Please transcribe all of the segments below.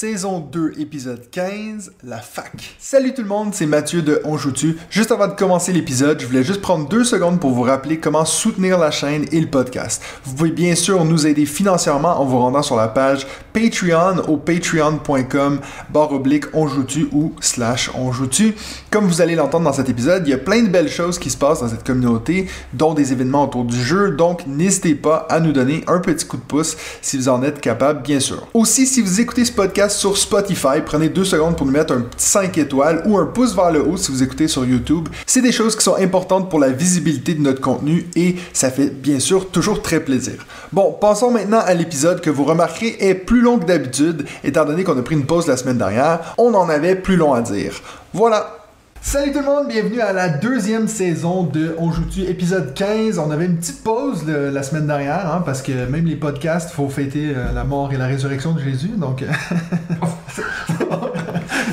Saison 2, épisode 15, la fac. Salut tout le monde, c'est Mathieu de On Joue-tu. Juste avant de commencer l'épisode, je voulais juste prendre deux secondes pour vous rappeler comment soutenir la chaîne et le podcast. Vous pouvez bien sûr nous aider financièrement en vous rendant sur la page Patreon au patreon.com barre oblique on ou slash on joue-tu. Comme vous allez l'entendre dans cet épisode, il y a plein de belles choses qui se passent dans cette communauté, dont des événements autour du jeu, donc n'hésitez pas à nous donner un petit coup de pouce si vous en êtes capable, bien sûr. Aussi, si vous écoutez ce podcast sur Spotify, prenez deux secondes pour nous mettre un petit 5 étoiles ou un pouce vers le haut si vous écoutez sur YouTube. C'est des choses qui sont importantes pour la visibilité de notre contenu et ça fait bien sûr toujours très plaisir. Bon, passons maintenant à l'épisode que vous remarquerez est plus long que d'habitude, étant donné qu'on a pris une pause la semaine dernière. On en avait plus long à dire. Voilà. Salut tout le monde, bienvenue à la deuxième saison de On joue-tu épisode 15. On avait une petite pause le- la semaine dernière hein, parce que même les podcasts, faut fêter euh, la mort et la résurrection de Jésus. Donc, euh,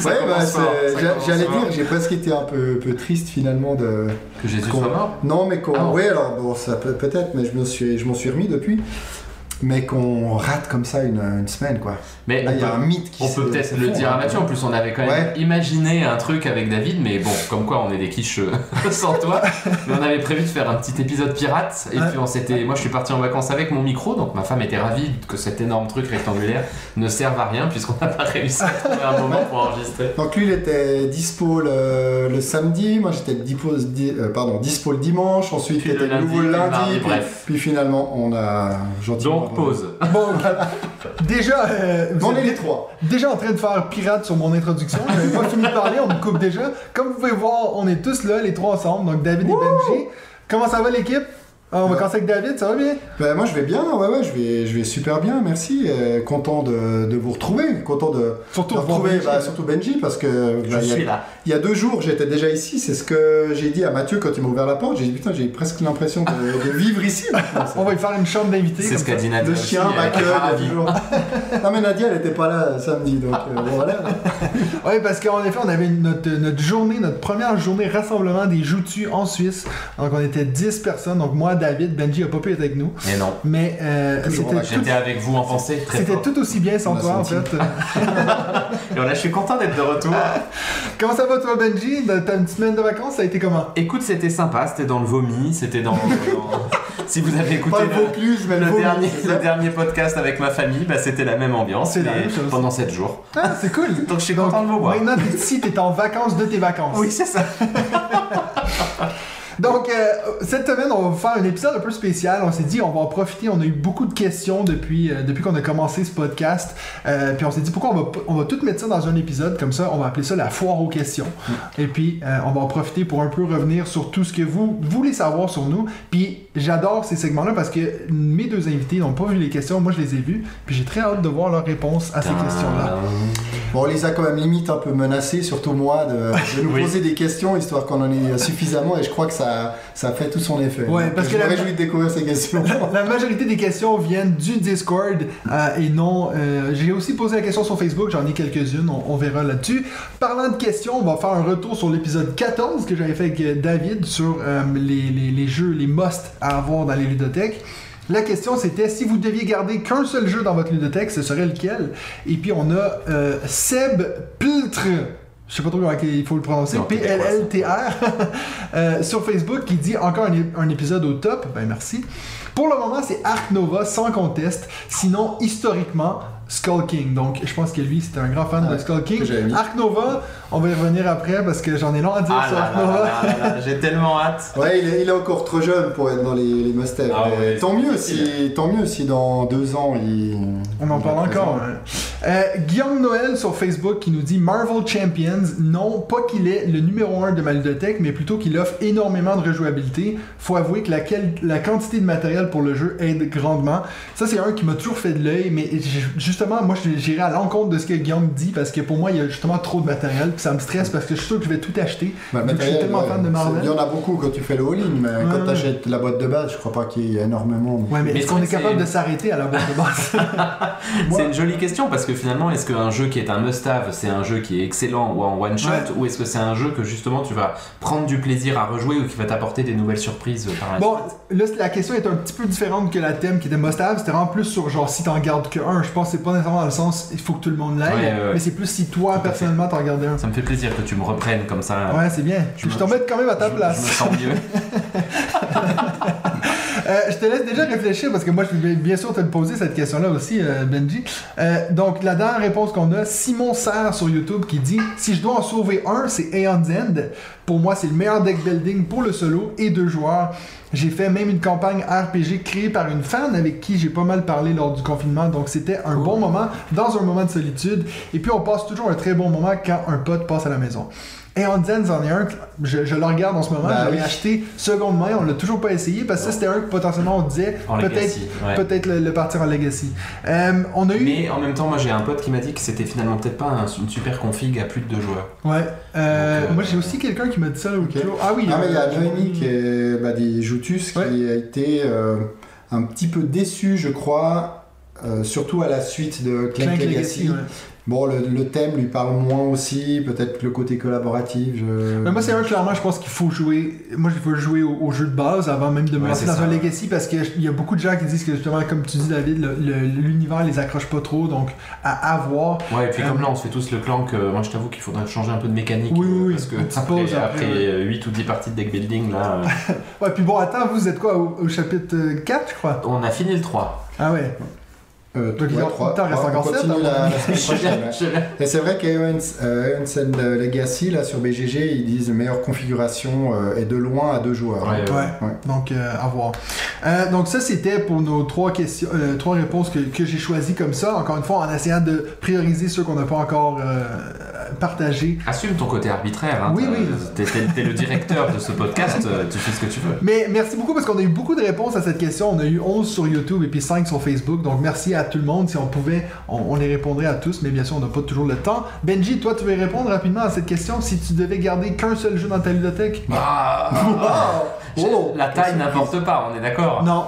Ouais, bah, j'allais dire, j'ai presque été un peu, peu triste finalement de. Que Jésus qu'on- soit mort? Non, mais qu'on. Ah. ouais, alors bon, ça peut peut-être, mais je me suis, je m'en suis remis depuis. Mais qu'on rate comme ça une, une semaine, quoi. Mais il y a peut- un mythe qui On peut peut-être le dire à hein. Mathieu, en plus on avait quand même imaginé un truc avec David, mais bon, comme quoi on est des quiches euh, sans toi. Mais on avait prévu de faire un petit épisode pirate, et puis on s'était. Moi je suis parti en vacances avec mon micro, donc ma femme était ravie que cet énorme truc rectangulaire ne serve à rien, puisqu'on n'a pas réussi à trouver un moment pour enregistrer. Donc lui, il était dispo le, le samedi, moi j'étais dispo, di- euh, pardon, dispo le dimanche, ensuite il le était de nouveau lundi, le le lundi, mardi, puis, bref. puis finalement on a gentiment... Donc pause. bon, déjà, euh, vous On est êtes les trois. déjà en train de faire pirate sur mon introduction. J'avais pas fini de parler, on me coupe déjà. Comme vous pouvez voir, on est tous là, les trois ensemble, donc David et Benji. Comment ça va l'équipe? Ah, on va Ouais. commencer avec David, ça va bien? Ben, moi je vais bien, ouais, ouais, je vais, je vais super bien, merci. euh, content de, de vous retrouver, content de, Surtout de retrouver Benji. bah, surtout Benji parce que Je bah, a- suis là. Il y a deux jours, j'étais déjà ici. C'est ce que j'ai dit à Mathieu quand il m'a ouvert la porte. J'ai dit putain, j'ai presque l'impression de, de vivre ici. On va lui faire une chambre d'invités. C'est ce qu'a dit Nadia. Le aussi, chien ravie. toujours- non mais Nadia, elle était pas là samedi, donc euh, bon, voilà. Oui, parce qu'en effet, on avait notre, notre journée, notre première journée rassemblement des Joutus en Suisse. Donc, on était 10 personnes. Donc, moi, David, Benji a pas pu être avec nous. Mais non. Mais euh, J'étais avec vous en pensée. très c'était tout aussi bien sans toi, en fait. Et voilà, je suis content d'être de retour. Comment ça va, toi, Benji? De- T'as une petite semaine de vacances, ça a été comment? Écoute, c'était sympa, c'était dans le vomi, c'était dans, dans- Si vous avez écouté le Vaucluse, dernier, le podcast avec ma famille, bah, c'était la même ambiance, la même pendant 7 jours. Ah, c'est cool. Donc je suis content de vous voir. Maintenant, ici, t'es en vacances de tes vacances. Oui, c'est ça. Donc, euh, cette semaine, on va vous faire un épisode un peu spécial. On s'est dit, on va en profiter. On a eu beaucoup de questions depuis, euh, depuis qu'on a commencé ce podcast. Euh, puis on s'est dit, pourquoi on va, on va tout mettre ça dans un épisode? Comme ça On va appeler ça la foire aux questions. Et puis, on va en profiter pour un peu revenir sur tout ce que vous voulez savoir sur nous. Puis, j'adore ces segments-là parce que mes deux invités n'ont pas vu les questions. Moi, je les ai vus. Puis, j'ai très hâte de voir leurs réponses à ces questions-là. Bon, on les a quand même limite un peu menacés, surtout moi, de, de nous Oui. poser des questions histoire qu'on en ait suffisamment. Et je crois que ça, ça fait tout son effet. Ouais, parce je que me réjouis de découvrir ces questions. La majorité des questions viennent du Discord euh, et non. euh, J'ai aussi posé la question sur Facebook, j'en ai quelques-unes, on, on verra là-dessus. Parlant de questions, on va faire un retour sur l'épisode 14 que j'avais fait avec euh, David sur euh, les, les- les jeux, les must à avoir dans les ludothèques. La question c'était si vous deviez garder qu'un seul jeu dans votre ludothèque, ce serait lequel? Et puis on a euh, Seb Piltre. Je sais pas trop comment il faut le prononcer. P-L-L-T-R. euh, sur Facebook qui dit encore un, épisode au top. Ben merci. Pour le moment, c'est Ark Nova sans conteste. Sinon, historiquement, Skull King. Donc, je pense que lui, c'était un grand fan de Ouais, Skull King. Ark Nova, on va y revenir après parce que j'en ai long à dire Ah sur là Ark là Nova. là là là, j'ai tellement hâte. Ouais, il est, il est encore trop jeune pour être dans les, les must-have. Ah ouais, tant, mieux si, tant mieux si dans deux ans il. On en il parle encore. hein. Euh, Guillaume Noël sur Facebook qui nous dit Marvel Champions, non pas qu'il est le numéro 1 de ma ludothèque, mais plutôt qu'il offre énormément de rejouabilité. Faut avouer que la, quel- la quantité de matériel pour le jeu aide grandement. Ça, c'est un qui m'a toujours fait de l'œil, mais justement, moi, j'irai à l'encontre de ce que Guillaume dit parce que pour moi, il y a justement trop de matériel. Puis ça me stresse parce que je suis sûr que je vais tout acheter. Bah, le Vu que je suis matériel, tellement ouais, fan de Marvel. c'est- Il y en a beaucoup quand tu fais le all-in, mais quand tu achètes la boîte de base, je crois pas qu'il y ait énormément. Ouais, mais, Mais est-ce qu'on est capable de s'arrêter à la boîte de base? C'est une jolie question parce que finalement, est-ce qu'un jeu qui est un must-have, c'est un jeu qui est excellent ou en one-shot, Ouais. ou est-ce que c'est un jeu que justement tu vas prendre du plaisir à rejouer ou qui va t'apporter des nouvelles surprises par la Bon, là, la question est un petit peu différente que la thème qui était must-have. C'était vraiment plus sur genre si t'en gardes que un. Je pense que c'est pas nécessairement dans le sens il faut que tout le monde l'aille, Ouais, ouais, ouais. mais c'est plus si toi personnellement t'en gardes un. Ça me fait plaisir que tu me reprennes comme ça. Ouais, c'est bien. Je Je, mets quand même à ta je, place. je me sens mieux. Euh, je te laisse déjà réfléchir parce que moi je vais bien sûr te le poser cette question-là aussi, euh, Benji. Euh, donc la dernière réponse qu'on a, Simon Serre sur YouTube qui dit si je dois en sauver un, c'est Aeon's End. Pour moi, c'est le meilleur deck building pour le solo et deux joueurs. J'ai fait même une campagne RPG créée par une fan avec qui j'ai pas mal parlé lors du confinement, donc c'était un bon moment dans un moment de solitude. Et puis on passe toujours un très bon moment quand un pote passe à la maison. Aeon's End, c'en est un, je, je le regarde en ce moment, Bah je l'ai oui. acheté seconde main, on l'a toujours pas essayé parce que c'était un que potentiellement on disait En peut-être Legacy, ouais. peut-être le, le partir en Legacy. Euh, on a eu. Mais en même temps, moi j'ai un pote qui m'a dit que c'était finalement peut-être pas un- une super config à plus de deux joueurs. Ouais. Euh, Donc, euh, moi j'ai aussi quelqu'un qui m'a dit ça jour. Ah oui. Ah, mais il y a Johnny qui est bah, des Joutus qui a été euh, un petit peu déçu, je crois, euh, surtout à la suite de Clank, Clank Legacy. Legacy. ouais. Bon, le, le thème lui parle moins aussi, peut-être le côté collaboratif. Je... Mais moi, c'est un clairement, je pense qu'il faut jouer. Moi, il faut jouer au, au jeu de base avant même de me Ouais, lancer dans ça. un Legacy parce qu'il y a beaucoup de gens qui disent que justement, comme tu dis, David, le- le- l'univers les accroche pas trop, donc à avoir. Ouais, et puis Euh, comme là on se fait tous le clan, que moi je t'avoue qu'il faudrait changer un peu de mécanique. Oui, oui. Parce que après, pause après, après 8 ou 10 parties de deck building, là, euh, Ouais, puis bon, attends, vous êtes quoi au, au chapitre euh, 4, je crois? On a fini le 3. Ah ouais. Euh, Donc, il ouais, en- trois. putain, il reste Ouais, on continue hein, la, mon la semaine prochaine. ouais. Je- Et c'est vrai qu'Aeons euh, and Legacy, là, sur BGG, ils disent meilleure configuration euh, et de loin à deux joueurs. Ouais, Ouais. Ouais. Donc, euh, à voir. Euh, donc, ça, c'était pour nos trois questions, euh, trois réponses que, que j'ai choisies comme ça. Encore une fois, en essayant de prioriser ceux qu'on n'a pas encore partagés. Assume ton côté arbitraire. Hein, Oui, oui. T'es, t'es- le directeur de ce podcast, euh, tu fais ce que tu veux. Mais merci beaucoup parce qu'on a eu beaucoup de réponses à cette question. On a eu 11 sur YouTube et puis 5 sur Facebook. Donc, merci à tout le monde. Si on pouvait, on, on les répondrait à tous. Mais bien sûr, on n'a pas toujours le temps. Benji, toi, tu veux répondre rapidement à cette question? Si tu devais garder qu'un seul jeu dans ta ludothèque Ah, Oh, oh, la taille quelle n'importe pas, on est d'accord. Non.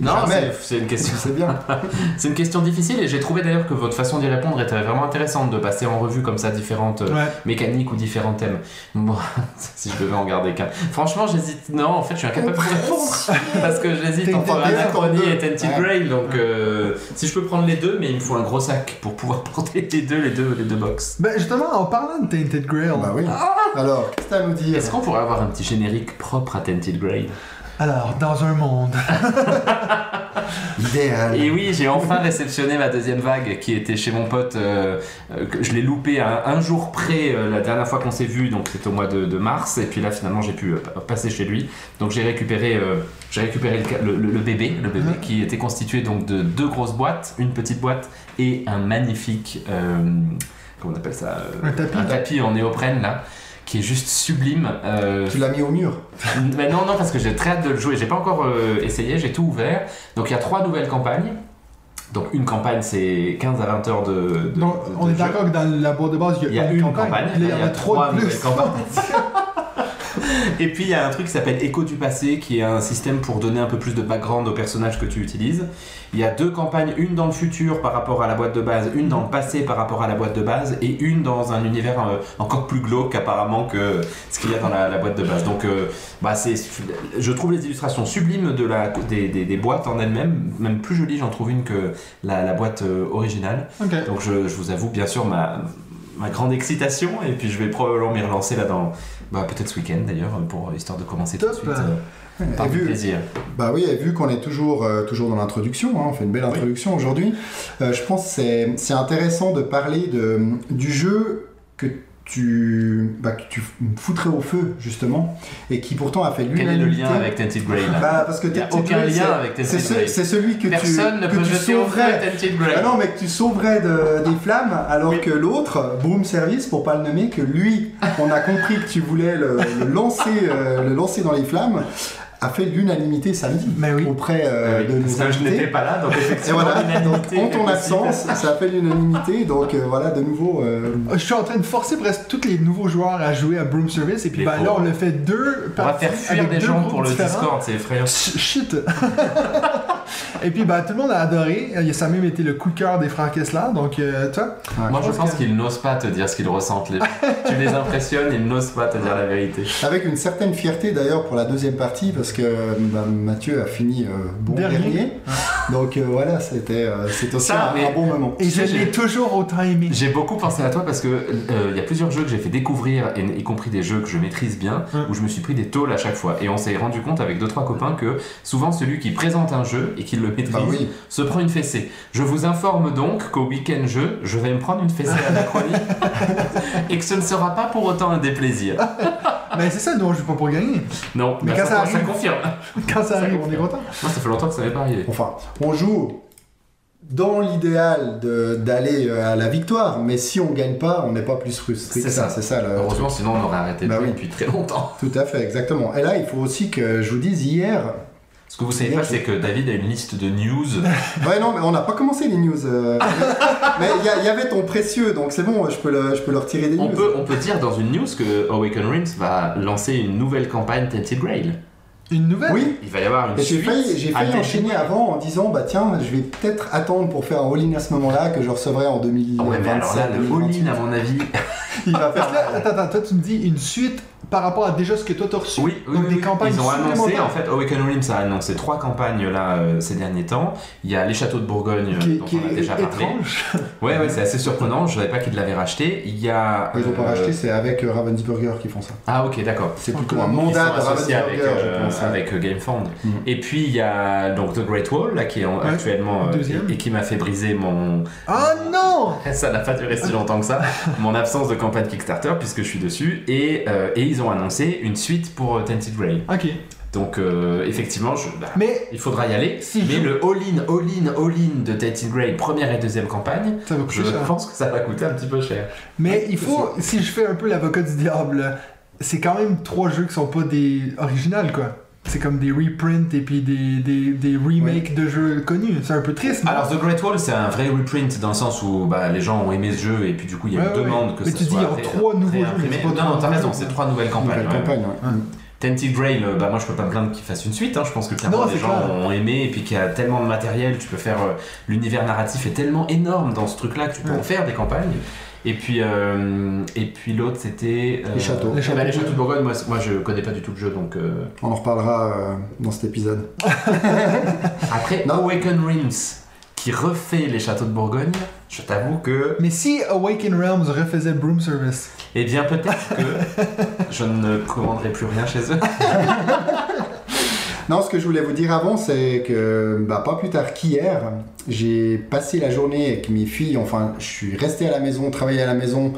Non, c'est, une question. C'est bien. C'est une question difficile et j'ai trouvé d'ailleurs que votre façon d'y répondre était vraiment intéressante de passer en revue comme ça différentes euh, Ouais. mécaniques ou différents thèmes. Bon, si je devais en garder qu'un. Franchement, j'hésite. Non, en fait, je suis incapable de répondre parce que j'hésite entre Anachronie et. Tented Ouais. Grail. Donc, euh, si je peux prendre les deux, mais il me faut un gros sac pour pouvoir porter les deux, les deux, les deux box. Ben, justement, en parlant de Tainted Grail, Bah oui. Alors, qu'est-ce que t'as à nous dire? Est-ce qu'on pourrait avoir un petit générique propre à Tented Grail? Alors, dans un monde. Idéal. Et oui, j'ai enfin réceptionné ma deuxième vague qui était chez mon pote. euh, euh, que je l'ai loupé à un, un jour près euh, la dernière fois qu'on s'est vu, donc c'était au mois de, de mars. Et puis là, finalement, j'ai pu euh, pa- passer chez lui. Donc j'ai récupéré, euh, j'ai récupéré le, bébé, le bébé Mhm. qui était constitué donc de deux grosses boîtes, une petite boîte et un magnifique, euh, comment on appelle ça, euh, Un tapis. un tapis en néoprène là. Qui est juste sublime. Euh, Tu l'as mis au mur. mais non, non, parce que j'ai très hâte de le jouer. J'ai pas encore euh, essayé, j'ai tout ouvert. Donc il y a trois nouvelles campagnes. Donc une campagne, c'est 15 à 20 heures de. de- on de est d'accord que dans la boîte de base, Il y a une campagne, Puis là, il y en a trois de nouvelles plus. campagnes. Et puis il y a un truc qui s'appelle Écho du passé, qui est un système pour donner un peu plus de background aux personnages que tu utilises. Il y a deux campagnes, une dans le futur par rapport à la boîte de base, une dans le passé par rapport à la boîte de base, et une dans un univers euh, encore plus glauque apparemment que ce qu'il y a dans la, la boîte de base. Donc euh, bah, c'est, je trouve les illustrations sublimes de la, des, des- des boîtes en elles-mêmes, même plus jolies j'en trouve une que la, la boîte euh, originale. Donc je, je vous avoue bien sûr ma, ma grande excitation et puis je vais probablement m'y relancer là dans bah, peut-être ce week-end d'ailleurs pour histoire de commencer tout de suite euh, par vu, plaisir. bah oui, et vu qu'on est toujours, euh, toujours dans l'introduction, hein, on fait une belle introduction aujourd'hui, euh, je pense que c'est- c'est intéressant de parler de, du jeu que tu, bah, que tu foutrais au feu, justement, et qui pourtant a fait Quel est le lien avec Tented Grey là Bah, parce que Il a aucun Grey, lien avec Tented c'est ce- Grey. C'est celui que Personne tu, ne que peut tu jeter au feu sauverais. Tented Grey. Ah non, mais que tu sauverais de- des flammes, alors Oui. que l'autre, Broom Service, pour pas le nommer, que lui, on a compris que tu voulais le, le lancer, euh, le lancer dans les flammes, a fait l'unanimité samedi Mais oui. auprès euh, de nos je n'étais pas là, donc effectivement, voilà, donc en ton absence, ça a fait l'unanimité, donc euh, voilà, de nouveau, euh, Je suis en train de forcer presque tous les nouveaux joueurs à jouer à Broom Service et puis ben, là on le fait deux On va parties faire fuir avec des deux gens groupes pour le différents. Discord, c'est effrayant. Ch- Shit! et puis bah tout le monde a adoré. Euh, Ça a même été le coup de cœur des frères Kessler. Donc euh, toi, Moi, je pense qu'ils n'osent pas te dire ce qu'ils ressentent. Les... tu les impressionnes, ils n'osent pas te dire la vérité. avec une certaine fierté d'ailleurs pour la deuxième partie, parce que bah, Mathieu a fini euh, bon Dernier. dernier. Donc euh, voilà, c'était euh, c'était aussi Ça, un, mais- un bon moment. et je sais, j'ai- l'ai toujours autant aimé. J'ai beaucoup pensé à toi parce que euh, il y a plusieurs jeux que j'ai fait découvrir, et, y compris des jeux que je maîtrise bien, Hum. où je me suis pris des tôles à chaque fois. Et on s'est rendu compte avec deux trois copains que souvent celui qui présente un jeu et qui le maîtrise Bah oui. se prend une fessée. Je vous informe donc qu'au week-end jeu, je vais me prendre une fessée à la chronique et que ce ne sera pas pour autant un déplaisir. Mais c'est ça, nous on joue pas pour gagner. Non, Mais bah, quand ça ça arrive- confirme. Quand ça arrive, on est content. Moi, ça fait longtemps que ça m'est pas arrivé. Enfin, on joue dans l'idéal d'aller euh, à la victoire, mais si on gagne pas, on n'est pas plus frustré. C'est ça. C'est ça. le Heureusement, sinon on aurait arrêté de Bah jouer oui. depuis très longtemps. Tout à fait, exactement. Et là, il faut aussi que je vous dise hier. Ce que vous savez pas, c'est que David a une liste de news. Ouais, non, mais on n'a pas commencé les news. euh, mais il y, avait ton précieux, donc c'est bon, je peux le, je peux le retirer des On news. peut, on peut dire dans une news que Awaken Realms va lancer une nouvelle campagne Tented Grail. Une nouvelle Oui, Il va y avoir une j'ai suite failli, j'ai failli enchaîner avant en disant bah tiens, je vais peut-être attendre pour faire un all-in à ce moment-là que je recevrai en 2027. Ah Ouais, mais alors là, le 2028. all-in, à mon avis. il va Parce faire. attends, attends, toi tu me dis une suite par rapport à déjà ce que toi t'as reçu. Oui, oui, Donc oui, des oui. campagnes Ils ont annoncé, en fait, Awaken Realms a annoncé trois campagnes là euh, ces derniers temps. Il y a les châteaux de Bourgogne Qui, dont qui on a est déjà parlé. étrange. Ouais, ouais, c'est assez surprenant. Je savais pas qu'ils l'avaient racheté. Il y a. Ils ont pas euh, racheté, c'est avec euh, Ravensburger qui font ça. Ah, ok, d'accord. C'est plutôt un mandat de Ravensburger, avec, je euh, pense. avec euh, Gamefound. Mhm. Et puis il y a donc The Great Wall là qui est en- Ouais, actuellement euh, deuxième. et, et qui m'a fait briser mon. Oh non Ça n'a pas duré si longtemps que ça. mon absence de campagne Kickstarter puisque je suis dessus et, et ils ont annoncé une suite pour euh, Tented Grail. Ok. Donc euh, effectivement, je, bah, Mais il faudra y aller. Si mais je- le all-in, all-in, all-in de Tented Grail première et deuxième campagne, ça va je cher. pense que ça va coûter un petit peu cher. Mais il faut, si je fais un peu l'avocat du diable, c'est quand même trois jeux qui sont pas des originales quoi. C'est comme des reprints et puis des, des, des remakes de jeux connus. C'est un peu triste. non? Alors The Great Wall c'est un vrai reprint dans le sens où bah, les gens ont aimé ce jeu et puis du coup il y a Ouais, une ouais. demande que Mais ça tu dis, il y a trois nouveaux jeux, Non, non, t'as raison, c'est trois nouvelles campagnes. Nouvelle ouais. campagne, ouais. Ouais. Tented Grail, euh, bah moi je peux pas me plaindre qu'il fasse une suite, hein. je pense que clairement les gens clair. ont aimé et puis qu'il y a tellement de matériel, tu peux faire euh, l'univers narratif est tellement énorme dans ce truc là que tu peux Ouais. en faire des campagnes. Et puis, euh, et puis l'autre c'était. euh, Les châteaux. Les eh ben, châteaux. les châteaux de Bourgogne, moi, je connais pas du tout le jeu donc. euh, On en reparlera euh, dans cet épisode. Après, Non. Awaken Realms qui refait les châteaux de Bourgogne, je t'avoue que. Mais si Awaken Realms refaisait Broom Service, Eh bien peut-être que je ne commanderai plus rien chez eux. Non, ce que je voulais vous dire avant, c'est que bah, pas plus tard qu'hier, j'ai passé la journée avec mes filles. Enfin, je suis resté à la maison, travaillé à la maison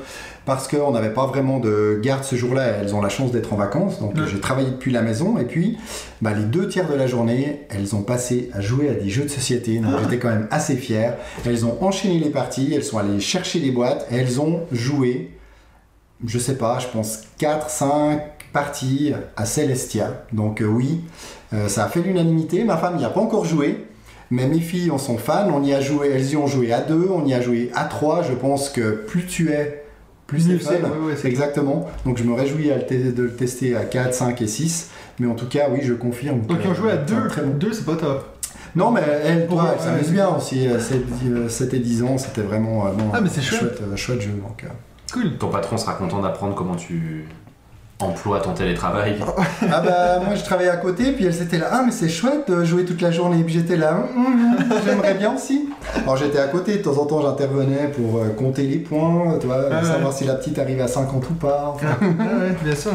parce qu'on n'avait pas vraiment de garde ce jour-là. Elles ont la chance d'être en vacances, donc j'ai travaillé depuis la maison. Et puis, bah, les deux tiers de la journée, elles ont passé à jouer à des jeux de société. Donc j'étais quand même assez fier. Elles ont enchaîné les parties, elles sont allées chercher les boîtes, et elles ont joué, je sais pas, je pense 4, 5 parties à Celestia. Donc euh, oui, euh, ça a fait l'unanimité. Ma femme n'y a pas encore joué. Mais mes filles en sont fans, on y a joué, elles y ont joué à deux, on y a joué à trois. Je pense que plus tu es, plus c'est fun. c'est Exactement. Donc je me réjouis à le te- de le tester à 4, 5 et 6. Mais en tout cas, oui, je confirme. donc ils ont joué à deux. Très bon. Deux, c'est pas top. Non, mais elle, toi, elle s'amuse ouais. bien aussi. 7, et 10 ans, c'était vraiment euh, bon, Ah, mais chouette. euh, chouette jeu. Donc, euh. Cool. Ton patron sera content d'apprendre comment tu emploies ton télétravail. Ah bah moi je travaillais à côté, puis elles étaient là, ah mais c'est chouette de jouer toute la journée, puis j'étais là, Hum, hum, hum, j'aimerais bien aussi. Alors j'étais à côté, de temps en temps j'intervenais pour euh, compter les points, tu vois, Ah ouais. savoir si la petite arrive à 50 ou pas. enfin. Ah, ouais, bien sûr.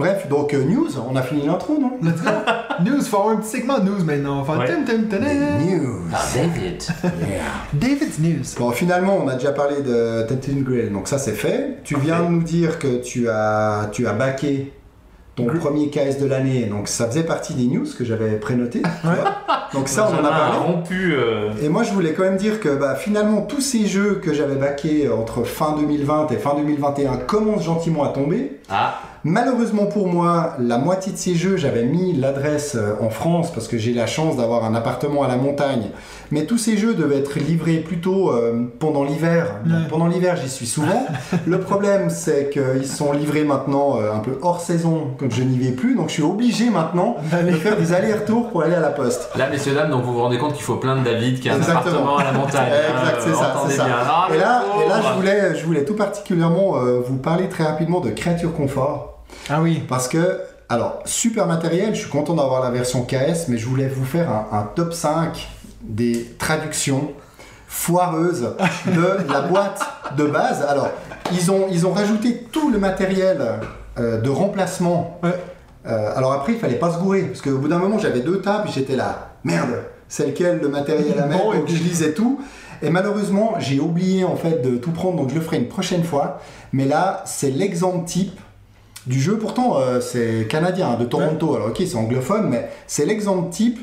Bref, donc euh, news, on a fini l'intro, non? Let's go. news, faut avoir un petit segment news maintenant. Enfin, Ouais. tim, tim, tim, tim. News. Ah, David. David's news. Bon, finalement, on a déjà parlé de Tented Grail, donc ça c'est fait. Tu viens de nous dire que tu as, tu as backé ton Gr- premier KS de l'année, donc ça faisait partie des news que j'avais prénotées. tu Ouais. vois. Donc ça, on en a parlé. rompu. euh, Et moi, je voulais quand même dire que bah, finalement, tous ces jeux que j'avais baqués entre fin 2020 et fin 2021 commencent gentiment à tomber. Ah, Malheureusement pour moi, la moitié de ces jeux, j'avais mis l'adresse euh, en France parce que j'ai la chance d'avoir un appartement à la montagne. Mais tous ces jeux devaient être livrés plutôt euh, pendant l'hiver. Pendant l'hiver, j'y suis souvent. Le problème, c'est qu'ils sont livrés maintenant euh, un peu hors saison quand je n'y vais plus. Donc je suis obligé maintenant de faire des allers-retours pour aller à la poste. Là, messieurs, dames, donc vous vous rendez compte qu'il faut plaindre David qui a un appartement à la montagne. hein, Exact, c'est ça, c'est. Ah, Et là, et là pauvre. je, voulais, je voulais tout particulièrement euh, vous parler très rapidement de Créature Confort. Ah oui. Parce que, alors, super matériel, je suis content d'avoir la version KS, mais je voulais vous faire un, un top 5 des traductions foireuses de la boîte de base. Alors, ils ont, ils ont rajouté tout le matériel euh, de remplacement. Ouais. Euh, alors après, il fallait pas se gourer, parce qu'au bout d'un moment, j'avais deux tables, j'étais là, merde, c'est lequel le matériel à mettre? Bon, et Donc je lisais tout. Et malheureusement, j'ai oublié en fait de tout prendre, donc je le ferai une prochaine fois. Mais là, c'est l'exemple type du jeu. Pourtant, euh, c'est canadien, hein, de Toronto. Alors, ok, c'est anglophone, mais c'est l'exemple type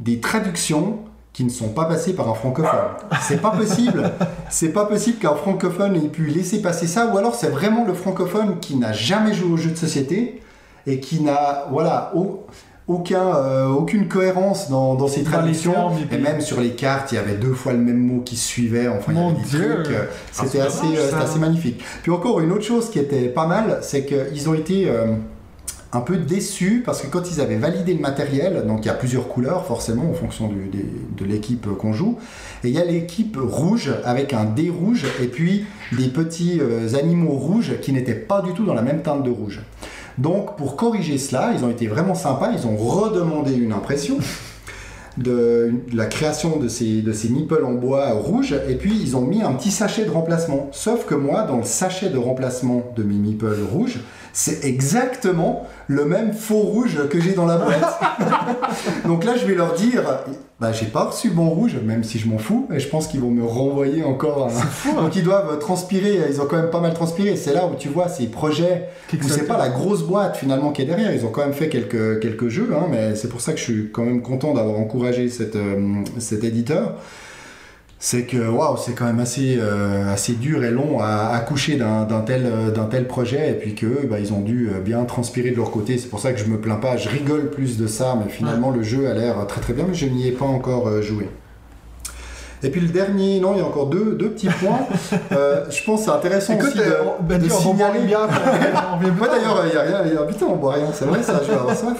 des traductions qui ne sont pas passées par un francophone. C'est pas possible. c'est pas possible qu'un francophone ait pu laisser passer ça, ou alors c'est vraiment le francophone qui n'a jamais joué au jeu de société et qui n'a, voilà, au- aucun, euh, aucune cohérence dans, les traductions. termes, et même sur les cartes, il y avait deux fois le même mot qui suivait. Enfin, il y Mon avait des Dieu. trucs. euh, Ah, C'était assez, euh, assez magnifique. Puis encore une autre chose qui était pas mal, c'est qu'ils ont été euh, un peu déçus parce que quand ils avaient validé le matériel, donc il y a plusieurs couleurs forcément en fonction du- des- de l'équipe qu'on joue, et il y a l'équipe rouge avec un dé rouge et puis des petits animaux rouges qui n'étaient pas du tout dans la même teinte de rouge. Donc pour corriger cela, ils ont été vraiment sympas, ils ont redemandé une impression de, la création de ces, de ces nipples en bois rouge et puis ils ont mis un petit sachet de remplacement. Sauf que moi, dans le sachet de remplacement de mes nipples rouges, c'est exactement le même faux rouge que j'ai dans la boîte. Donc là, je vais leur dire, bah, j'ai pas reçu bon rouge, même si je m'en fous, et je pense qu'ils vont me renvoyer encore. un- Donc ils doivent transpirer, ils ont quand même pas mal transpiré. C'est là où tu vois ces projets où c'est pas la grosse boîte finalement qui est derrière. Ils ont quand même fait quelques, quelques jeux, hein, mais c'est pour ça que je suis quand même content d'avoir encouragé cette, euh, cet éditeur. C'est que waouh, c'est quand même assez, euh, assez dur et long à accoucher d'un d'un tel, euh, d'un tel projet, et puis que bah, ils ont dû euh, bien transpirer de leur côté. C'est pour ça que je me plains pas, je rigole plus de ça, mais finalement le jeu a l'air très très bien, mais je n'y ai pas encore joué. Et puis le dernier, non, il y a encore deux, deux petits points. Euh, je pense que c'est intéressant Écoute, aussi de, euh, ben, boire signaler. plus Moi d'ailleurs, il y a rien, il y a- putain, on boit rien, c'est vrai ça, je vais avoir soif.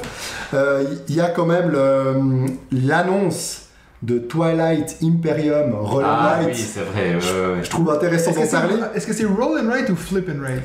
Il y a quand même le- l'annonce de Twilight Imperium Roll Ah and oui, Write. c'est vrai. ouais, ouais, ouais. Je trouve intéressant d'en parler. Est-ce que c'est roll and write ou flip and write?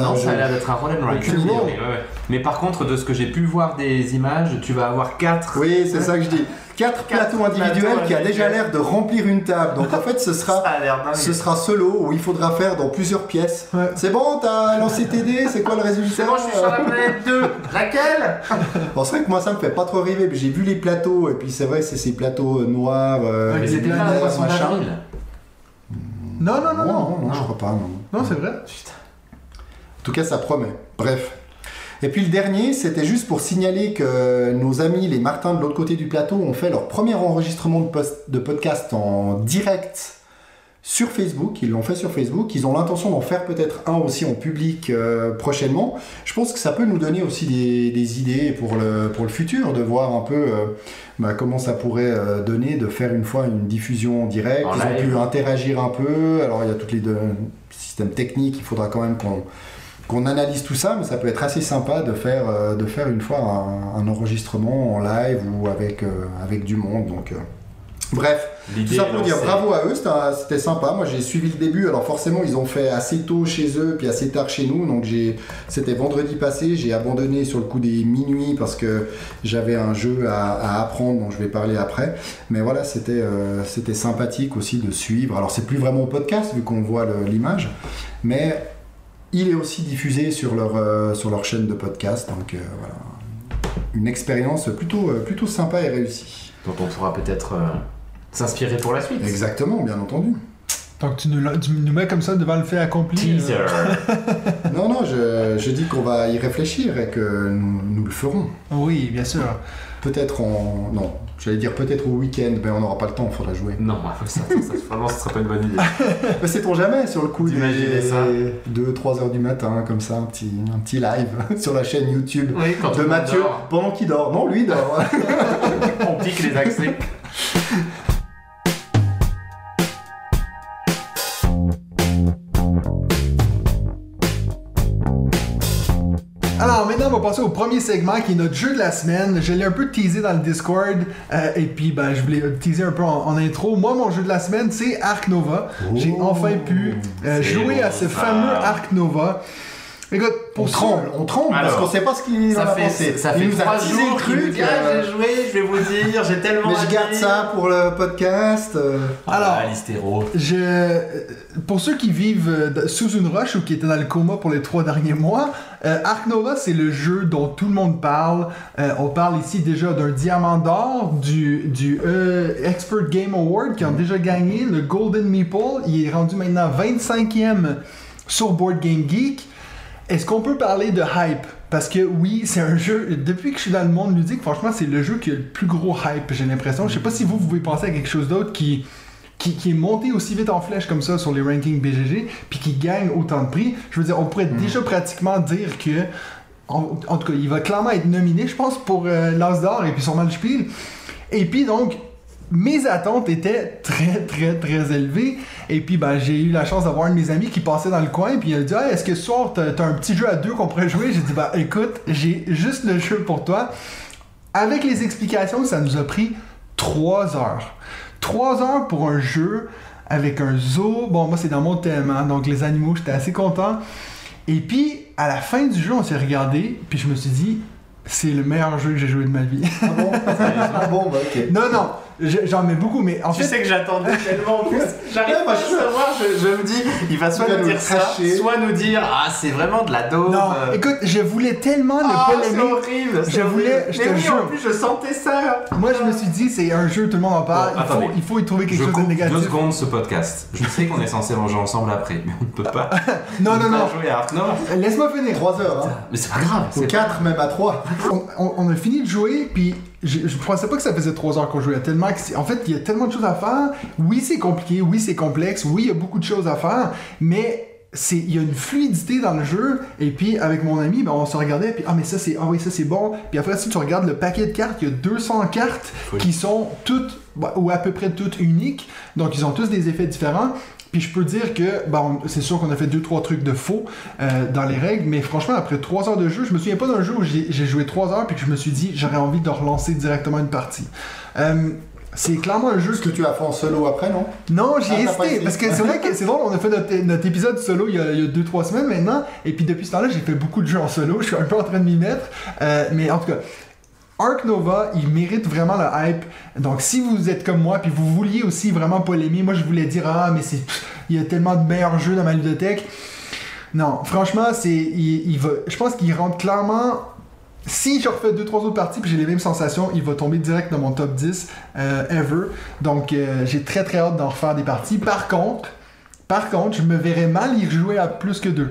Non, Alors, ça a l'air d'être un roll and ouais, ouais. Mais par contre, de ce que j'ai pu voir des images, tu vas avoir quatre. Oui, c'est ça que je dis. Quatre, Quatre plateaux individuels plateaux qui a déjà l'air de remplir une table. Donc en fait, ce sera, ce sera solo où il faudra faire dans plusieurs pièces. Ouais. C'est bon, t'as lancé tes dés, c'est quoi le résultat? C'est bon, je suis sur la planète 2. Raquel Bon, c'est vrai que moi ça me fait pas trop rêver, mais j'ai vu les plateaux, et puis c'est vrai, c'est ces plateaux euh, noirs, euh, Ouais, Mais les planètes, machin. Non, non, non, non. non, non, je crois pas, non. Non, c'est vrai. En tout cas, ça promet. Bref. Et puis le dernier, c'était juste pour signaler que nos amis, les Martins de l'autre côté du plateau, ont fait leur premier enregistrement de, post- de podcast en direct sur Facebook. Ils l'ont fait sur Facebook. Ils ont l'intention d'en faire peut-être un aussi en public euh, prochainement. Je pense que ça peut nous donner aussi des, des idées pour le, pour le futur, de voir un peu euh, bah, comment ça pourrait euh, donner de faire une fois une diffusion directe. En Ils ont pu interagir un peu. Alors il y a tous les deux systèmes techniques. Il faudra quand même qu'on qu'on analyse tout ça, mais ça peut être assez sympa de faire, euh, de faire une fois un, un enregistrement en live ou avec, euh, avec du monde. Donc, euh, Bref, tout ça pour dire bravo à eux, c'était sympa. Moi j'ai suivi le début, alors forcément ils ont fait assez tôt chez eux, puis assez tard chez nous. Donc c'était vendredi passé, j'ai abandonné sur le coup des minuit parce que j'avais un jeu à, à apprendre dont je vais parler après. Mais voilà, c'était, euh, c'était sympathique aussi de suivre. Alors c'est plus vraiment podcast vu qu'on voit l'image, mais il est aussi diffusé sur leur, euh, sur leur chaîne de podcast. Donc euh, voilà, une expérience plutôt, euh, plutôt sympa et réussie. Dont on pourra peut-être euh, s'inspirer pour la suite. Exactement, bien entendu. Donc tu nous, tu nous mets comme ça devant le fait accompli. Teaser. euh, Non, non, je, je dis qu'on va y réfléchir et que nous, nous le ferons. Oui, bien sûr. Peut-être en. Non, J'allais dire peut-être au week-end, mais on n'aura pas le temps, il faudra jouer. Non, ça, ça, ça, vraiment, ce serait pas une bonne idée. Mais sait-on jamais sur le coup D'imaginer ça. 2-3 heures du matin, comme ça, un petit, un petit live sur la chaîne YouTube Oui, quand de Mathieu pendant qu'il dort. Non, lui dort. on pique les accès. Va passer au premier segment qui est notre jeu de la semaine. Je l'ai un peu teasé dans le Discord euh, et puis ben, je voulais teaser un peu en, en intro. Moi, mon jeu de la semaine, c'est Ark Nova. J'ai enfin pu euh, jouer bon, à ce ça. fameux Ark Nova. Écoute, pour On tremble, on tremble parce Alors, qu'on sait pas ce qu'il en Ça a fait, pensé. ça Il fait nous a trois jours le truc. dit, ah, euh, j'ai joué, je vais vous dire, j'ai tellement mais je garde ça pour le podcast. euh. Alors, Ah, l'hystéro. Je, euh, pour ceux qui vivent euh, sous une roche ou qui étaient dans le coma pour les trois derniers mois, euh, Ark Nova, c'est le jeu dont tout le monde parle. Euh, on parle ici déjà d'un diamant d'or, du, du euh, Expert Game Award qui ont déjà gagné, le Golden Meeple. Il est rendu maintenant 25e sur Board Game Geek. Est-ce qu'on peut parler de hype? Parce que oui, c'est un jeu, depuis que je suis dans le monde ludique, franchement, c'est le jeu qui a le plus gros hype, j'ai l'impression. Je sais pas si vous, vous pouvez penser à quelque chose d'autre qui, qui, qui est monté aussi vite en flèche comme ça sur les rankings BGG, puis qui gagne autant de prix. Je veux dire, on pourrait déjà pratiquement dire que, en, en tout cas, il va clairement être nominé, je pense, pour euh, l'As d'or et puis sûrement le Spiel. Et puis donc, mes attentes étaient très très très élevées. Et puis ben j'ai eu la chance d'avoir un de mes amis qui passait dans le coin puis il a dit est-ce que ce soir t'as t'as un petit jeu à deux qu'on pourrait jouer? J'ai dit bah écoute j'ai juste le jeu pour toi. Avec les explications ça nous a pris 3 heures. 3 heures pour un jeu avec un zoo. Bon moi c'est dans mon thème hein, donc les animaux j'étais assez content. Et puis à la fin du jeu on s'est regardé puis je me suis dit c'est le meilleur jeu que j'ai joué de ma vie. Ah bon? Ah bon, bah ok. non non j'en mets beaucoup mais en Tu fait sais que j'attendais tellement en plus. J'arrive Ouais, pas à savoir, je, je me dis, il va soit Il va nous nous dire ça, cracher. soit nous dire, ah, c'est vraiment de la daube. Non, euh, écoute, je voulais tellement ne ah, pas c'est l'aimer. horrible. Je voulais- je Mais te oui, jure. en plus, je sentais ça. Moi, je me suis dit, c'est un jeu, tout le monde en parle. Bon, il, faut, il faut y trouver quelque je chose de coupe deux négatif. secondes ce podcast. Je sais qu'on est censé manger ensemble après, mais on ne peut pas. Non, non, non. Laisse-moi finir. 3 heures, hein. Mais c'est pas grave. Ou c'est- 4 même à 3. On, on- on a fini de jouer, puis je, je pensais pas que ça faisait 3 heures qu'on jouait. Tellement que en fait, il y a tellement de choses à faire. Oui, c'est compliqué. Oui, c'est complexe. Oui, il y a beaucoup de choses à faire. Mais c'est il y a une fluidité dans le jeu et puis avec mon ami ben, on se regardait puis ah mais ça c'est ah oui ça c'est bon puis après si tu regardes le paquet de cartes il y a 200 cartes Oui. qui sont toutes bah, ou à peu près toutes uniques donc ils ont tous des effets différents puis je peux dire que bon, c'est sûr qu'on a fait deux trois trucs de faux euh, dans les règles, mais franchement après trois heures de jeu, je me souviens pas d'un jeu où j'ai joué trois heures puis que je me suis dit j'aurais envie de relancer directement une partie. Euh, c'est clairement un jeu Ce que tu as fait en solo après, non? Non, j'ai Ah, hésité. essayé. Parce que c'est vrai que c'est drôle, on a fait notre, notre épisode solo il y, a, il y a deux, trois semaines maintenant. Et puis depuis ce temps-là, j'ai fait beaucoup de jeux en solo. Je suis un peu en train de m'y mettre. Euh, mais en tout cas, Ark Nova, il mérite vraiment le hype. Donc si vous êtes comme moi, puis vous vouliez aussi vraiment pas l'aimer, moi je voulais dire Ah, mais c'est. Il y a tellement de meilleurs jeux dans ma ludothèque. Non, franchement, c'est. Il va. Je pense qu'il rentre clairement. Si je refais 2-3 autres parties puis j'ai les mêmes sensations, il va tomber direct dans mon top 10 euh, ever. Donc euh, j'ai très très hâte d'en refaire des parties. Par contre, par contre, je me verrais mal y jouer à plus que deux.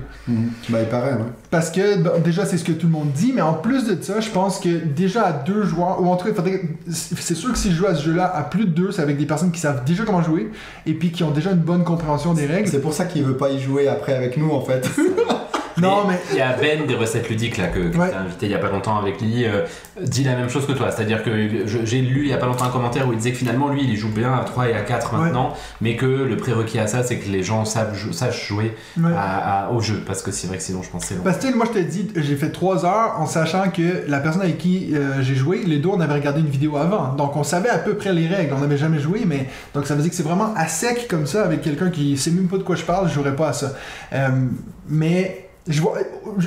Bah, il paraît, ouais. Parce que bon, déjà c'est ce que tout le monde dit, mais en plus de ça, je pense que déjà à deux joueurs, ou en tout cas, c'est sûr que si je joue à ce jeu-là à plus de deux, c'est avec des personnes qui savent déjà comment jouer et puis qui ont déjà une bonne compréhension des règles. C'est pour ça qu'il veut pas y jouer après avec nous, en fait. Non, mais Il y a Ben des recettes ludiques là que, que Ouais. invité il y a pas longtemps avec Lily, euh, dit la même chose que toi. C'est-à-dire que j'ai lu il y a pas longtemps un commentaire où il disait que finalement lui il joue bien à 3 et à 4 maintenant, mais que le prérequis à ça c'est que les gens savent, sachent jouer Ouais. à- à- au jeu. Parce que c'est vrai que sinon je long. Parce que moi je te dis, j'ai fait 3 heures en sachant que la personne avec qui euh, j'ai joué, les deux on avait regardé une vidéo avant. Donc on savait à peu près les règles, on n'avait jamais joué, mais donc ça veut dire que c'est vraiment à sec comme ça avec quelqu'un qui sait même pas de quoi je parle, je jouerais pas à ça. Euh, mais je vois,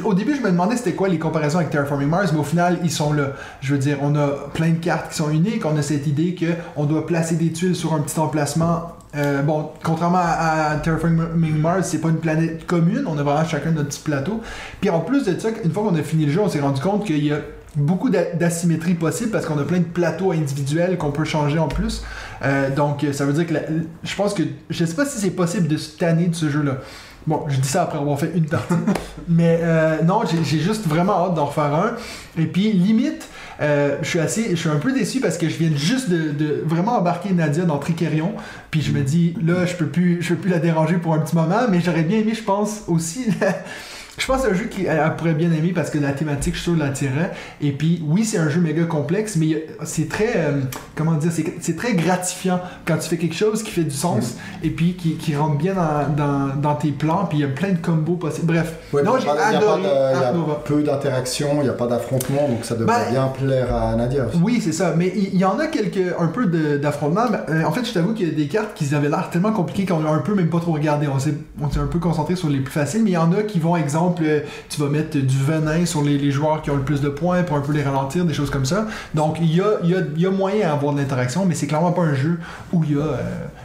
au début je me demandais c'était quoi les comparaisons avec Terraforming Mars, mais au final ils sont là. Je veux dire, on a plein de cartes qui sont uniques, on a cette idée que on doit placer des tuiles sur un petit emplacement. Euh, bon, contrairement à, Terraforming Mars, c'est pas une planète commune, on a vraiment chacun notre petit plateau. Puis en plus de ça, une fois qu'on a fini le jeu, on s'est rendu compte qu'il y a beaucoup d'a- d'asymétrie possible parce qu'on a plein de plateaux individuels qu'on peut changer en plus. Euh, donc ça veut dire que la- je pense que je sais pas si c'est possible de se tanner de ce jeu-là. Bon, je dis ça après avoir fait une partie. Mais euh, non, j'ai juste vraiment hâte d'en refaire un. Et puis, limite, Euh, je suis assez, je suis un peu déçu parce que je viens juste de, vraiment embarquer Nadia dans Tricerion, puis je me dis là, je peux plus, je peux plus la déranger pour un petit moment, mais j'aurais bien aimé, je pense aussi. Je pense que c'est un jeu qu'elle pourrait bien aimer parce que la thématique, je suis sûr, l'attirait. Et puis, oui, c'est un jeu méga complexe, mais c'est très, euh, comment dire, c'est- très gratifiant quand tu fais quelque chose qui fait du sens et puis qui, qui rentre bien dans, dans, dans tes plans. Puis il y a plein de combos possibles. Bref, Ouais, non, j'ai adoré il y a peu d'interaction, il n'y a pas d'affrontement, donc ça devrait Ben, bien plaire à Nadia aussi. Oui, c'est ça. Mais il y, en a quelques, un peu d'affrontements. euh, en fait, je t'avoue qu'il y a des cartes qui avaient l'air tellement compliquées qu'on a un peu même pas trop regardé. On s'est on s'est un peu concentré sur les plus faciles. Mais il y en a qui vont, exemple, euh, tu vas mettre du venin sur les, joueurs qui ont le plus de points pour un peu les ralentir, des choses comme ça. Donc, il y a, moyen d'avoir de l'interaction, mais c'est clairement pas un jeu où il y a euh,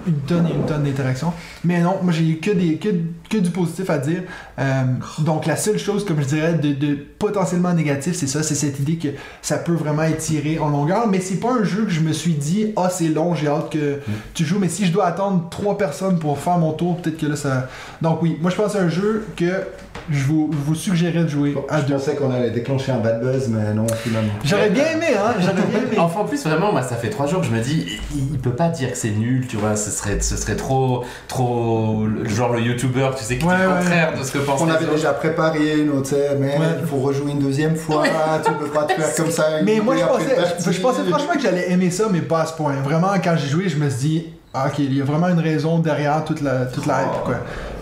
une tonne et une tonne d'interaction. Mais non, moi j'ai eu que, des, que, du positif à dire. Euh, donc la seule chose, comme je dirais, de, potentiellement négatif, c'est ça, c'est cette idée que ça peut vraiment être tiré en longueur. Mais c'est pas un jeu que je me suis dit, ah c'est long, j'ai hâte que tu joues. Mais si je dois attendre trois personnes pour faire mon tour, peut-être que là ça. Donc oui, moi je pense c'est un jeu que je vous, je vous suggérerais de jouer à Je deux. pensais qu'on allait déclencher un bad buzz, mais non, finalement. J'aurais bien aimé, hein, j'aurais bien aimé. Enfin, en plus, vraiment, moi, ça fait trois jours que je me dis, il, il peut pas dire que c'est nul, tu vois, ce serait, ce serait trop, trop, genre le youtubeur, tu sais, qui Ouais, est le ouais. contraire de ce que pensent On les avait autres. déjà préparé, nous, tu sais, mais Ouais. il faut rejouer une deuxième fois, tu peux pas te faire comme ça. une Mais moi, je pensais, je pensais franchement que j'allais aimer ça, mais pas à ce point. Vraiment, quand j'ai joué, je me suis dit, ah, ok, il y a vraiment une raison derrière toute la, toute la hype, Oh. quoi.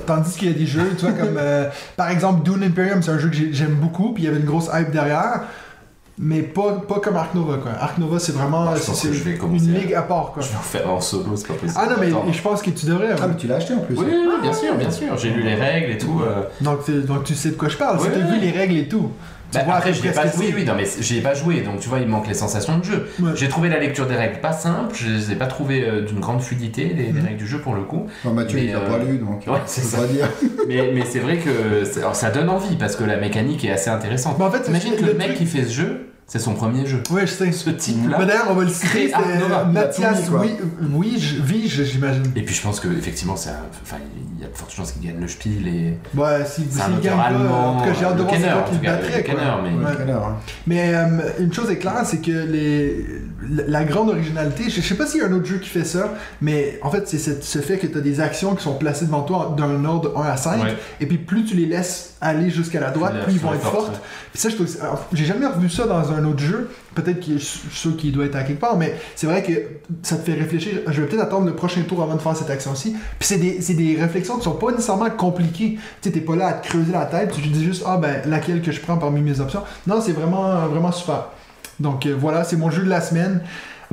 Tandis qu'il y a des jeux, tu vois, comme euh, par exemple Dune Imperium, c'est un jeu que j'ai- j'aime beaucoup, puis il y avait une grosse hype derrière, mais pas, pas comme Ark Nova, quoi. Ark Nova, c'est vraiment Ah, c'est- une à- ligue à part, quoi. Je vais en faire en solo, c'est pas possible. Ah non, mais Attends. je pense que tu devrais. Ah, mais tu l'as acheté en plus. Oui, oui, oui, bien sûr, bien sûr. J'ai lu les règles et tout. euh. Donc, tu- donc tu sais de quoi je parle, si Ouais, tu as vu les règles et tout. Bah, vois après, peu je l'ai près pas. que Oui, non, mais j'y ai pas joué, donc tu vois, il manque les sensations de jeu. Ouais. J'ai trouvé la lecture des règles pas simple, je les ai pas trouvées euh, d'une grande fluidité, les, les Mhm. règles du jeu pour le coup. Non, Mathieu, Mais, il l'a euh, pas lu, donc ouais, c'est ça. peux pas dire. mais mais c'est vrai que alors, ça donne envie parce que la mécanique est assez intéressante. Mais en fait, Imagine que le le mec truc- qui fait ce jeu, c'est son premier jeu. Ouais, je sais. Ce type-là. Mais d'ailleurs, on va le citer, Mathias oui, oui, je- Vige, j'imagine. Et puis je pense que effectivement, c'est un- enfin, il y a de fortes chances qu'il gagne le Spiel et Ouais, si, c'est un s'il auteur gagne pas, allemand. en tout cas, j'ai hâte de le voir c'est quoi en qui tout le cas, battrait. quoi. Mais- Ouais. Hein. Mais euh, une chose est claire, c'est que les, la, grande originalité, je, je sais pas s'il y a un autre jeu qui fait ça, mais en fait, c'est ce fait que tu as des actions qui sont placées devant toi d'un ordre 1 à 5, Ouais. et puis plus tu les laisses aller jusqu'à la droite, Plus ils vont être fortes. Ça, que j'ai jamais revu ça dans un autre jeu. Peut-être suis sûr qu'il doit être à quelque part, mais c'est vrai que ça te fait réfléchir. Je vais peut-être attendre le prochain tour avant de faire cette action-ci. Puis c'est des, des réflexions qui sont pas nécessairement compliquées. Tu sais, t'es pas là à te creuser la tête. Tu te dis juste, ah ben, laquelle que je prends parmi mes options. Non, c'est vraiment, vraiment super. Donc euh, voilà, c'est mon jeu de la semaine.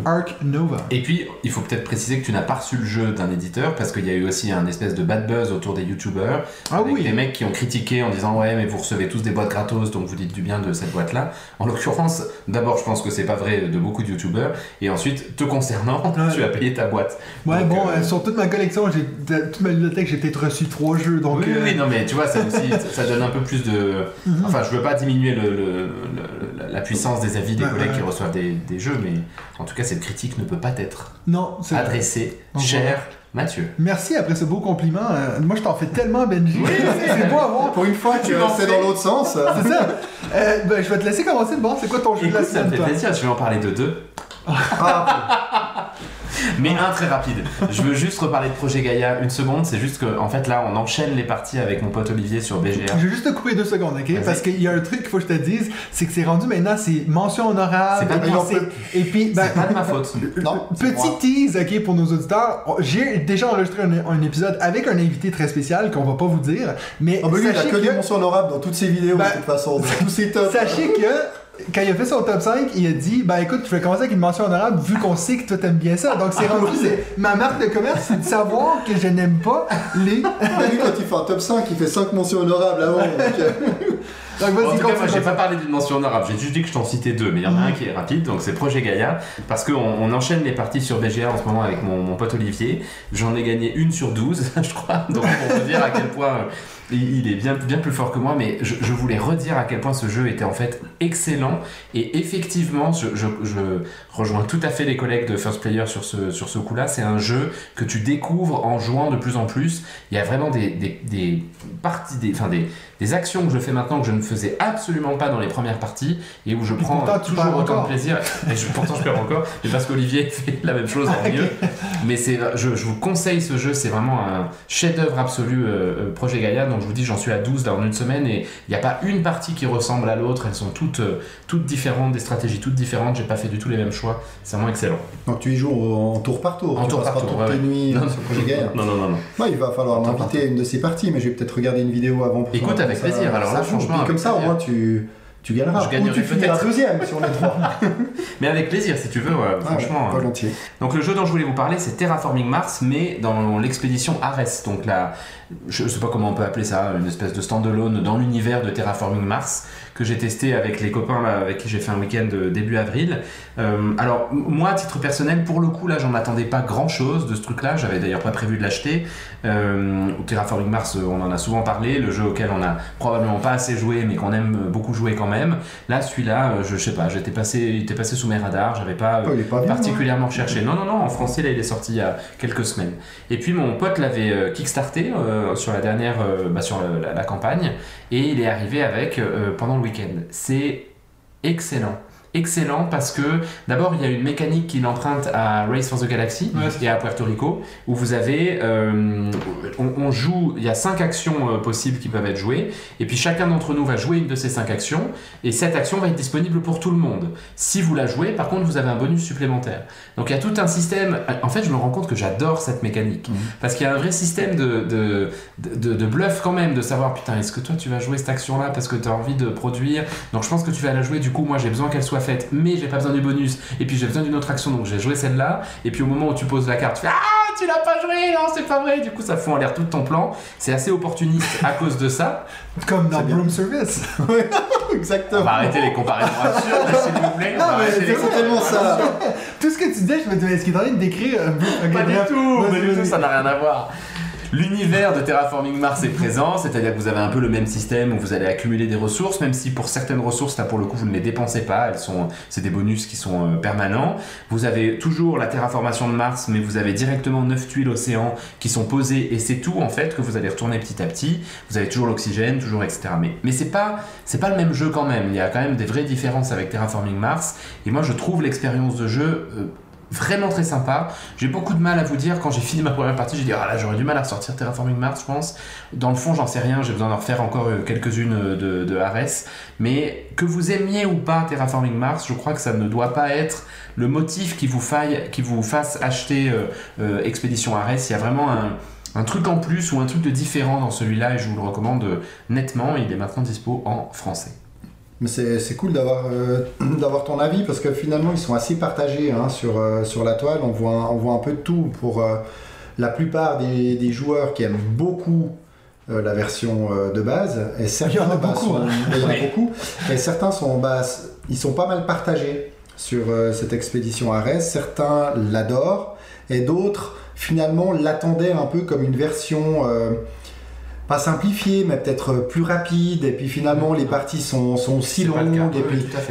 Ark Nova. Et puis, il faut peut-être préciser que tu n'as pas reçu le jeu d'un éditeur parce qu'il y a eu aussi un espèce de bad buzz autour des youtubeurs. Ah avec oui. des mecs qui ont critiqué en disant ouais mais vous recevez tous des boîtes gratos donc vous dites du bien de cette boîte là. En l'occurrence, d'abord je pense que c'est pas vrai de beaucoup de youtubeurs et ensuite te concernant, Ouais. tu as payé ta boîte. Ouais, Donc, bon, euh, euh, sur toute ma collection, toute ma bibliothèque, j'ai peut-être reçu trois jeux. Donc, oui, oui, euh, oui, non mais tu vois ça aussi ça donne un peu plus de mhm. enfin je veux pas diminuer le, le- le- la puissance des avis des collègues ouais. qui reçoivent des, des jeux mais en tout cas cette critique ne peut pas être non, adressée cher Mathieu. Merci après ce beau compliment. Euh, moi, je t'en fais tellement, Benji. c'est c'est beau à voir. Pour une fois, tu m'en c'est dans l'autre sens. C'est ça. Euh, ben, je vais te laisser commencer de voir c'est quoi ton jeu de la Écoute, ça me semaine, fait toi. plaisir, je vais en parler de deux. Ah, Mais un très rapide. Je veux juste reparler de Projet Gaïa une seconde. C'est juste que, en fait, là, on enchaîne les parties avec mon pote Olivier sur BGR. Je vais juste te couper deux secondes, ok? Parce qu'il y a un truc qu'il faut que je te dise, c'est que c'est rendu maintenant, c'est mention honorable. C'est pas et de puis ma faute. Et puis, ben, C'est pas de ma faute. Non, Petit moi. tease, ok, pour nos auditeurs. J'ai déjà enregistré un, un épisode avec un invité très spécial qu'on va pas vous dire, mais Ah bah lui, il a sachez que des que, mentions honorables dans toutes ses vidéos, Ben, de toute façon. Dans tous ses tops. sachez que quand il a fait son top 5, il a dit Bah écoute, je vais commencer avec une mention honorable vu qu'on sait que toi t'aimes bien ça. Donc c'est rendu, c'est ma marque de commerce, c'est de savoir que je n'aime pas les. Ah, lui, quand il fait un top 5, il fait 5 mentions honorables avant. donc, euh, Donc En tout cas, moi, j'ai pas parlé d'une mention honorable. J'ai juste dit que je t'en citais deux, mais il y en a un qui est rapide, donc c'est Projet Gaïa. Parce qu'on on enchaîne les parties sur BGR en ce moment avec mon, mon pote Olivier. J'en ai gagné une sur 12, je crois. Donc, pour vous dire à quel point euh, il est bien, bien plus fort que moi. Mais je, je voulais redire à quel point ce jeu était en fait excellent. Et effectivement, je, je- je rejoins tout à fait les collègues de First Player sur ce, sur ce coup-là. C'est un jeu que tu découvres en jouant de plus en plus. Il y a vraiment des, des, des parties, des, enfin des, des actions que je fais maintenant que je ne faisais absolument pas dans les premières parties et où je prends pourtant, toujours autant encore. de plaisir. Et je- pourtant, je perds encore, mais parce qu'Olivier fait la même chose en mieux. Mais je, je vous conseille ce jeu, c'est vraiment un chef-d'œuvre absolu, euh, euh, Projet Gaïa. Donc je vous dis, j'en suis à 12 là en une semaine et il n'y a pas une partie qui ressemble à l'autre. Elles sont toutes, euh, toutes différentes, des stratégies toutes différentes. J'ai pas fait du tout les mêmes choix. C'est vraiment excellent. Donc tu y joues en tour par tour. En tu tour par tour, toutes ouais, tes nuits Non, sur le projet Gaïa. Non, non, non, non. Ouais, il va falloir m'inviter à une de ces parties, mais je vais peut-être regarder une vidéo avant. Pour Écoute, avec plaisir. Alors ça là, franchement, comme ça, au moins, tu, tu gagneras. Je Ou tu finiras deuxième si on est trois. Mais avec plaisir, si tu veux, ouais, Ah, franchement. ouais, euh, volontiers. Donc le jeu dont je voulais vous parler, c'est Terraforming Mars, mais dans l'expédition Ares. Donc là, je sais pas comment on peut appeler ça, une espèce de standalone dans l'univers de Terraforming Mars que j'ai testé avec les copains là, avec qui j'ai fait un week-end euh, début avril. Euh, alors moi, à titre personnel, pour le coup là, j'en attendais pas grand-chose de ce truc-là. J'avais d'ailleurs pas prévu de l'acheter. Euh, Terraforming Mars, euh, on en a souvent parlé, le jeu auquel on a probablement pas assez joué, mais qu'on aime beaucoup jouer quand même. Là, celui-là, je, sais pas, j'étais passé, il était passé sous mes radars. J'avais pas Oh, bien. hein. particulièrement recherché. Non, non, non, en français, là, il est sorti il y a quelques semaines. Et puis, mon pote l'avait kickstarté sur la dernière, bah, sur la, la- la campagne, et il est arrivé avec pendant le C'est excellent. Excellent parce que d'abord il y a une mécanique qui l'emprunte à Race for the Galaxy Ouais, et à Puerto Rico où vous avez euh, on, on joue il y a cinq actions euh, possibles qui peuvent être jouées et puis chacun d'entre nous va jouer une de ces cinq actions et cette action va être disponible pour tout le monde. Si vous la jouez par contre vous avez un bonus supplémentaire. Donc il y a tout un système en fait je me rends compte que j'adore cette mécanique Mhm. parce qu'il y a un vrai système de, de, de, de bluff quand même de savoir putain est-ce que toi tu vas jouer cette action là parce que tu as envie de produire? Donc je pense que tu vas la jouer du coup moi j'ai besoin qu'elle soit faite mais j'ai pas besoin du bonus et puis j'ai besoin d'une autre action donc j'ai joué celle-là et puis au moment où tu poses la carte tu fais ah tu l'as pas joué non c'est pas vrai du coup ça fout en l'air tout ton plan c'est assez opportuniste à cause de ça Comme dans. Broom Service. Ouais, on Exactement. va arrêter les comparaisons absurdes s'il vous plaît Non, mais c'est tellement ça. Tout ce que tu disais, je me disais, est-ce qu'il est en train de décrire Pas du tout, pas du tout, ça n'a rien à voir. L'univers de Terraforming Mars est présent, c'est-à-dire que vous avez un peu le même système où vous allez accumuler des ressources, même si pour certaines ressources, là pour le coup, vous ne les dépensez pas, elles sont, c'est des bonus qui sont euh, permanents. Vous avez toujours la terraformation de Mars, mais vous avez directement 9 tuiles océan qui sont posées et c'est tout en fait que vous allez retourner petit à petit. Vous avez toujours l'oxygène, toujours etc. Mais, mais c'est pas, c'est pas le même jeu quand même. Il y a quand même des vraies différences avec Terraforming Mars. Et moi, je trouve l'expérience de jeu euh, vraiment très sympa. J'ai beaucoup de mal à vous dire, quand j'ai fini ma première partie, j'ai dit, ah là, j'aurais du mal à ressortir Terraforming Mars, je pense. Dans le fond, j'en sais rien, j'ai besoin d'en refaire encore euh, quelques-unes euh, de, de Ares. Mais que vous aimiez ou pas Terraforming Mars, je crois que ça ne doit pas être le motif qui vous, faille, qui vous fasse acheter euh, euh, Expédition Ares. Il y a vraiment un, un truc en plus ou un truc de différent dans celui-là et je vous le recommande nettement. Il est maintenant dispo en français. Mais c'est cool d'avoir euh, d'avoir ton avis parce que finalement ils sont assez partagés hein, sur, euh, sur la toile. On voit, on voit un peu de tout pour euh, la plupart des, des joueurs qui aiment beaucoup euh, la version euh, de base. Et certains, Il y en a bah, beaucoup, sont- hein. il y en a Oui. beaucoup. Et certains sont, bah, ils sont pas mal partagés sur euh, cette expédition Ares. Certains l'adorent et d'autres finalement l'attendaient un peu comme une version. Euh, pas simplifiée, mais peut-être plus rapide, et puis finalement les parties sont, sont si longues, et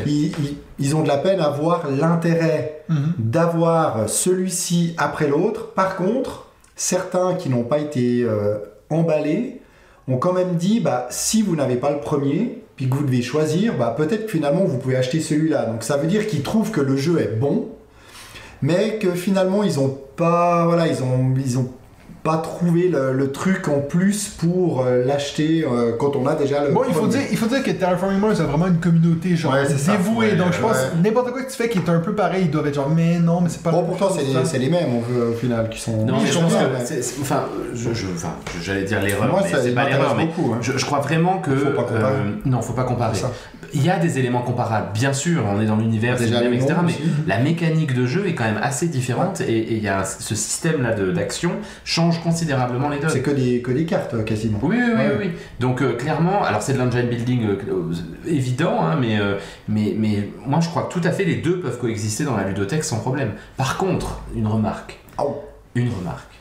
puis ils ont de la peine à voir l'intérêt Mhm. d'avoir celui-ci après l'autre. Par contre, certains qui n'ont pas été euh, emballés ont quand même dit bah, si vous n'avez pas le premier, puis que vous devez choisir, bah, peut-être que finalement vous pouvez acheter celui-là. Donc ça veut dire qu'ils trouvent que le jeu est bon, mais que finalement ils ont pas, voilà, ils ont, ils ont pas trouvé le, le truc en plus pour euh, l'acheter euh, quand on a déjà le. Bon, il faut, dire, il faut dire que Terraforming Mars a vraiment une communauté genre Ouais, c'est ça. dévouée. Ouais, donc je pense ouais. n'importe quoi que tu fais qui est un peu pareil, ils doivent être genre mais non, mais c'est pas. Bon, pourtant, c'est les, mêmes au, au final qui sont. Non, mais je sont pense bien, que enfin, je, je- enfin, j'allais dire l'erreur, Moi, mais ça c'est pas l'erreur. Mais beaucoup. hein. je, je crois vraiment que Faut pas comparer. euh, non, faut pas comparer. Il y a des éléments comparables, bien sûr. On est dans l'univers, c'est le Déjà même, le etc. Mais la mécanique de jeu est quand même assez différente et il y a ce système-là de- d'action change considérablement les donnes. C'est que des, que des cartes euh, quasiment. Oui, oui, oui, Ouais. oui, oui. Donc euh, clairement, alors c'est de l'engine building euh, euh, évident, hein, mais, euh, mais, mais moi je crois que tout à fait les deux peuvent coexister dans la ludothèque sans problème. Par contre, une remarque. Oh. Une remarque.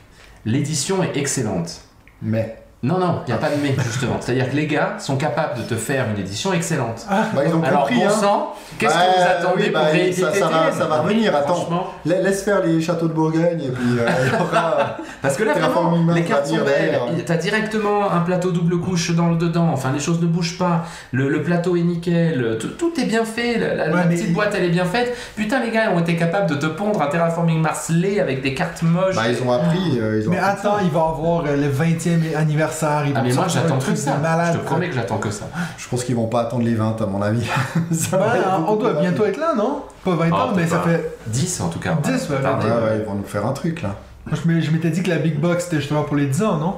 L'édition est excellente. Mais Non, non, il n'y a pas de mais, justement. C'est-à-dire que les gars sont capables de te faire une édition excellente. Bah, ils ont Alors, compris, bon hein. sang, qu'est-ce que vous attendez oui, pour bah, rééditer ça- ça va- ça va Ah revenir, attends. franchement. Laisse faire les châteaux de Bourgogne et puis euh, il y aura- Parce que là, vraiment, les cartes sont venir belles. T'as directement un plateau double couche dans le dedans. Enfin, les choses ne bougent pas. Le, le plateau est nickel. Tout, tout est bien fait. La, la- la Ouais, mais- petite boîte, elle est bien faite. Putain, les gars ont été capables de te pondre un Terraforming Mars laid avec des cartes moches. Bah, ils ont appris. euh, ils ont Mais appris attends, il va avoir le 20e anniversaire. Ils ah, mais moi, j'attends que ça. de malade, Je te quoi. promets que j'attends que ça. Je pense qu'ils vont pas attendre les 20 à mon avis. Ça Ouais, va être on doit bientôt être là, non? Pas 20 Ah, ans, mais ça fait. 10 en tout cas. 10, ouais. Ouais, ouais, ils vont nous faire un truc là. Moi, je m'étais dit que la Big Box c'était justement pour les 10 ans, non?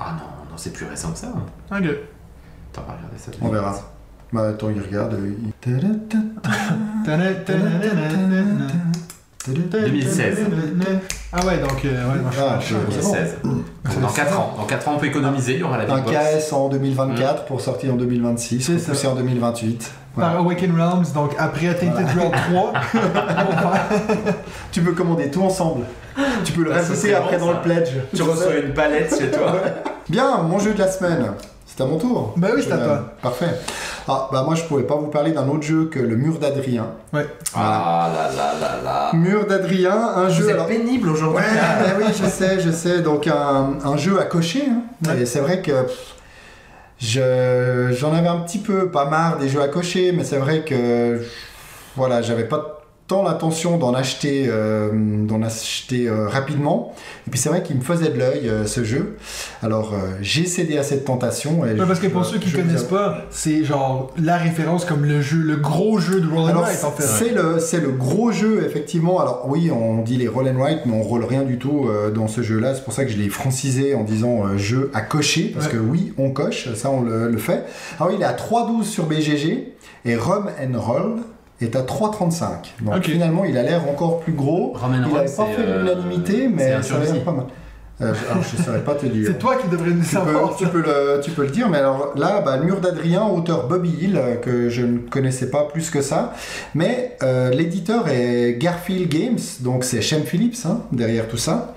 Ah non, non, c'est plus récent que ça. Ok. Attends, on va regarder ça. On verra. Bah, attends, il regarde. euh, il- Ta-na-ta-na-na-na-na. 2016. Ah ouais, donc, euh, ouais, Ah, suis je- pas- 2016. Donc, dans 4 ans. Dans 4 ans, on peut économiser. Il y aura la Un Big Box. KS en 2024 pour sortir en 2026, C'est ça. en 2028. Voilà. Par Awaken Realms, donc après Tainted Realm 3. Tu peux commander tout ensemble. Tu peux le Ah, ça rajouter après bon, dans ça. le pledge. Tu reçois une palette chez toi. Bien, mon jeu de la semaine. C'est à mon tour. Bah oui, c'est à Euh, toi. Parfait. Ah, bah moi je pouvais pas vous parler d'un autre jeu que le Mur d'Adrien. Ah là là là là. Mur d'Adrien, un Vous jeu. êtes alors- pénible aujourd'hui. Ouais, bah oui, je sais, je sais. Donc un, un jeu à cocher. hein. Ouais. Et c'est vrai que je, j'en avais un petit peu pas marre des jeux à cocher, mais c'est vrai que voilà, j'avais pas tant l'intention d'en acheter, euh, d'en acheter euh, rapidement. Et puis c'est vrai qu'il me faisait de l'œil euh, ce jeu. Alors j'ai cédé à cette tentation. Et Ouais, parce que pour ceux qui vous connaissent pas, c'est genre la référence comme le jeu, le gros jeu de Roll and Write en fait. c'est le, c'est le gros jeu, effectivement. Alors, oui, on dit les roll and write, mais on roule rien du tout dans ce jeu-là. C'est pour ça que je l'ai francisé en disant jeu à cocher, parce Ouais. que oui, on coche, ça on le, le fait. Alors, il est à 3,12 sur BGG, et Rum and Roll est à 3,35. Donc, finalement, il a l'air encore plus gros. Il n'avait pas fait euh, l'unanimité, mais ça a l'air pas mal. Euh, alors, je ne saurais pas te dire. C'est toi qui devrais nous Tu peux, savoir. tu, peux le, tu peux le dire, mais alors là, bah, le mur d'Adrien, auteur Bobby Hill, euh, que je ne connaissais pas plus que ça. Mais euh, l'éditeur est Garfield Games, donc c'est Shem Phillips hein, derrière tout ça.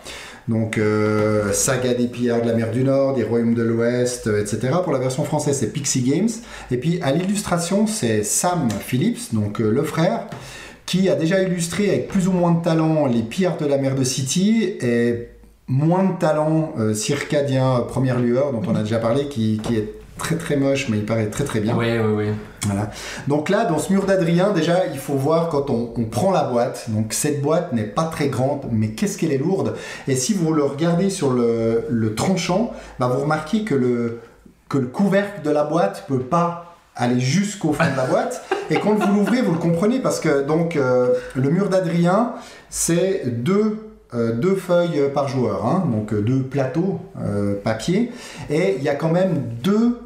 Donc euh, Saga des pillards de la mer du Nord, des royaumes de l'Ouest, euh, etc. Pour la version française, c'est Pixie Games. Et puis à l'illustration, c'est Sam Phillips, donc euh, le frère, qui a déjà illustré avec plus ou moins de talent les pillards de la mer de City et moins de talent circadien première lueur dont on a déjà parlé qui est très très moche mais il paraît très très bien. Ouais, ouais, ouais. voilà. donc là dans ce mur d'Adrien déjà il faut voir quand on, on prend la boîte. Donc cette boîte n'est pas très grande mais qu'est-ce qu'elle est lourde. Et si vous le regardez sur le, le tranchant bah, vous remarquez que le, que le couvercle de la boîte peut pas aller jusqu'au fond de la boîte. Et quand vous l'ouvrez vous le comprenez parce que donc euh, le mur d'Adrien c'est deux euh, deux feuilles par joueur, hein, donc euh, deux plateaux euh, papier, et il y a quand même deux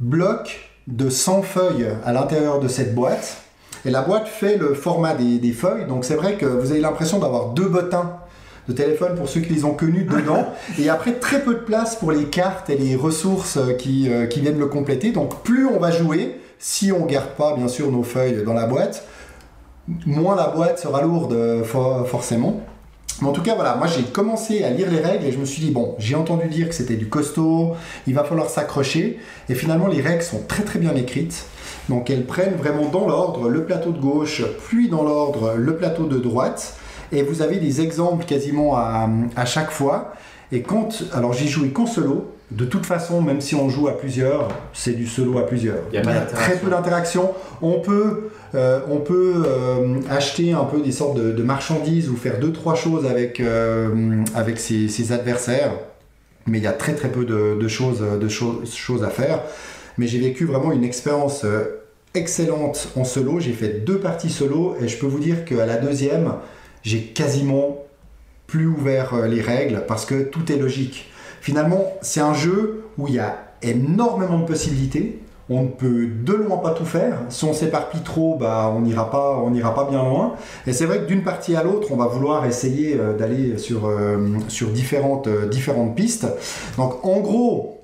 blocs de 100 feuilles à l'intérieur de cette boîte. Et la boîte fait le format des, des feuilles, donc c'est vrai que vous avez l'impression d'avoir deux bottins de téléphone pour ceux qui les ont connus dedans, et après très peu de place pour les cartes et les ressources euh, qui, euh, qui viennent le compléter. Donc plus on va jouer, si on garde pas bien sûr nos feuilles dans la boîte, moins la boîte sera lourde euh, for- forcément. Mais en tout cas, voilà, moi j'ai commencé à lire les règles et je me suis dit, bon, j'ai entendu dire que c'était du costaud, il va falloir s'accrocher. Et finalement, les règles sont très très bien écrites. Donc elles prennent vraiment dans l'ordre le plateau de gauche, puis dans l'ordre le plateau de droite. Et vous avez des exemples quasiment à, à chaque fois. Et quand, alors j'ai joué qu'en solo. De toute façon, même si on joue à plusieurs, c'est du solo à plusieurs. Il y a pas très d'interaction. peu d'interaction. On peut, euh, on peut euh, acheter un peu des sortes de, marchandises ou faire deux trois choses avec euh, avec ses, adversaires, mais il y a très très peu de, choses de choses à faire. Mais j'ai vécu vraiment une expérience excellente en solo. J'ai fait deux parties solo et je peux vous dire qu'à la deuxième, j'ai quasiment plus ouvert les règles parce que tout est logique. Finalement, c'est un jeu où il y a énormément de possibilités. On ne peut de loin pas tout faire. Si on s'éparpille trop, bah, on n'ira pas, on n'ira pas bien loin. Et c'est vrai que d'une partie à l'autre, on va vouloir essayer euh, d'aller sur, euh, sur différentes, euh, différentes pistes. Donc en gros,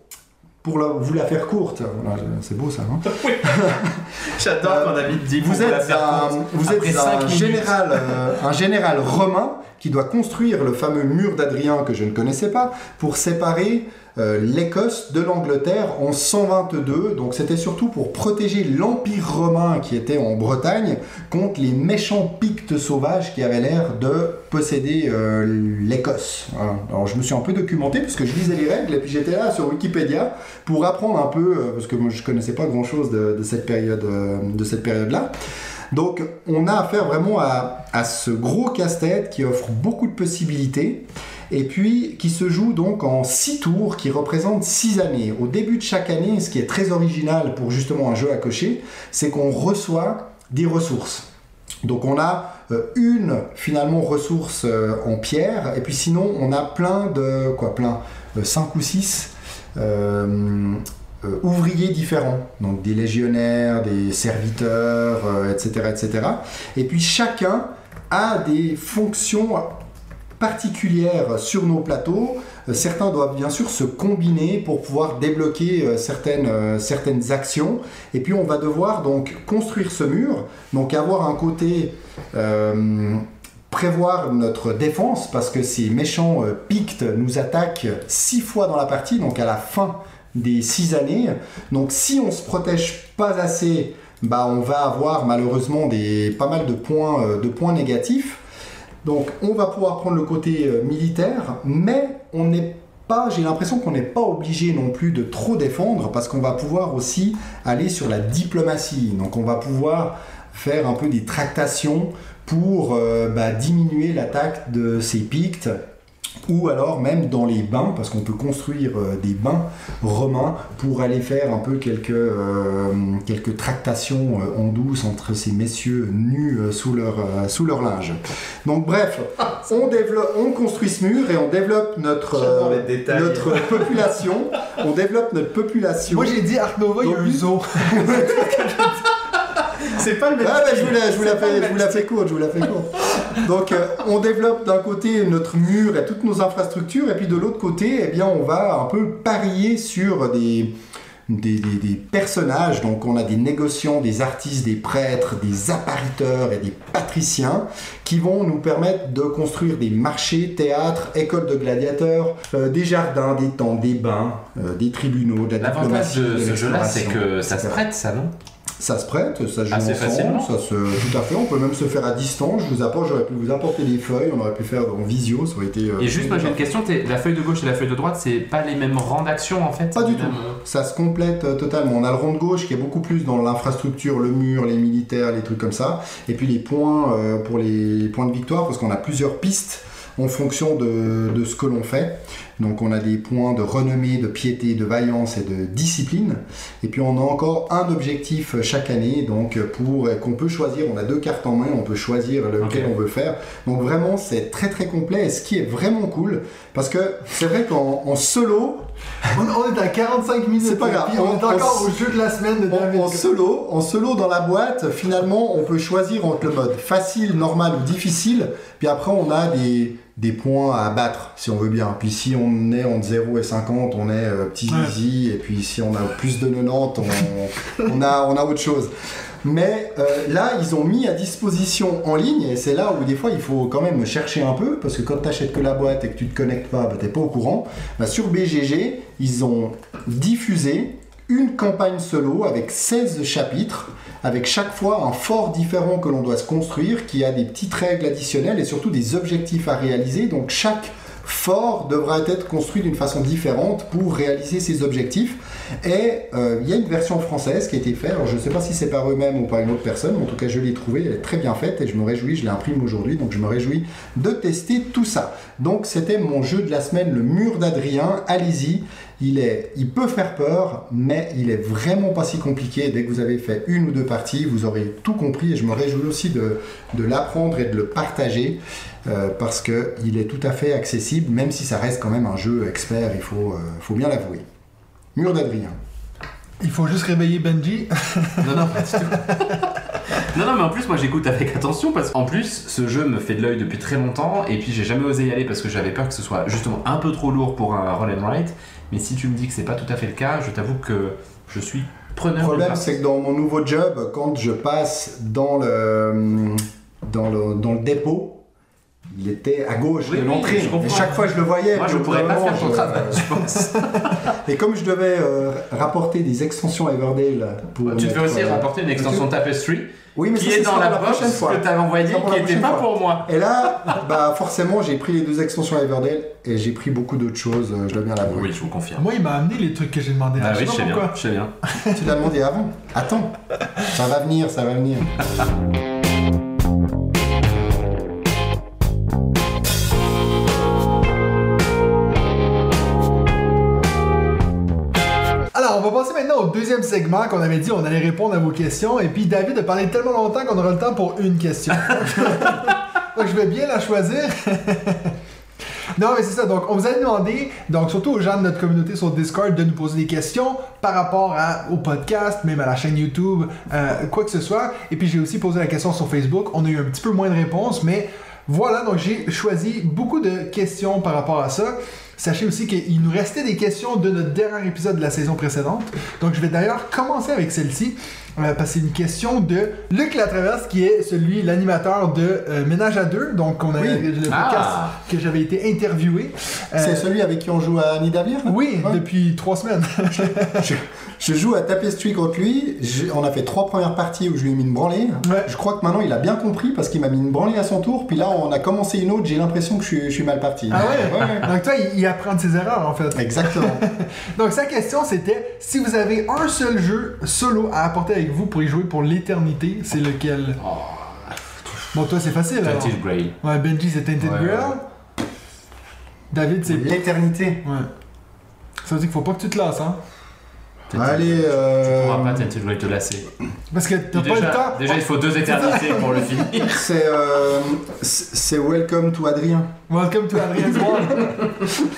pour la- vous la faire courte, voilà, c'est beau ça, hein J'adore Euh, quand David dit vous peut la êtes, faire un, courte. vous Après êtes un, général, euh, un général romain qui doit construire le fameux mur d'Adrien que je ne connaissais pas pour séparer euh, l'Écosse de l'Angleterre en 122. Donc c'était surtout pour protéger l'Empire romain qui était en Bretagne contre les méchants pictes sauvages qui avaient l'air de posséder euh, l'Écosse. Alors je me suis un peu documenté parce que je lisais les règles et puis j'étais là sur Wikipédia pour apprendre un peu, euh, parce que moi je connaissais pas grand chose de, cette période, de cette période-là. Donc on a affaire vraiment à ce gros casse-tête qui offre beaucoup de possibilités et puis qui se joue donc en 6 tours qui représentent 6 années. Au début de chaque année, ce qui est très original pour justement un jeu à cocher, c'est qu'on reçoit des ressources. Donc on a euh, une finalement ressource euh, en pierre et puis sinon on a plein de quoi plein 5 ou 6 ouvriers différents, donc des légionnaires, des serviteurs, euh, etc., etc. Et puis chacun a des fonctions particulières sur nos plateaux. Euh, Certains doivent bien sûr se combiner pour pouvoir débloquer euh, certaines, euh, certaines actions. Et puis on va devoir donc construire ce mur, donc avoir un côté prévoir notre défense parce que ces méchants pictes nous attaquent six fois dans la partie, donc à la fin des six années. Donc si on se protège pas assez, bah on va avoir malheureusement des pas mal de points, de points négatifs. Donc on va pouvoir prendre le côté euh, militaire, mais on n'est pas, j'ai l'impression qu'on n'est pas obligé non plus de trop défendre parce qu'on va pouvoir aussi aller sur la diplomatie. Donc on va pouvoir faire un peu des tractations pour euh, bah, diminuer l'attaque de ces pictes ou alors même dans les bains, parce qu'on peut construire euh, des bains romains pour aller faire un peu quelques, euh, quelques tractations euh, en douce entre ces messieurs nus euh, sous, leur, euh, sous leur linge. Donc bref, on, développe, on construit ce mur et on développe notre, euh, notre population. On développe notre population. Moi j'ai dit Ark Nova, il y a. C'est pas le même. Ah bah, je vous la, je vous la C'est pas fais, le je même vous la fais courte, je vous la fais courte. Donc euh, on développe d'un côté notre mur et toutes nos infrastructures, et puis de l'autre côté, eh bien, on va un peu parier sur des, des, des- des personnages. Donc on a des négociants, des artistes, des prêtres, des appariteurs et des patriciens qui vont nous permettre de construire des marchés, théâtres, écoles de gladiateurs, euh, des jardins, des temples, des bains, euh, des tribunaux, de la L'avantage de ce jeu-là, c'est que ça se prête, ça, non? Ça se prête, ça se joue Assez ensemble, facilement. ça se, tout à fait. On peut même se faire à distance. Je vous apporte, j'aurais pu vous apporter des feuilles, on aurait pu faire en visio, ça aurait été. euh, Et juste, moi j'ai une question la feuille de gauche et la feuille de droite, c'est pas les mêmes rangs d'action en fait Pas du tout. mêmes- Ça se complète euh, totalement. On a le rond de gauche qui est beaucoup plus dans l'infrastructure, le mur, les militaires, les trucs comme ça. Et puis les points euh, pour les, les points de victoire, parce qu'on a plusieurs pistes en fonction de, de ce que l'on fait. Donc on a des points de renommée, de piété, de vaillance et de discipline. Et puis on a encore un objectif chaque année, donc pour qu'on peut choisir. On a deux cartes en main, on peut choisir lequel on veut faire. Donc vraiment c'est très très complet. Et ce qui est vraiment cool, parce que c'est vrai qu'en en solo, On, on est à 45 minutes. C'est pas grave. on, est encore on- au jeu de la semaine de David. En solo, en solo dans la boîte, finalement, on peut choisir entre le mode facile, normal ou difficile. Puis après, on a des, des points à abattre, si on veut bien. Puis si on est entre 0 et 50, on est euh, petit Ouais. zizi. Et puis si on a plus de 90, on, on, a, on a autre chose. Mais euh, là, ils ont mis à disposition en ligne, et c'est là où des fois il faut quand même chercher un peu, parce que quand tu achètes que la boîte et que tu te connectes pas, bah, t'es pas au courant. Bah, sur BGG, ils ont diffusé une campagne solo avec 16 chapitres, avec chaque fois un fort différent que l'on doit se construire, qui a des petites règles additionnelles et surtout des objectifs à réaliser. Donc chaque fort devra être construit d'une façon différente pour réaliser ces objectifs. Et euh, il y a une version française qui a été faite. Alors, je ne sais pas si c'est par eux-mêmes ou par une autre personne, mais en tout cas je l'ai trouvée, elle est très bien faite et je me réjouis, je l'imprime aujourd'hui, donc je me réjouis de tester tout ça. Donc c'était mon jeu de la semaine, le mur d'Adrien. Allez-y, il, il peut faire peur, mais il est vraiment pas si compliqué. Dès que vous avez fait une ou deux parties, vous aurez tout compris et je me réjouis aussi de, de l'apprendre et de le partager euh, parce qu'il est tout à fait accessible, même si ça reste quand même un jeu expert, il faut, euh, faut bien l'avouer. Mur d'Adrien. Il faut juste réveiller Benji. Non, non, pas du tout. non, non, mais en plus, moi j'écoute avec attention parce qu'en plus, ce jeu me fait de l'œil depuis très longtemps et puis j'ai jamais osé y aller parce que j'avais peur que ce soit justement un peu trop lourd pour un roll and write. Mais si tu me dis que c'est pas tout à fait le cas, je t'avoue que je suis preneur Le problème, c'est que dans mon nouveau job, quand je passe dans le, dans le, dans le dépôt, il était à gauche Oui, de l'entrée. et chaque fois, je le voyais. Moi, je bout pourrais pas faire ton travail, je pense. Et comme je devais euh, rapporter des extensions Everdale pour. Tu devais aussi euh, rapporter une extension Tapestry Oui, mais qui ça, est ce dans la box fois. que tu avais la qui n'était pas fois. pour moi. Et là, bah forcément, j'ai pris les deux extensions Everdale et j'ai pris beaucoup d'autres choses, euh, je dois bien l'avouer. Oui, je vous confirme. Moi, il m'a amené les trucs que j'ai demandé. Ah oui, je sais bien, je sais bien. Tu l'as demandé avant Attends, ça va venir, ça va venir. au deuxième segment qu'on avait dit on allait répondre à vos questions. Et puis, David a parlé tellement longtemps qu'on aura le temps pour une question. Donc, je vais bien la choisir. non, mais c'est ça. Donc, on vous a demandé, donc surtout aux gens de notre communauté sur Discord, de nous poser des questions par rapport à- au podcast, même à la chaîne YouTube, euh, quoi que ce soit. Et puis, j'ai aussi posé la question sur Facebook. On a eu un petit peu moins de réponses, mais voilà. Donc, j'ai choisi beaucoup de questions par rapport à ça. Sachez aussi qu'il nous restait des questions de notre dernier épisode de la saison précédente. Donc, je vais d'ailleurs commencer avec celle-ci. Euh, parce que c'est une question de Luc Latraverse, qui est celui, l'animateur de euh, Ménage à deux. Donc, on a Oui. le podcast Ah. que j'avais été interviewé. Euh, C'est celui avec qui on joue à Nidavellir là? Oui, Ouais. depuis trois semaines. je, je joue à Tapestry contre lui. Je- on a fait trois premières parties où je lui ai mis une branlée. Ouais. Je crois que maintenant il a bien compris parce qu'il m'a mis une branlée à son tour. Puis là, on a commencé une autre. J'ai l'impression que je suis, je suis mal parti. Ah ouais? Donc, toi, il, il apprend de ses erreurs, en fait. Exactement. Donc, sa question, c'était si vous avez un seul jeu solo à apporter avec vous pour y jouer pour l'éternité, c'est lequel? Bon, toi, c'est facile. Tainted Grail. Ouais, Benji, c'est Tainted Ouais, Grail. David, c'est. L'éternité. Ouais. Ça veut dire qu'il faut pas que tu te lasses, hein? Allez. Euh, Tu pourras pas Tainted Grail te lasser. Parce que t'as pas le Déjà, temps. déjà, il faut deux éternités pour le finir. C'est euh, c'est Welcome to Adrien. Welcome to World.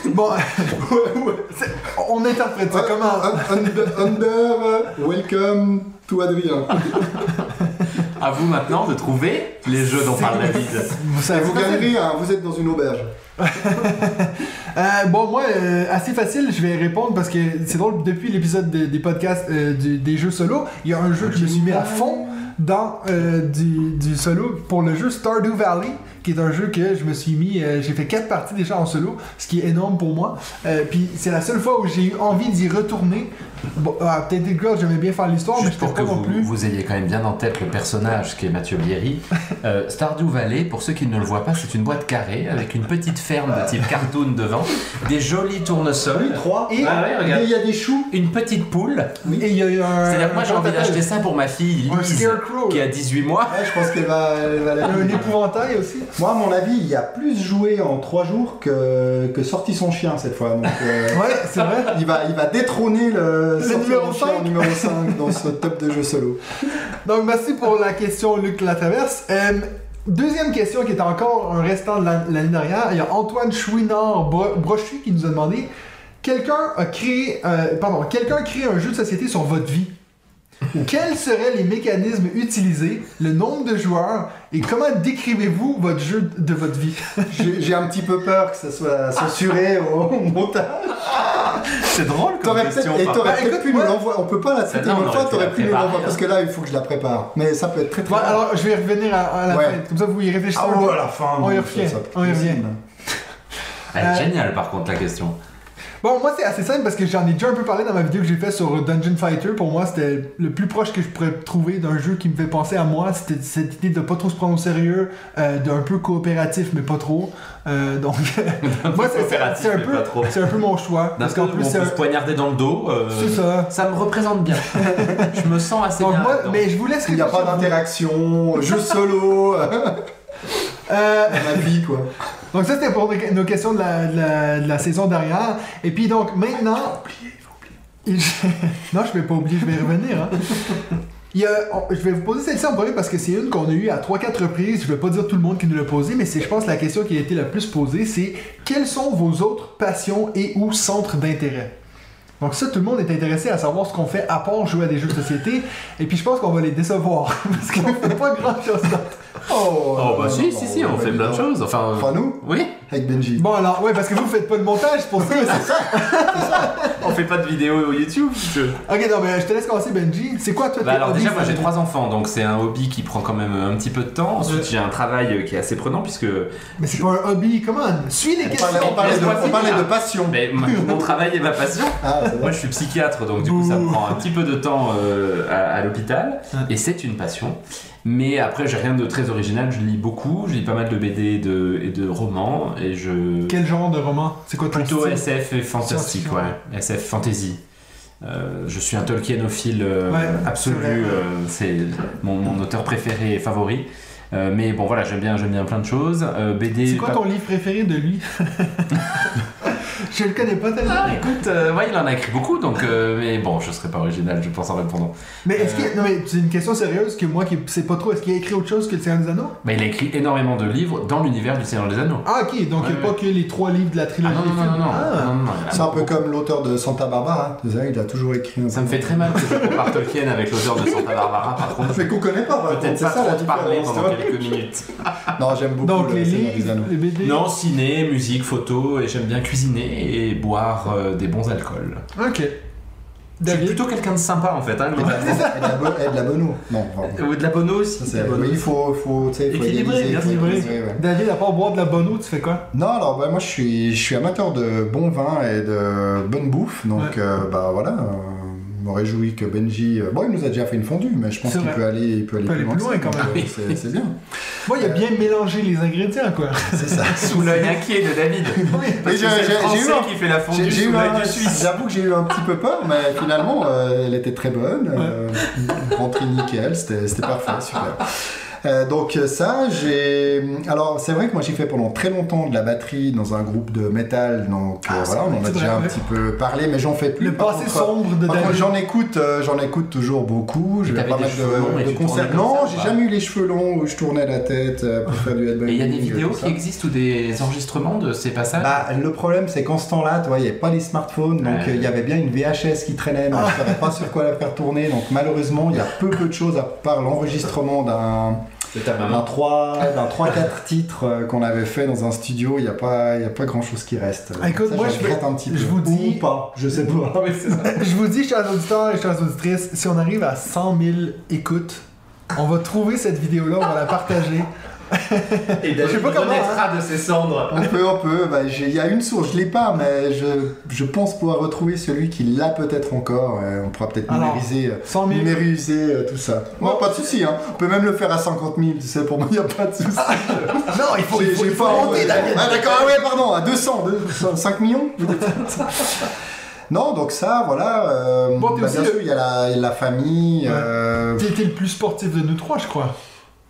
bon, on interprète ça comment? Un- Under, under, euh, Welcome to Adrien. À vous maintenant de trouver les jeux dont parle David. Vous savez vous hein, vous êtes dans une auberge. Euh, bon, moi, euh, assez facile, je vais répondre parce que c'est drôle, depuis l'épisode de- des podcasts euh, du- des jeux solo, il y a un jeu que je me suis mis à fond dans euh, du, du solo pour le jeu Stardew Valley, qui est un jeu que je me suis mis, euh, j'ai fait quatre parties déjà en solo, ce qui est énorme pour moi. Euh, Puis c'est la seule fois où j'ai eu envie d'y retourner. Bon, ah, Tainted Girl, j'aimais bien faire l'histoire, mais je pour que pas non vous, plus. vous ayez quand même bien en tête le personnage qui est Mathieu Bierry, euh, Stardew Valley, pour ceux qui ne le voient pas, c'est une boîte carrée avec une petite ferme de type cartoon devant, des jolis tournesols, trois. Et- Ah ouais, il y a des choux. une petite poule. Et il y a eu un. C'est-à-dire que moi j'ai envie d'acheter ça pour ma fille Lise, qui a 18 mois. Ouais, je pense qu'elle va, elle va un épouvantail aussi. Moi, à mon avis, il y a plus joué en trois jours que, que sorti son chien cette fois. Donc, euh, Ouais, c'est vrai. il, va, il va détrôner le, numéro mon chien cinq. numéro 5 dans ce top de jeu solo. Donc, merci pour la question, Luc Latraverse. Euh, deuxième question qui est encore un restant de la- l'année dernière. Il y a Antoine Chouinard Bro- Brochu qui nous a demandé Quelqu'un a créé. euh, pardon, quelqu'un a créé un jeu de société sur votre vie? Quels seraient les mécanismes utilisés, le nombre de joueurs et comment décrivez-vous votre jeu de votre vie? J'ai un petit peu peur que ça soit censuré au montage. C'est drôle comme T'aurais question. peut-être et t'aurais peut-être pu nous l'envoyer. On peut pas la traiter une fois, t'aurais pu nous l'envoyer. hein. Parce que là, il faut que je la prépare. Mais ça peut être très très Bon, alors je vais revenir à, à la Ouais. fin. Comme ça, vous y réfléchissez. Ah ouais, à la fin. On y revient, on y revient. Elle est Euh, géniale par contre la question. Bon, moi, c'est assez simple parce que j'en ai déjà un peu parlé dans ma vidéo que j'ai fait sur Dungeon Fighter. Pour moi, c'était le plus proche que je pourrais trouver d'un jeu qui me fait penser à moi. C'était cette idée de pas trop se prendre au sérieux, euh, d'un peu coopératif, mais pas trop. Euh, donc, moi, c'est- un, peu- un peu mon choix. Parce qu'en plus, on c'est peut un- se poignarder dans le dos. euh, c'est ça. Ça me représente bien. je me sens assez Donc, bien. moi, mais je vous laisse Il n'y a pas d'interaction, jeu solo, dans Euh, ma vie quoi. Donc ça c'était pour nos- questions de la, de la- de la saison dernière. Et puis donc maintenant... Il- non, je vais pas oublier, je vais y revenir. hein. Il y a- je vais vous poser celle-ci en premier parce que c'est une qu'on a eue à 3-4 reprises. Je vais pas dire tout le monde qui nous l'a posée, mais c'est je pense la question qui a été la plus posée, c'est quelles sont vos autres passions et ou centres d'intérêt? Donc ça, tout le monde est intéressé à savoir ce qu'on fait à part jouer à des jeux de société. Et puis je pense qu'on va les décevoir parce qu'on fait pas grand-chose d'autre. Oh, Oh bah si, si, si, on fait plein de choses. Enfin, euh, Enfin, nous oui. avec Benji. Bon, alors, ouais, parce que vous faites pas de montage, c'est pour ça. On fait pas de vidéo YouTube. ok, non, mais je te laisse commencer, Benji. C'est quoi, toi, Bah alors déjà moi j'ai trois enfants donc c'est un hobby qui prend quand même un petit peu de temps. Ensuite j'ai un travail qui est assez prenant puisque Mais c'est pas un hobby, comment Suis les On questions. parlait, on parlait de, Laisse-moi on parlait finir. de passion. mais mon travail est ma passion. Moi je suis psychiatre donc du coup ça me prend un petit peu de temps euh, à, à l'hôpital et c'est une passion. Mais après j'ai rien de très original, je lis beaucoup, je lis pas mal de BD et de, et de romans et je... Quel genre de roman? C'est quoi ton Plutôt style? SF et fantastique, ouais. SF fantasy. Euh, je suis un Tolkienophile euh, Ouais, absolu, c'est mon, mon auteur préféré et favori. Euh, mais bon voilà, j'aime bien, j'aime bien plein de choses. Euh, BD. C'est quoi pas- ton livre préféré de lui? Je le connais pas tellement. Ah, écoute, euh, ouais, il en a écrit beaucoup, donc euh, mais bon, je serai pas original, je pense en répondant. Mais est-ce Euh. que. Non, mais c'est une question sérieuse que moi qui sais pas trop. Est-ce qu'il a écrit autre chose que Le Seigneur des Anneaux? Mais il a écrit énormément de livres dans l'univers du Seigneur des Anneaux. Ah, ok, donc il Ouais, n'y a pas que les trois livres de la Ah trilogie. non, non, des non, non, non, Ah. non, C'est un peu comme l'auteur de Santa Barbara. Tu sais, il a toujours écrit un Ça me fait très mal que je compare Tolkien avec l'auteur de Santa Barbara, par contre. Mais qu'on connaît pas, vraiment. Peut-être C'est pas ça, la trop te parler différence, pendant quelques minutes. Non, j'aime beaucoup Donc le les Seigneur des livres, les BD. Non, ciné, musique, photo, et j'aime bien cuisiner et boire euh, des bons alcools. Ok. Suis David plutôt quelqu'un de sympa en fait, hein, Et de globalement. la- et de la bo- et de la bonne eau. Non, pardon. Ou de la bono aussi. Ça, de c'est- oui, il aussi. faut, faut, tu sais, il faut Équilibré, égaliser, bien faut équilibré. équilibrer, ouais. David, à part boire de la bonne eau, tu fais quoi? Non, alors bah, moi je suis, je suis amateur de bon vin et de bonne bouffe, donc Ouais. euh, bah voilà, euh, me réjouis que Benji, euh, bon il nous a déjà fait une fondue, mais je pense qu'il peut aller, il peut aller peut plus aller loin, plus loin, quand même. euh, c'est- c'est bien. Moi, il a bien mélangé les ingrédients, quoi. C'est ça. Sous l'œil inquiet de David. Parce j'ai- eu français un- qui fait la fondue j'ai sous eu l'œil un, du Suisse. j'avoue que j'ai eu un petit peu peur, mais finalement euh, elle était très bonne, euh, rentrée nickel, c'était parfait, super. Euh, donc euh, ça, j'ai. Alors c'est vrai que moi j'ai fait pendant très longtemps de la batterie dans un groupe de métal, donc euh, Ah, voilà, on en a déjà un petit peu parlé, mais j'en fais plus. Le passé sombre de j'en écoute, euh, j'en écoute toujours beaucoup. J'ai t'avais pas mal de, concerts. Non, j'ai jamais eu les cheveux longs où je tournais la tête pour faire du headbanging. Et il y a des vidéos qui existent ou des enregistrements de ces passages? Bah, le problème, c'est qu'en ce temps-là, tu vois, il n'y avait pas les smartphones, donc il y avait bien une VHS qui traînait, mais je ne savais pas sur quoi la faire tourner. Donc malheureusement, il y a peu peu de choses à part l'enregistrement d'un de ta d'un maman 3 d'un 3-4 titres euh, qu'on avait fait dans un studio. Il n'y a pas il y a pas grand chose qui reste. Ah, écoute, Ça, moi, je je vais- un petit peu. je vous dis- ou pas, je sais pas. Je vous dis, chers auditeurs et chères auditrices, si on arrive à 100 000 écoutes, on va trouver cette vidéo-là, on va la partager. Et Je sais pas comment, renaîtra de ses cendres. On peut, on peut. Bah, Il y a une source, je l'ai pas, mais je, je pense pouvoir retrouver celui qui l'a peut-être encore. Euh, on pourra peut-être numériser, euh, 100 000. numériser euh, tout ça. Bon, pas de souci, hein. on peut même le faire à 50 000, tu sais, pour moi, il n'y a pas de souci. Non, il faut, il faut, il faut pas monter, ouais. David. Ah, d'accord, ah ouais, pardon, à 200, 200, 5 millions Non, donc ça, voilà. euh, Bon, t'es bah, aussi bien sûr, il y a la, la famille. Ouais. euh, le plus sportif de nous trois, je crois.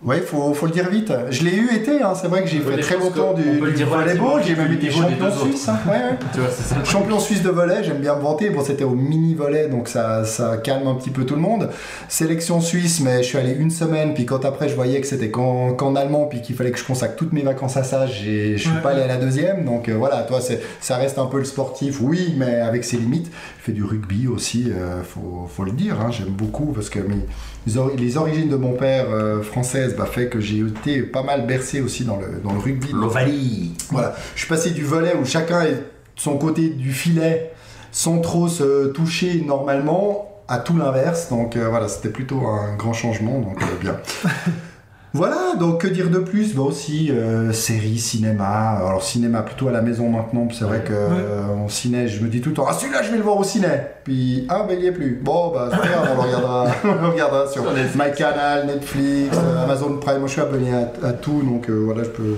Ouais, faut, faut le dire vite. Je l'ai eu été, hein. c'est vrai que j'ai fait très longtemps du, du volleyball, j'ai même été champion suisse. hein. Ouais, ouais. Tu vois, c'est ça. le truc. Champion suisse de volley, j'aime bien me vanter. Bon, c'était au mini volley, donc ça, ça calme un petit peu tout le monde. Sélection suisse, mais je suis allé une semaine, puis quand après je voyais que c'était qu'en allemand, puis qu'il fallait que je consacre toutes mes vacances à ça, je suis Ouais. pas allé à la deuxième. Donc euh, voilà, toi, ça reste un peu le sportif, oui, mais avec ses limites. Je fais du rugby aussi, euh, faut, faut le dire. hein, j'aime beaucoup parce que mes- les, or- les origines de mon père euh, française bah, fait que j'ai été pas mal bercé aussi dans le, dans le rugby. L'Ovalie. Voilà, je suis passé du volet où chacun est de son côté du filet sans trop se toucher normalement à tout l'inverse. Donc euh, voilà, c'était plutôt un grand changement, donc bien. Voilà, donc que dire de plus? Bah aussi, euh, série, cinéma. Alors cinéma plutôt à la maison maintenant, puis c'est vrai que euh, en ciné, je me dis tout le temps, ah celui-là je vais le voir au ciné. Puis, ah ben il y est plus. Bon, bah c'est grave, on le regardera, on le regardera sur Sur Netflix. MyCanal, Netflix, euh, Amazon Prime. Moi je suis abonné à, à tout, donc euh, voilà, je peux...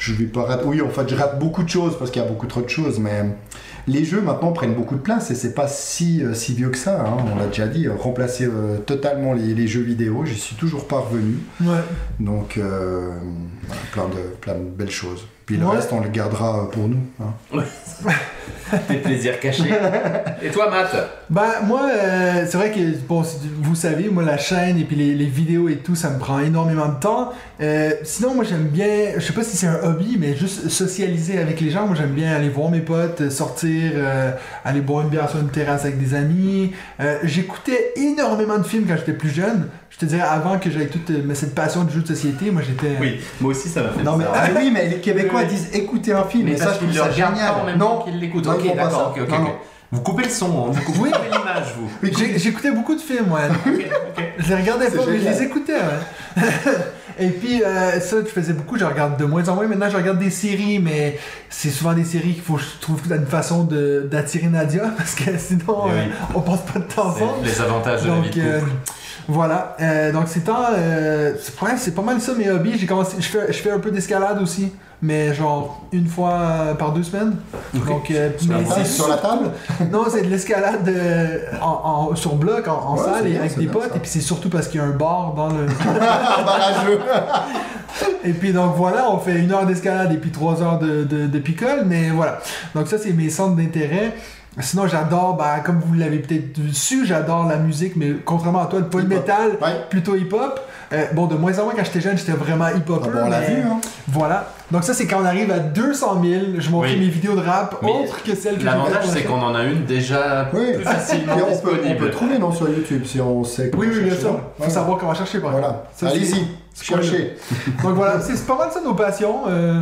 Je vais pas rater. Oui, en fait, je rate beaucoup de choses parce qu'il y a beaucoup trop de choses, mais les jeux maintenant prennent beaucoup de place et c'est pas si, euh, si vieux que ça. hein. On l'a déjà dit, remplacer euh, totalement les, les jeux vidéo, j'y suis toujours pas revenu. Ouais. Donc, euh, plein, de, plein de belles choses. Puis le Ouais. reste, on le gardera pour nous. hein. Des plaisirs cachés. Et toi, Matt? Ben, moi, euh, c'est vrai que, bon, vous savez, moi, la chaîne et puis les, les vidéos et tout, ça me prend énormément de temps. Euh, sinon, moi, j'aime bien, je sais pas si c'est un hobby, mais juste socialiser avec les gens. Moi, j'aime bien aller voir mes potes, euh, sortir, euh, aller boire une bière sur une terrasse avec des amis. Euh, J'écoutais énormément de films quand j'étais plus jeune. Je te dirais, avant que j'aie toute euh, cette passion du jeu de société, moi, j'étais... Oui, moi aussi ça m'a fait Non, mais, ah oui, mais les Québécois, fois, oui. ils disent écoutez un film, Mais et ça, je trouve ça génial. non, temps qu'il l'écoute. Non, Ok, d'accord, ok, ok. Vous coupez le son, hein, vous coupez l'image, vous. J'écoutais beaucoup de films, ouais. Ok, ok. Je les regardais pas, mais je les écoutais, ouais. Et puis, euh, ça, je faisais beaucoup, je regarde de moins en moins. Maintenant, je regarde des séries, mais c'est souvent des séries qu'il faut que je trouve une façon d'attirer Nadia, parce que sinon, Eh euh, oui. on passe pas de temps ensemble. Les avantages de la vie Donc, de euh, voilà. Euh, donc, c'est temps. euh, c'est pas mal ça, mes hobbies. J'ai commencé, je fais, je fais un peu d'escalade aussi, mais genre une fois euh, par deux semaines. Donc, euh, Sur la mais sur la table? Non, c'est de l'escalade euh, en, en- sur bloc, en, en Ouais, salle, et bien, avec des potes, ça. et puis c'est surtout parce qu'il y a un bar dans le. Et puis donc voilà, on fait une heure d'escalade et puis trois heures de, de, de picole, mais voilà. Donc ça, c'est mes centres d'intérêt. Sinon, j'adore, bah, comme vous l'avez peut-être su, j'adore la musique, mais contrairement à toi, pas le Hip-hop. Ouais. plutôt hip-hop. Euh, bon, de moins en moins, quand j'étais jeune, j'étais vraiment Ah hip-hopper. bon, on l'a vu, hein. Voilà. Donc ça, c'est quand on arrive à 200 000, je montrais Oui. mes vidéos de rap Mais autres que celles que j'ai L'avantage, c'est qu'on en a une déjà Oui. plus facilement Et on peut, on disponible. peut trouver non sur YouTube si on sait Oui, oui, bien sûr. Faut Voilà. savoir comment chercher, par exemple. Voilà. Allez-y, cherchez. Donc voilà, c'est c'est pas mal ça nos passions. euh,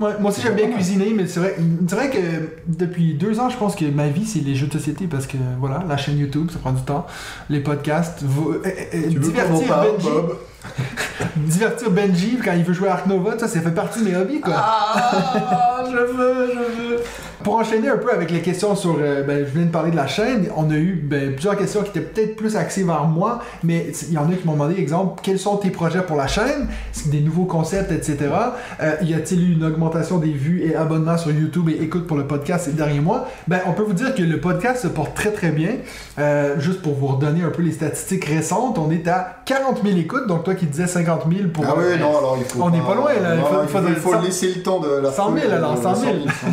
ouais, moi aussi j'aime bien cuisiner, mais c'est vrai, c'est vrai que depuis deux ans, je pense que ma vie c'est les jeux de société parce que voilà, la chaîne YouTube, ça prend du temps, les podcasts, vous- euh, euh, Tu en divertir parle, Benji, Bob? Divertir Benji quand il veut jouer à Ark Nova, ça, ça fait partie de mes hobbies quoi. Ah, je veux, je veux. Pour enchaîner un peu avec les questions sur, euh, ben, je viens de parler de la chaîne, on a eu ben, plusieurs questions qui étaient peut-être plus axées vers moi, mais il y en a qui m'ont demandé, exemple, quels sont tes projets pour la chaîne, des nouveaux concepts, etc. Euh, y a-t-il eu une augmentation des vues et abonnements sur YouTube et écoute pour le podcast ces derniers mois? Ben, on peut vous dire que le podcast se porte très très bien. Euh, juste pour vous redonner un peu les statistiques récentes, on est à 40 000 écoutes, donc toi qui disais 50 000 pour. Ah oui, non, alors il faut. On n'est pas loin, là. Il faut- non, il faudrait il faut cent- laisser le temps de la 100 000, alors, 100 000. 100 000, ouais.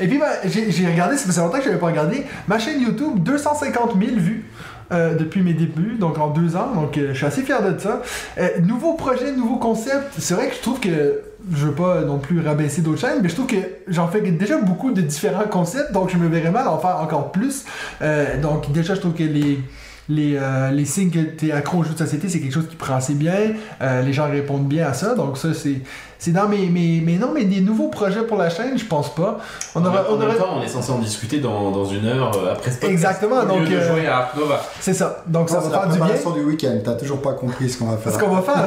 Et puis, ben, j'ai regardé, ça fait longtemps que je n'avais pas regardé, ma chaîne YouTube, 250 000 vues. euh, depuis mes débuts, donc en deux ans, donc euh, je suis assez fier de ça. Euh, nouveau projet, nouveau concept, c'est vrai que je trouve que je veux pas non plus rabaisser d'autres chaînes, mais je trouve que j'en fais déjà beaucoup de différents concepts, donc je me verrais mal en faire encore plus. Euh, donc déjà, je trouve que les, les, euh, les signes que tu es accro aux jeux de société, c'est quelque chose qui prend assez bien. Euh, les gens répondent bien à ça, donc ça, c'est, c'est dans mes, mes, mes. Non, mais des nouveaux projets pour la chaîne, je pense pas. On aura, en on même aura- temps, on est censé en discuter dans, dans une heure euh, après ce podcast. Exactement, lieu donc, de euh, jouer à Ark Nova. C'est ça, donc ça Non, va la faire du bien. du week-end. T'as toujours pas compris ce qu'on va faire. C'est ce qu'on va faire.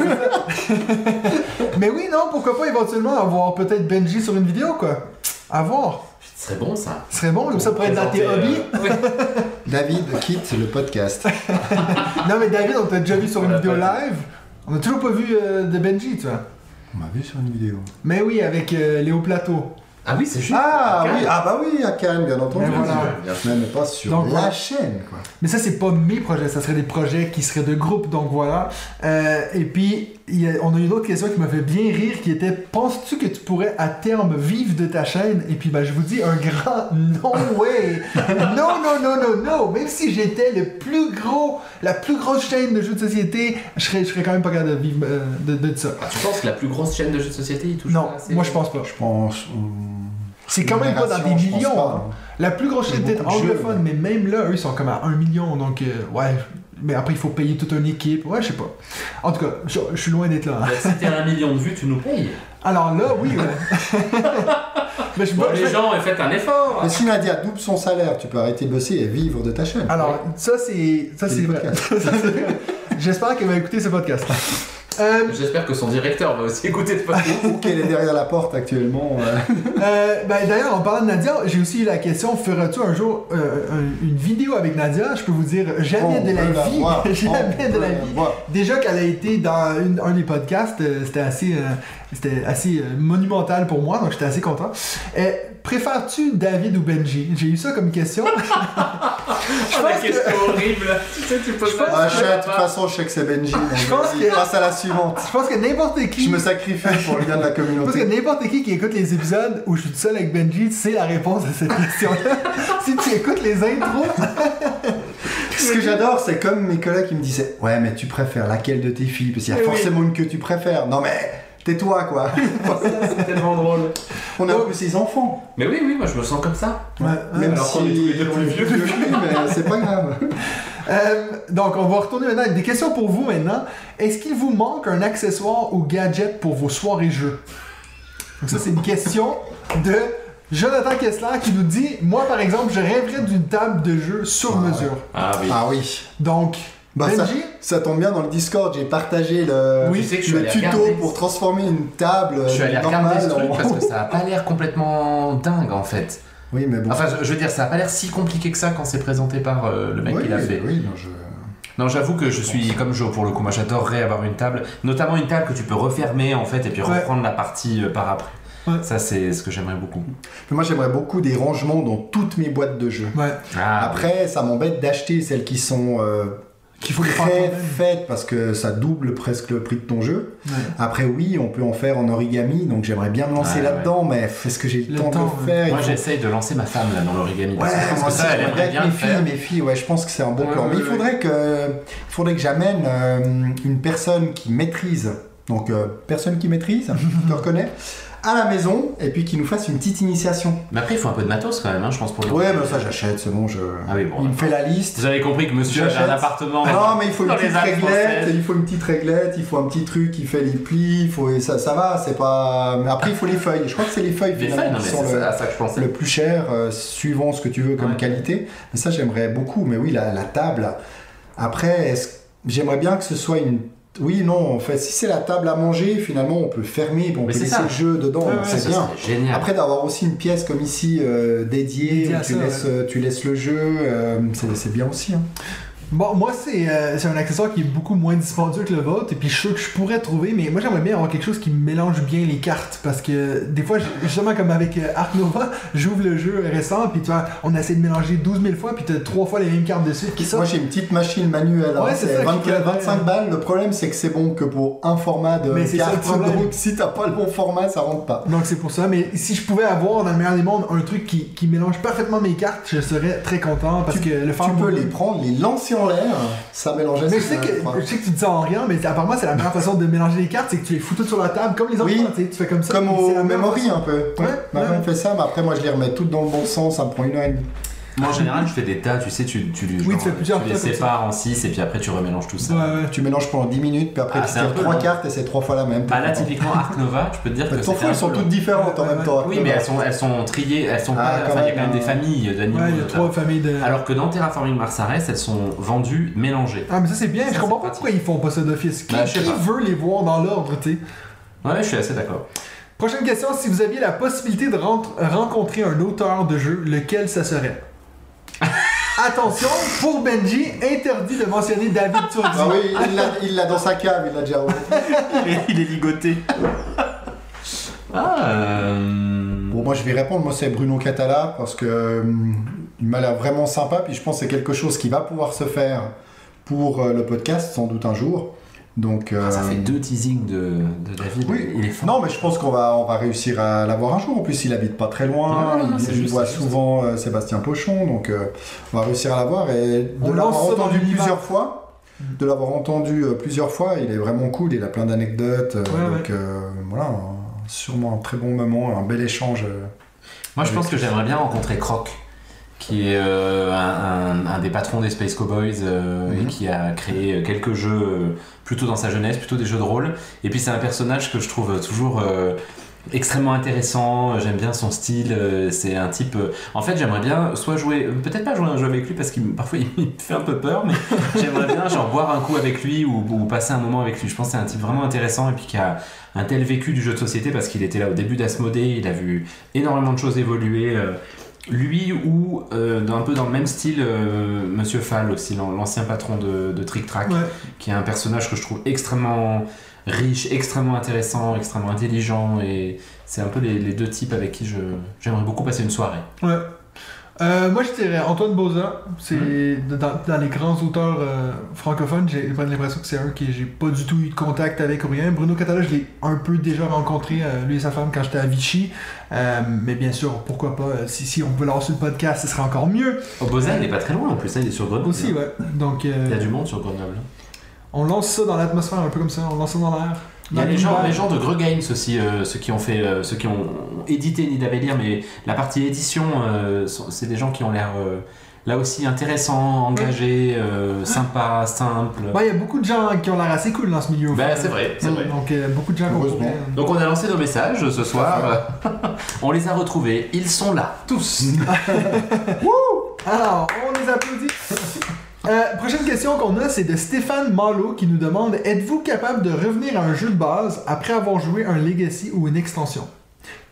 c'est ça. mais oui, non, pourquoi pas éventuellement avoir peut-être Benji sur une vidéo, quoi. À voir. Ce serait bon ça. Ce serait bon, comme ça pourrait être dans tes hobbies. euh, ouais. David quitte le podcast. Non, mais David, on t'a déjà vu sur une vidéo live. On a toujours pas vu euh, de Benji, tu vois. On m'a vu sur une vidéo. Mais oui, avec euh, Léo Plateau. Ah oui, c'est juste. Ah oui, ah bah oui, à Cannes, bien entendu. Mais voilà. Mais pas sur Donc, la chaîne, quoi. Mais ça, c'est pas mes projets, ça serait des projets qui seraient de groupe, donc voilà. Euh, et puis, il y a- on a une autre question qui m'a fait bien rire qui était Penses-tu que tu pourrais à terme vivre de ta chaîne? Et puis, ben, je vous dis un grand non way Non, non, non, non, non Même si j'étais le plus gros, la plus grosse chaîne de jeux de société, je serais, je serais quand même pas capable de vivre euh, de, de ça. Ah, tu penses que la plus grosse chaîne de jeux de société, il touche Non, assez moi je pense pas. Je pense. hum, C'est quand même pas dans des millions. pas, hein. La plus grosse chaîne peut-être anglophone, mais même là, eux, ils sont comme à 1 million, donc euh, ouais. Mais après, il faut payer toute une équipe. Ouais, je sais pas. En tout cas, je, je suis loin d'être là. hein. Si t'es à un million de vues, tu nous payes. Alors là, oui, ouais. mais je, Bon, je- les gens, faites un effort. Mais si Nadia double son salaire, tu peux arrêter de bosser et vivre de ta chaîne. Alors, ça, c'est. Ça, C'est c'est le vrai. podcast. Ça, c'est vrai. J'espère qu'elle va écouter ce podcast. Euh, J'espère que son directeur va aussi écouter ce podcast. Ou qu'elle est derrière la porte actuellement. euh. euh, ben, D'ailleurs, en parlant de Nadia, j'ai aussi eu la question feras-tu un jour euh, un- une vidéo avec Nadia? Je peux vous dire, jamais On de la vie. voir. jamais On de la la vie. voir. Déjà qu'elle a été dans une- un des podcasts, euh, c'était assez, euh, c'était assez euh, monumental pour moi, donc j'étais assez content. Euh, Préfères-tu David ou Benji? J'ai eu ça comme question. Oh, la pense que- question horrible. Tu sais, tu poses ça. Ah, je de toute pas. façon, je sais que c'est Benji. Je pense que- passe à la suivante. Je pense que n'importe qui. Je me sacrifie pour le bien de la Je pense que communauté. n'importe qui qui écoute les épisodes où je suis tout seul avec Benji sait la réponse à cette question-là. si tu écoutes les intros, Ce que j'adore, c'est comme mes collègues qui me disaient Ouais, mais tu préfères laquelle de tes filles Parce qu'il y a Oui, forcément une que tu préfères. Non, mais tais-toi, quoi. C'est tellement drôle. On a Oh. plus ses enfants. Mais oui, oui, moi je me sens comme ça. Même alors si qu'on est tous les deux on plus vieux. plus vieux, mais c'est pas grave. Euh, donc, on va retourner maintenant avec des questions pour vous maintenant. Est-ce qu'il vous manque un accessoire ou gadget pour vos soirées jeux? Donc ça, c'est une question de Jonathan Kessler qui nous dit Moi, par exemple, je rêverais d'une table de jeu sur Ah mesure. Ah oui. Ah oui. Donc, Bah, ça, Benji, ça tombe bien dans le Discord, j'ai partagé le, Oui, tu sais le allé tuto regarder. pour transformer une table Je suis allé euh, regarder normale ce truc en- parce que ça a pas l'air complètement dingue en fait. Oui, mais bon. Enfin, je, veux dire, ça a pas l'air si compliqué que ça quand c'est présenté par euh, le mec oui, qui l'a fait. oui, non, je... Non, j'avoue que je suis comme Joe pour le coup. Moi, j'adorerais avoir une table, notamment une table que tu peux refermer en fait et puis Ouais. reprendre la partie euh, par après. Ouais. Ça, c'est ce que j'aimerais beaucoup. Mais moi, j'aimerais beaucoup des rangements dans toutes mes boîtes de jeux. ouais, Ah, Après, ça m'embête d'acheter celles qui sont euh, qu'il faut les faire très faites parce que ça double presque le prix de ton jeu. Ouais. Après, oui, on peut en faire en origami, donc j'aimerais bien me lancer Ouais, là-dedans, mais est-ce que j'ai le, Le temps, temps, de le faire? Moi, faut- j'essaye de lancer ma femme là dans l'origami. Ouais, parce que je pense moi que aussi, ça, elle aimerait bien mes faire. filles, mes filles, ouais, je pense que c'est un bon Ouais, plan. Mais il faudrait que, il faudrait que j'amène euh, une personne qui maîtrise, donc euh, personne qui maîtrise, tu te reconnais, à la maison, et puis qui nous fasse une petite initiation. Mais après, il faut un peu de matos quand même, hein, je pense pour le. Ouais, mais ça j'achète, c'est bon, je... Ah oui, bon, il me fait la liste. Vous avez compris que monsieur avait un appartement. Non, mais il faut une petite réglette, il faut une petite réglette, il faut un petit truc qui fait les plis, il faut, et ça, ça va, c'est pas. Mais après, il faut les feuilles. Je crois que c'est les feuilles Les non, mais qui sont le, ça- à ça que je pensais. le plus cher, euh, suivant ce que tu veux comme Ouais. qualité. Mais ça, j'aimerais beaucoup. Mais oui, la, la table. Après, est-ce- j'aimerais bien que ce soit une. Oui, non, en fait, si c'est la table à manger, finalement, on peut fermer, on Mais peut c'est laisser ça. le jeu dedans, Ouais, ouais, c'est Ça, bien. c'est génial. Après, d'avoir aussi une pièce comme ici euh, dédiée, Dédiée où à tu, ça, laisses, euh, tu laisses le jeu, euh, c'est c'est bien aussi. hein. Bon, moi, c'est euh, c'est un accessoire qui est beaucoup moins dispendieux que le vôtre, et puis je suis sûr que je pourrais trouver, mais moi, j'aimerais bien avoir quelque chose qui mélange bien les cartes, parce que des fois, justement, comme avec euh, Ark Nova, j'ouvre le jeu récent, puis tu vois, on essaie de mélanger 12 000 fois, puis t'as trois fois les mêmes cartes dessus qui Moi sortent. j'ai une petite machine manuelle, hein, Ouais, c'est c'est ça qui 20 fait- 25 balles. Le problème c'est que c'est bon que pour un format de Mais ça carte, problème. donc si t'as pas le bon format, ça rentre pas. Donc c'est pour ça, mais si je pouvais avoir dans le meilleur des mondes un truc qui, qui mélange parfaitement mes cartes, je serais très content, parce que le faire Tu peux moi- les prendre, les lancer en l'air, ça mélange assez Mais je sais, que, je sais que tu dis ça en rien, mais apparemment c'est la meilleure façon de mélanger les cartes, c'est que tu les fous toutes sur la table comme les enfants, Oui. tu sais, tu fais comme ça. Comme au memory façon. un peu. Ouais, Ma ouais. femme fait ça, mais après moi je les remets toutes dans le bon sens, ça me prend une heure et demie. Moi, en général, je fais des tas, tu sais, tu, tu, Oui, genre, tu fais plusieurs tu les sépares en 6 et puis après tu remélanges tout ça. Ouais, ouais. Tu mélanges pendant 10 minutes, puis après Ah, tu tires peu 3 long. cartes et c'est 3 fois la même. Bah là, typiquement, Ark Nova, je peux te dire que T'en fous, elles sont toutes différentes en même temps. Oui, mais elles sont, elles sont triées, elles sont Ah, pas. il y a quand même des familles d'animaux. Ouais, il y a notamment. trois familles de. Alors que dans Terraforming Mars Ares, elles sont vendues mélangées. Ah, mais ça c'est bien, je comprends pas pourquoi ils font pas ça d'office. Qui, Bah, qui veut les voir dans l'ordre, tu sais? Ouais, je suis assez d'accord. Prochaine question, si vous aviez la possibilité de rencontrer un auteur de jeu, lequel ça serait? Attention, pour Benji, interdit de mentionner David Turdi. Ah oui, il l'a- il l'a dans sa cave, il l'a déjà il est ligoté. Ah, euh... Bon, moi je vais répondre, moi c'est Bruno Catala parce que hum, il m'a l'air vraiment sympa, puis je pense que c'est quelque chose qui va pouvoir se faire pour euh, le podcast sans doute un jour. Donc, Ah, ça euh, fait deux teasings de, de David. Oui. Il est fort. Non, mais je pense qu'on va, on va réussir à l'avoir un jour. En plus, il habite pas très loin. Ouais, non, il c'est il juste, voit souvent euh, Sébastien Pochon, donc euh, on va réussir à l'avoir. Et de On l'avoir entendu plusieurs fois, de l'avoir entendu euh, plusieurs fois, il est vraiment cool. Il a plein d'anecdotes. euh, Ouais, donc euh, voilà, un- sûrement un très bon moment, un bel échange. euh. Moi, je pense que j'aimerais bien rencontrer Croc, qui est euh, un, un- un des patrons des Space Cowboys euh, et Mhm. qui a créé quelques jeux euh, plutôt dans sa jeunesse, plutôt des jeux de rôle. Et puis, c'est un personnage que je trouve toujours. euh, extrêmement intéressant, j'aime bien son style, euh, c'est un type... euh, En fait j'aimerais bien soit jouer, euh, peut-être pas jouer un jeu avec lui parce qu'il parfois il me fait un peu peur, mais j'aimerais bien genre boire un coup avec lui ou, ou passer un moment avec lui. Je pense que c'est un type vraiment intéressant et puis qui a un tel vécu du jeu de société parce qu'il était là au début d'Asmodée, il a vu énormément de choses évoluer. Lui ou euh, dans- un peu dans le même style, euh, Monsieur Fall aussi, l'an- l'ancien patron de, de Trick Track, Ouais. qui est un personnage que je trouve extrêmement riche, extrêmement intéressant, extrêmement intelligent et c'est un peu les, les deux types avec qui je j'aimerais beaucoup passer une soirée. Ouais. Euh, moi, je dirais Antoine Boza. C'est Hmm. dans, dans les grands auteurs euh, francophones. J'ai l'impression que c'est un que j'ai pas du tout eu de contact avec ou rien. Bruno Catala, je l'ai un peu déjà rencontré, euh, lui et sa femme, quand j'étais à Vichy. Mais bien sûr, pourquoi pas, si, si on peut sur le podcast, ce serait encore mieux. Oh, Boza, il est pas très loin en plus, hein, il est sur Grenoble. Aussi, ouais. Donc, Il y a du monde sur Grenoble. on lance ça dans l'atmosphère, un peu comme ça. On lance ça dans l'air. Il y a les gens, les gens de aussi, euh, ceux qui ont fait, euh, ceux qui ont édité Nid Avélir, mais la partie édition, euh, c'est des gens qui ont l'air euh, Là aussi intéressant, engagé, euh, sympa, simple. Bah, il y a beaucoup de gens qui ont l'air assez cool dans ce milieu. Ben, final. c'est vrai, c'est vrai. Donc, euh, beaucoup de gens Heureusement. pourrait- Donc on a lancé nos messages ce soir. on les a retrouvés. Ils sont là, tous. Alors, on les applaudit. Euh, prochaine question qu'on a, c'est de Stéphane Malo qui nous demande Êtes-vous capable de revenir à un jeu de base après avoir joué un Legacy ou une extension?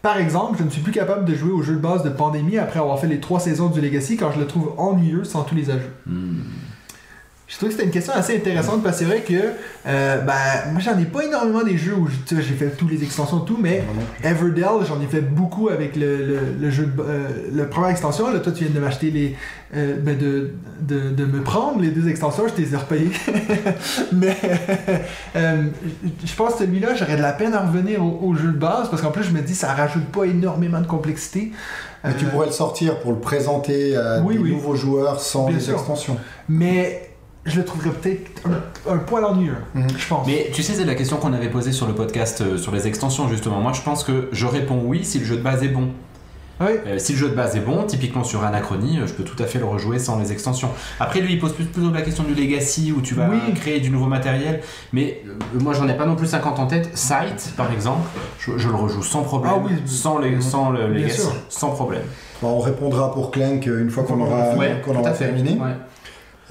Par exemple, je ne suis plus capable de jouer au jeu de base de Pandémie après avoir fait les trois saisons du Legacy car je le trouve ennuyeux sans tous les ajouts. Hmm. Je trouve que c'était une question assez intéressante parce que c'est vrai que euh, ben, moi j'en ai pas énormément des jeux où j'ai fait toutes les extensions tout, mais Everdell j'en ai fait beaucoup avec le, le, le jeu de, euh, le première extension. Là, toi tu viens de m'acheter les euh, ben, de, de, de me prendre les deux extensions, je t'ai repayé. mais euh, je pense que celui-là j'aurais de la peine à revenir au, au jeu de base parce qu'en plus je me dis ça rajoute pas énormément de complexité. Mais tu pourrais le sortir pour le présenter à oui, des oui. nouveaux joueurs sans Bien les sûr. extensions. mais je le trouverais peut-être un, un poil ennuyeux, Mhm. je pense. Mais tu sais, c'est la question qu'on avait posée sur le podcast euh, sur les extensions justement. Moi je pense que je réponds oui si le jeu de base est bon. Oui. Euh, si le jeu de base est bon, typiquement sur Anachronie, euh, je peux tout à fait le rejouer sans les extensions. Après, lui, il pose plus- plutôt la question du legacy où tu vas Oui. créer du nouveau matériel. Mais euh, moi, j'en ai pas non plus 50 en tête. Sight, par exemple, je, je le rejoue sans problème. Ah oui. sans, les, sans le legacy, sans problème. On répondra pour Clank une fois qu'on aura, Ouais, tout aura terminé. Ouais.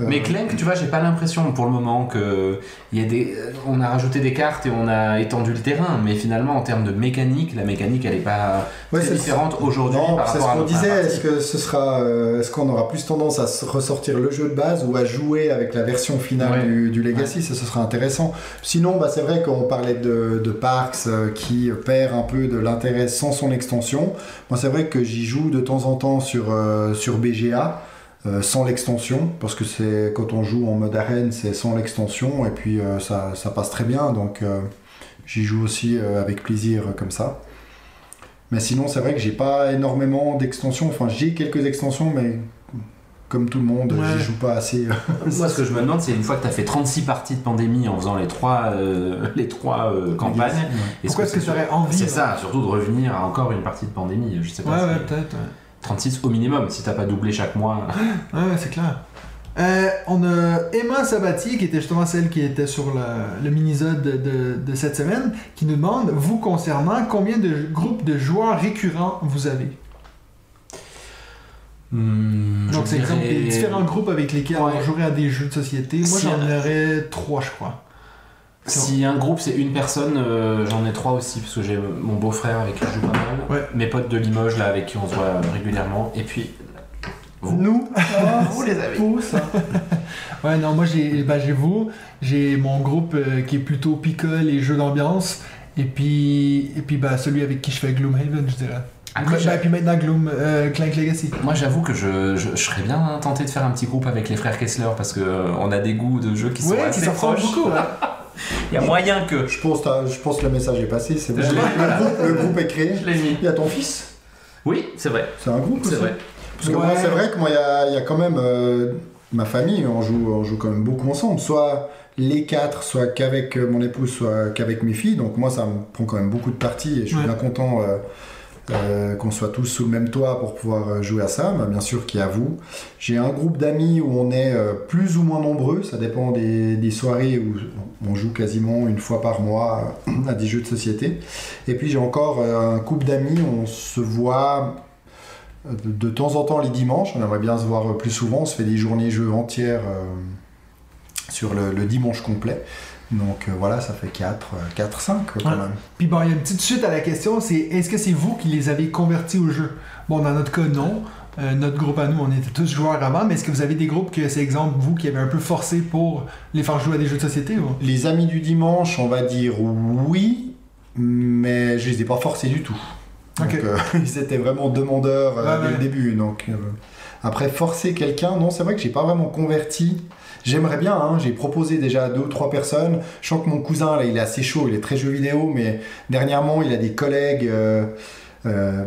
Euh, Mais Clank, tu vois, j'ai pas l'impression pour le moment que y a des, on a rajouté des cartes et on a étendu le terrain, mais finalement en termes de mécanique, la mécanique elle est pas Ouais, différente aujourd'hui par c'est ce qu'on disait. Est-ce que ce sera, euh, est-ce qu'on aura plus tendance à ressortir le jeu de base ou à jouer avec la version finale Ouais. du, du Legacy? Ça, ce sera intéressant. Sinon, bah, c'est vrai qu'on parlait de, de Parks euh, qui perd un peu de l'intérêt sans son extension. Moi, c'est vrai que j'y joue de temps en temps sur euh, sur BGA. Euh, sans l'extension, parce que c'est quand on joue en mode arène, c'est sans l'extension, et puis euh, ça, ça passe très bien, donc euh, j'y joue aussi euh, avec plaisir euh, comme ça. Mais sinon, c'est vrai que j'ai pas énormément d'extensions. Enfin, j'ai quelques extensions, mais comme tout le monde, Ouais. j'y joue pas assez. Moi, ce que je me demande, c'est une fois que tu as fait 36 parties de pandémie en faisant les trois, euh, les trois euh, campagnes, Ouais. Pourquoi est-ce que tu aurais envie C'est là? ça, surtout de revenir à encore une partie de pandémie. Je sais pas. Ouais, si- ouais, peut-être. ouais. 36 au minimum, si t'as pas doublé chaque mois. Ouais, c'est clair. Euh, on a Emma Sabatier, qui était justement celle qui était sur le, le mini-zode de, de- de cette semaine, qui nous demande, vous concernant, combien de groupes de joueurs récurrents vous avez? Hmm, Donc, c'est dirais- des différents groupes avec lesquels Ouais. on jouerait à des jeux de société. Moi, Si, j'en aurais trois, je crois. Si un groupe c'est une personne, euh, j'en ai trois aussi, parce que j'ai mon beau-frère avec qui je joue pas mal, Ouais. mes potes de Limoges là avec qui on se voit régulièrement, et puis vous. Nous, Vous les avez. Fou, ça. Ouais, non, moi, j'ai j'ai vous, j'ai mon groupe euh, qui est plutôt picole et jeux d'ambiance, et puis, et puis ben, celui avec qui je fais Gloomhaven, je dirais. Après, Ben, j'ai- puis maintenant, Gloom, euh, Clank Legacy. Moi j'avoue que je, je, je serais bien tenté de faire un petit groupe avec les frères Kessler parce que euh, on a des goûts de jeux qui sont Ouais, assez proches. beaucoup. Il y a moyen que. Je pense, t'as- je pense que le message est passé. C'est bon. Le, groupe, est créé. Je l'ai mis. Il y a ton fils? Oui, c'est vrai. C'est un groupe C'est vrai. Parce que Ouais. moi, c'est vrai que moi, il y a, il y a quand même euh, ma famille, on joue, on joue quand même beaucoup ensemble. Soit les quatre, soit qu'avec euh, mon épouse, soit qu'avec mes filles. Donc moi, ça me prend quand même beaucoup de parties et je suis Ouais. bien content euh, euh, qu'on soit tous sous le même toit pour pouvoir euh, jouer à ça. Bien sûr qu'il y a vous. J'ai un groupe d'amis où on est euh, plus ou moins nombreux. Ça dépend des, soirées où on joue quasiment une fois par mois à des jeux de société. Et puis j'ai encore un couple d'amis, on se voit de, temps en temps les dimanches, on aimerait bien se voir plus souvent, on se fait des journées jeux entières sur le dimanche complet. Donc euh, voilà, ça fait 4, 4 5 quand Ouais. même. Puis bon, il y a une petite suite à la question, c'est est-ce que c'est vous qui les avez convertis au jeu? Bon, dans notre cas, non. Euh, notre groupe à nous, on était tous joueurs avant, mais est-ce que vous avez des groupes que c'est exemple vous qui avez un peu forcé pour les faire jouer à des jeux de société ou... Les amis du dimanche, on va dire oui, mais je les ai pas forcés du tout. Donc euh, ils étaient vraiment demandeurs Ouais, dès ouais. le début. Donc après forcer quelqu'un, non, c'est vrai que j'ai pas vraiment converti. J'aimerais bien, hein, j'ai proposé déjà à deux ou trois personnes. Je sens que mon cousin, là, il est assez chaud, il est très jeu vidéo, mais dernièrement, il a des collègues euh, Euh,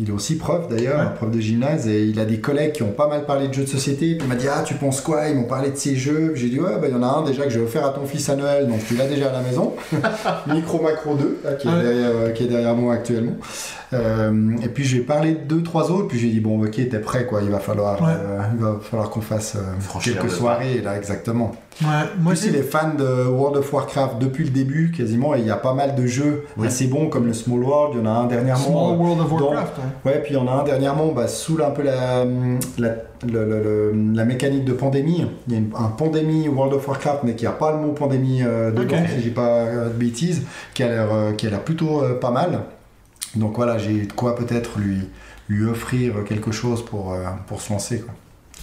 il est aussi prof d'ailleurs, Ouais. prof de gymnase, et il a des collègues qui ont pas mal parlé de jeux de société. Puis il m'a dit Ah, tu penses quoi? Ils m'ont parlé de ces jeux. J'ai dit Ouais, bah, il y en a un déjà que je vais offrir à ton fils à Noël, donc tu l'as déjà à la maison. Micro Macro 2, là, qui, est derrière, euh, qui est derrière moi actuellement. Euh, et puis j'ai parlé de deux, trois autres, puis j'ai dit Bon, ok, t'es prêt, quoi. Il va falloir, Ouais. euh, il va falloir qu'on fasse euh, quelques soirées, là, exactement. Ouais, moi Plus il est fan de World of Warcraft depuis le début, quasiment, et il y a pas mal de jeux Oui. assez bons comme le Small World, il y en a un dernièrement. Small World of dans- Warcraft. ouais. Ouais, puis il y en a un dernièrement, bah, sous un peu la, la, le- le- le- la mécanique de pandémie. Il y a une- un pandémie World of Warcraft, mais qui a pas le mot pandémie euh, dedans, Ok. si j'ai pas euh, de bêtises, qui a l'air euh, qui a l'air plutôt euh, pas mal. Donc voilà, j'ai de quoi peut-être lui, lui offrir quelque chose pour, euh, pour se lancer. quoi.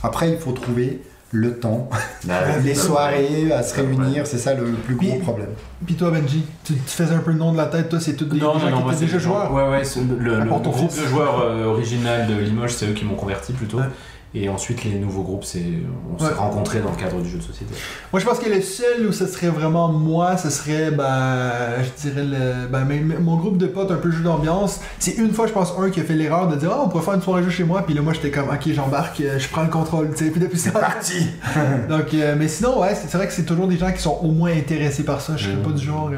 Après, il faut trouver le temps, Bah, les soirées, à se réunir, c'est ça le plus gros Puis- problème. Puis toi, Benji, tu, tu faisais un peu le nom de la tête, toi, c'est tous des Non, gens non, qui moi déjà joueurs. Ouais, ouais, c'est le, le groupe de joueurs euh, original de Limoges, c'est eux qui m'ont converti plutôt. Ouais. Et ensuite, les nouveaux groupes, c'est on s'est Ouais. rencontrés dans le cadre du jeu de société. Moi, je pense que le seul où ce serait vraiment moi, ce serait, ben, je dirais, le, ben, mais- mais mon groupe de potes, un peu jeu d'ambiance. C'est une fois, je pense, un qui a fait l'erreur de dire, ah, on pourrait faire une soirée jeu chez moi. Puis là, moi, j'étais comme, ok, j'embarque, euh, je prends le contrôle, tu sais. Puis depuis ça. Parti Donc, euh, mais sinon, ouais, c'est vrai que c'est toujours des gens qui sont au moins intéressés par ça. Je serais pas du genre. euh,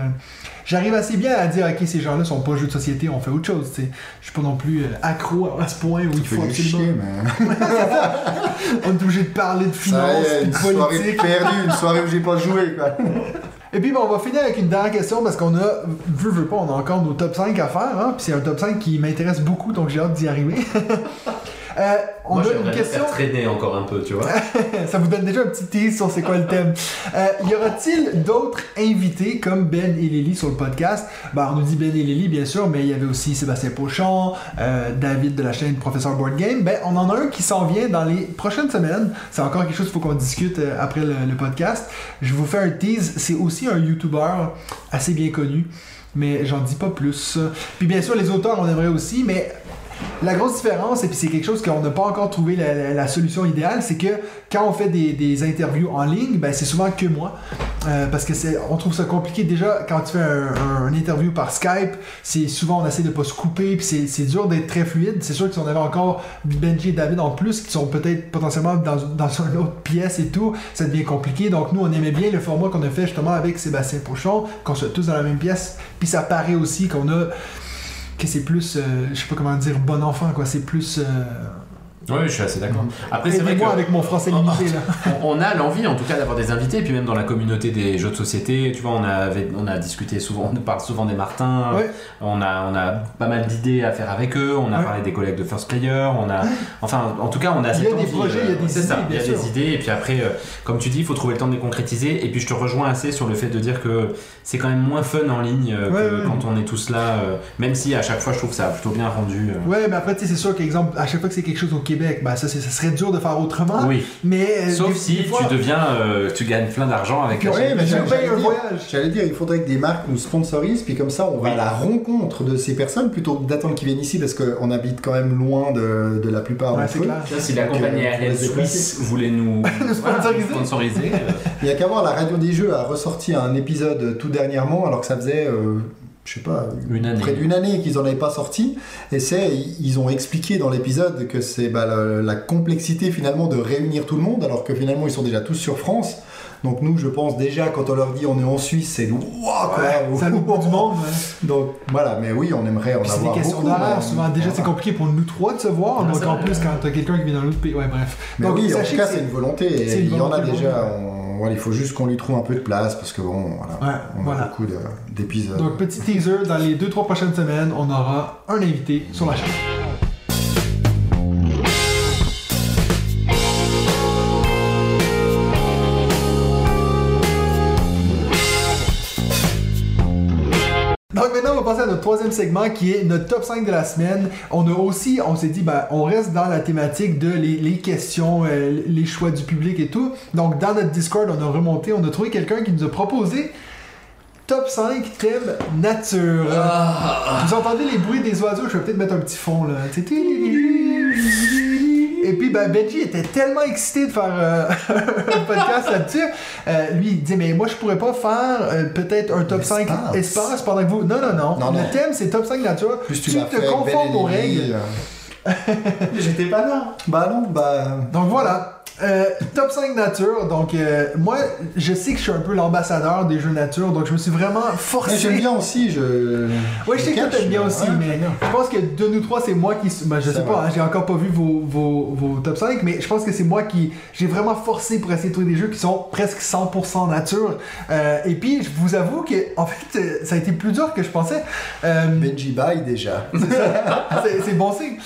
J'arrive assez bien à dire, ok, ces gens-là sont pas jeux de société, on fait autre chose, tu sais. Je suis pas non plus euh, accro à ce point où il faut chier, absolument. mais. On est obligé de parler de finances, est, une de soirée politique. perdue, une soirée où j'ai pas joué, quoi. Et puis, bon, on va finir avec une dernière question parce qu'on a, veux, veux pas, on a encore nos top 5 à faire, hein, puis c'est un top 5 qui m'intéresse beaucoup, donc j'ai hâte d'y arriver. Euh, on Moi, a une question. traîner encore un peu, tu vois. Ça vous donne déjà un petit tease sur c'est quoi le thème. Euh, y aura-t-il d'autres invités comme Ben et Lily sur le podcast? Ben, On nous dit Ben et Lily, bien sûr, mais il y avait aussi Sébastien Pochon, euh, David de la chaîne Professeur Board Game. Ben, on en a un qui s'en vient dans les prochaines semaines. C'est encore quelque chose qu'il faut qu'on discute après le, le podcast. Je vous fais un tease. C'est aussi un YouTuber assez bien connu. Mais j'en dis pas plus. Puis bien sûr, les auteurs, on aimerait aussi, mais la grosse différence, et puis c'est quelque chose qu'on n'a pas encore trouvé la, solution idéale, c'est que quand on fait des, interviews en ligne, ben c'est souvent que moi. Euh, parce que c'est, on trouve ça compliqué déjà quand tu fais un, interview par Skype, c'est souvent on essaie de pas se couper, puis c'est, c'est dur d'être très fluide. C'est sûr que si on avait encore Benji et David en plus, qui sont peut-être potentiellement dans, dans une autre pièce et tout, ça devient compliqué. Donc nous, on aimait bien le format qu'on a fait justement avec Sébastien Pochon, qu'on soit tous dans la même pièce, puis ça paraît aussi qu'on a que c'est plus, euh, je sais pas comment dire, bon enfant, quoi. C'est plus. Euh... Oui, je suis assez d'accord. Après, c'est vrai que Aidez-moi avec mon français limité, là. on a l'envie, en tout cas, d'avoir des invités. Et puis même dans la communauté des jeux de société, tu vois, on a, on a discuté souvent, on parle souvent des Martins. Ouais. On a, on a pas mal d'idées à faire avec eux. On a Ouais. parlé des collègues de First Player. On a, enfin, en tout cas, on a Il y a des projets, il y a des idées, ça, il y a sûr. des idées. Et puis après, euh, comme tu dis, il faut trouver le temps de les concrétiser. Et puis je te rejoins assez sur le fait de dire que c'est quand même moins fun en ligne euh, que ouais. quand on est tous là. euh, même si à chaque fois, je trouve que ça a plutôt bien rendu. euh, Ouais, mais après, tu sais, c'est sûr qu'exemple, à chaque fois que c'est quelque chose au Québec, bah ça, serait dur de faire autrement. Oui. Mais. euh, Sauf des- si des fois- tu deviens, euh, tu gagnes plein d'argent avec la Ouais, chaîne. mais j'allais dire- voyage. J'allais dire, il faudrait que des marques nous sponsorisent, puis comme ça, on va Oui. à la rencontre de ces personnes plutôt que d'attendre qu'ils viennent ici, parce qu'on habite quand même loin de, de la plupart Ouais, d'entre eux. clair. Si la compagnie euh, aérienne suisse voulait nous sponsoriser. sponsoriser, euh, Il y a qu'à voir, la radio des jeux a ressorti un épisode tout dernièrement, alors que ça faisait, euh, je sais pas, Une près d'une année qu'ils en avaient pas sorti. Et c'est, ils ont expliqué dans l'épisode que c'est bah, la, la complexité finalement de réunir tout le monde, alors que finalement ils sont déjà tous sur France. Donc nous, je pense déjà quand on leur dit on est en Suisse, c'est quoi. Ouais, ça nous ouais. Donc voilà, mais oui, on aimerait en Puis c'est des avoir questions beaucoup. mais- Souvent, déjà, c'est compliqué pour nous trois de se voir. Ah, donc, en plus, quand t'as quelqu'un qui vient d'un autre pays. Ouais, bref. Mais donc, oui, en tout cas, c'est une volonté. Et une il y en a déjà. on- voilà, il faut juste qu'on lui trouve un peu de place parce que bon, voilà, Ouais, on a voilà. beaucoup de- d'épisodes. Donc, petit teaser, dans les 2-3 prochaines semaines, on aura un invité sur la chaîne. Passer à notre troisième segment qui est notre top 5 de la semaine. On a aussi, on s'est dit, ben, on reste dans la thématique de les, les questions, euh, les choix du public et tout. Donc dans notre Discord, on a remonté, on a trouvé quelqu'un qui nous a proposé top 5 thème nature. Vous entendez les bruits des oiseaux? Je vais peut-être mettre un petit fond là. Et puis, ben, Benji était tellement excité de faire euh, un podcast là-dessus. Euh, lui, il dit, mais moi, je pourrais pas faire euh, peut-être un top 5 L'espace. espace pendant que vous. Non, non, non. Non, le non. thème, c'est top 5 nature. Plus tu, tu te conformes Ben aux règles. J'étais pas là. Bah non, bah. Donc voilà. Euh, top 5 nature, donc euh, moi je sais que je suis un peu l'ambassadeur des jeux nature, donc je me suis vraiment forcé. J'aime bien aussi, je. Ouais, je sais que toi t'aimes bien mais- aussi, ouais, mais je pense que de nous trois, c'est moi qui. Ben, je sais pas, hein, j'ai encore pas vu vos, vos, vos top 5, mais je pense que c'est moi qui. J'ai vraiment forcé pour essayer de trouver des jeux qui sont presque 100% nature. Euh, et puis, je vous avoue que, en fait, ça a été plus dur que je pensais. Benji Bye déjà. c'est bon signe.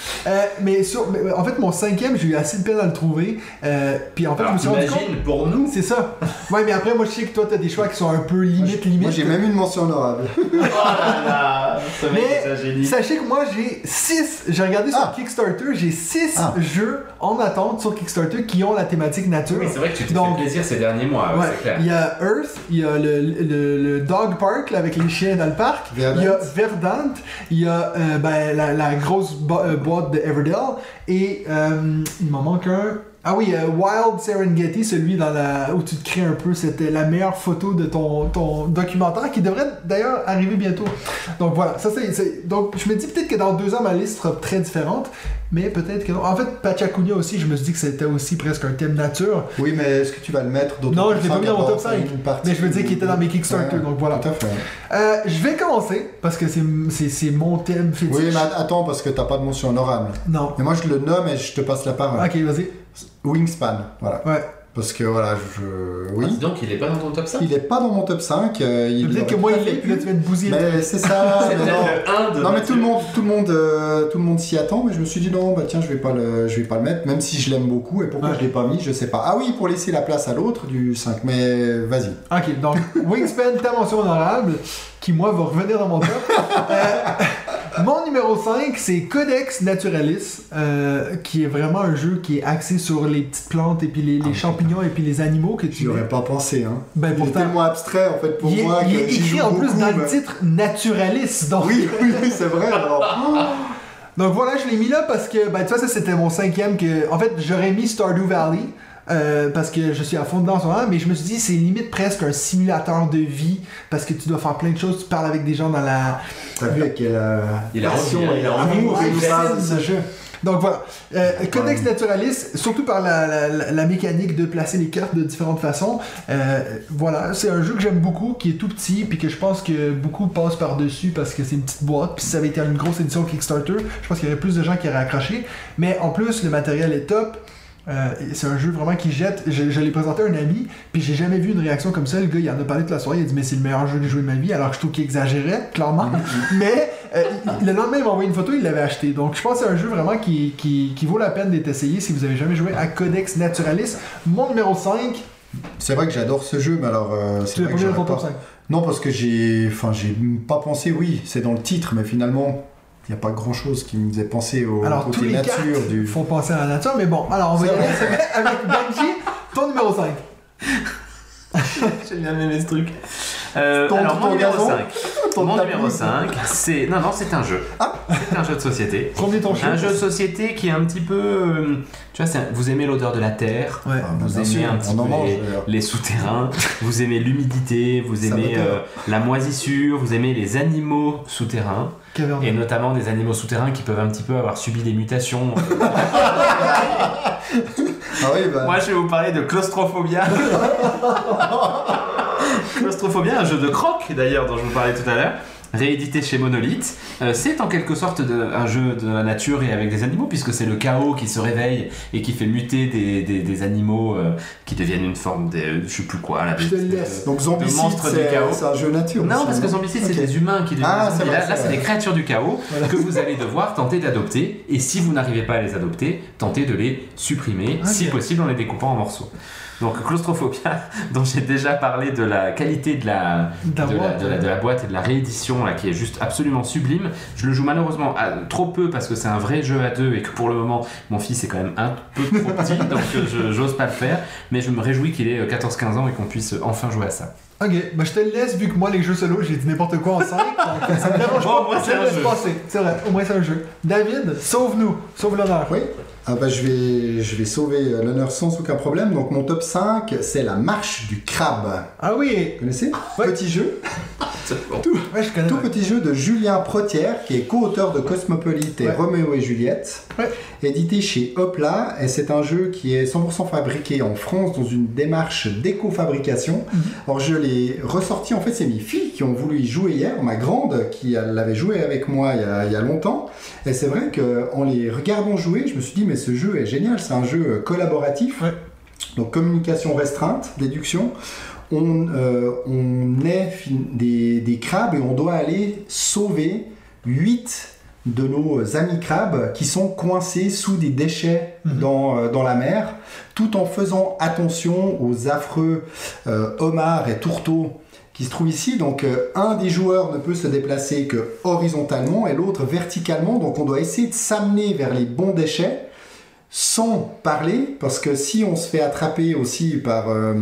Mais, sur, mais, en fait, mon cinquième, j'ai eu assez de peine à le trouver. Euh, puis en fait, je me suis rendu compte. Imagine pour nous. C'est ça. Ouais, mais après, moi, je sais que toi, t'as des choix qui sont un peu limite, limite. Moi j'ai même une mention honorable. Oh là là, Mais. Sachez que moi j'ai 6, j'ai regardé sur Ah. Kickstarter, j'ai 6 Ah. jeux en attente sur Kickstarter qui ont la thématique nature. Oui, c'est vrai que tu t'es Donc, fait plaisir ces derniers mois, ouais, Ouais, c'est clair. il y a Earth, il y a le, le- le Dog Park là, avec les chiens dans le parc, Verdant. il y a Verdant, il y a euh, ben, la, la grosse bo- euh, boîte de Everdell et euh, il m'en manque un. Ah oui, euh, Wild Serengeti, celui dans la, où tu te crées un peu, c'était la meilleure photo de ton, ton documentaire qui devrait d'ailleurs arriver bientôt. Donc voilà, ça c'est. Donc je me dis peut-être que dans deux ans ma liste sera très différente, mais peut-être que non. En fait, Pachacunia aussi, je me suis dit que c'était aussi presque un thème nature. Oui, mais est-ce que tu vas le mettre dans ton Non, je l'ai pas 5 mis dans mon top d'abord, 5, une partie Mais je veux dire qu'il était dans mes Kickstarter, Ouais, donc voilà. Tout à fait. Euh, je vais commencer parce que c'est mon thème fétiche. Oui, mais attends, parce que t'as pas de mention honorable. Non. Mais moi je le nomme et je te passe la parole. Ok, vas-y. Wingspan, voilà. Ouais. Parce que voilà, je. Ah, Oui. dis donc, il est pas dans ton top 5 Il est pas dans mon top 5. euh, il Peut-être que moi, il fait est, tu bousiller. le truc. Mais c'est ça, peut-être non. le 1 de Non mais tout le monde, tout le monde, euh, tout le monde s'y attend, mais je me suis dit non, bah tiens, je vais pas le, je vais pas le mettre, même si je l'aime beaucoup. Et pourquoi Ouais. je l'ai pas mis, je sais pas. Ah oui, pour laisser la place à l'autre du 5, mais vas-y. Ok, donc Wingspan, ta mention honorable, qui moi va revenir dans mon top. Mon numéro 5, c'est Codex Naturalis, euh, qui est vraiment un jeu qui est axé sur les petites plantes et puis les, les Ah, champignons et puis les animaux que tu J'y aurais pas pensé. Hein. Ben Il est tellement abstrait en fait pour il est, moi. il est écrit en plus beaucoup, dans le titre Naturalis. Donc, Oui, oui, oui, c'est vrai. Alors. donc voilà, je l'ai mis là parce que, ben tu vois, ça c'était mon cinquième que. En fait, j'aurais mis Stardew Valley. Euh, parce que je suis à fond dedans en ce moment, mais je me suis dit c'est limite presque un simulateur de vie parce que tu dois faire plein de choses, tu parles avec des gens dans la, T'as vu à quelle euh, Il a passion il a envie. amour ce ce jeu. Donc voilà, Euh, Codex Naturalis, surtout par la, la- la- la mécanique de placer les cartes de différentes façons. Euh, voilà, c'est un jeu que j'aime beaucoup, qui est tout petit, puis que je pense que beaucoup passent par-dessus parce que c'est une petite boîte, puis si ça avait été une grosse édition Kickstarter, je pense qu'il y aurait plus de gens qui auraient accroché. Mais en plus, le matériel est top. Euh, c'est un jeu vraiment qui jette. Je, je l'ai présenté à un ami, puis j'ai jamais vu une réaction comme ça. Le gars, il en a parlé toute la soirée. Il a dit, mais c'est le meilleur jeu que j'ai joué de ma vie. Alors que je trouve qu'il exagérait, clairement. mais euh, le lendemain, il m'a envoyé une photo, il l'avait acheté. Donc je pense que c'est un jeu vraiment qui, qui, qui vaut la peine d'être essayé si vous avez jamais joué à Codex Naturalis. Mon numéro 5, C'est vrai que j'adore ce jeu, mais alors euh, c'est que mis dans ton top pas. 5. Non, parce que j'ai, enfin, j'ai pas pensé. Oui, c'est dans le titre, mais finalement, il n'y a pas grand chose qui me faisait penser au Alors tous côté les nature du. font penser à la nature, mais bon, alors on va y aller avec Benji, ton numéro 5. J'ai bien aimé ce truc. Euh, Ton- alors, ton mon numéro gazon 5. Ton Mon numéro 5, c'est. Non, non, c'est un jeu. C'est un jeu de société. Premier ton chien. Un jeu de société qui est un petit peu. euh, tu vois, un- vous aimez l'odeur de la terre, Ouais. Ah, vous aimez sûr, un petit peu mange, les, souterrains, vous aimez l'humidité, vous aimez euh, la moisissure, vous aimez les animaux souterrains, Caverne. et notamment des animaux souterrains qui peuvent un petit peu avoir subi des mutations. Ah oui, bah. Moi, je vais vous parler de Claustrophobia. Claustrophobia, un jeu de croc d'ailleurs dont je vous parlais tout à l'heure, réédité chez Monolith. Euh, c'est en quelque sorte de- un jeu de la nature et avec des animaux, puisque c'est le chaos qui se réveille et qui fait muter des, des- des animaux euh, qui deviennent une forme de. je sais plus quoi là. Je te laisse. Donc Zombicide, monstre du c'est chaos. c'est un jeu nature. Non, aussi, parce que zombicide, c'est des humains qui deviennent Ah, Là, c'est là, c'est des créatures du chaos que vous allez devoir tenter d'adopter. Et si vous n'arrivez pas à les adopter, tentez de les supprimer, Ok. si possible en les découpant en morceaux. Donc, Claustrophobia, dont j'ai déjà parlé de la qualité de la, de, la, boîte. de la- de la boîte et de la réédition, là, qui est juste absolument sublime. Je le joue malheureusement à- trop peu parce que c'est un vrai jeu à deux et que pour le moment, mon fils est quand même un peu trop petit, donc euh, je j'ose pas le faire. Mais je me réjouis qu'il ait euh, 14-15 ans et qu'on puisse enfin jouer à ça. Ok, ben je te le laisse vu que moi les jeux solo j'ai dit n'importe quoi en 5, donc ça me dérange Bon, pas. c'est un jeu. C'est vrai, au moins c'est un jeu. David, sauve-nous, sauve l'honneur. Oui. Ah bah, je, vais, je vais sauver euh, l'honneur sans aucun problème. Donc mon top 5, c'est la marche du crabe. Ah oui, Vous connaissez Ouais. Petit jeu. ouais, je connais. Tout petit jeu de Julien Protière, qui est co-auteur de Cosmopolite et. Roméo et Juliette, Ouais. édité chez Hopla, et c'est un jeu qui est 100% fabriqué en France dans une démarche d'éco-fabrication. Mhm. Alors je l'ai ressorti, en fait c'est mes filles qui ont voulu y jouer hier, ma grande qui l'avait joué avec moi il y a, il y a longtemps, et c'est vrai qu'en les regardant jouer, je me suis dit mais ce jeu est génial, c'est un jeu collaboratif, Ouais. donc communication restreinte, déduction, on, euh, on est des, des crabes et on doit aller sauver 8 de nos amis crabes qui sont coincés sous des déchets Mhm. dans, euh, dans la mer, tout en faisant attention aux affreux euh, homards et tourteaux qui se trouvent ici. Donc euh, un des joueurs ne peut se déplacer que horizontalement et l'autre verticalement. Donc on doit essayer de s'amener vers les bons déchets sans parler, parce que si on se fait attraper aussi par, euh,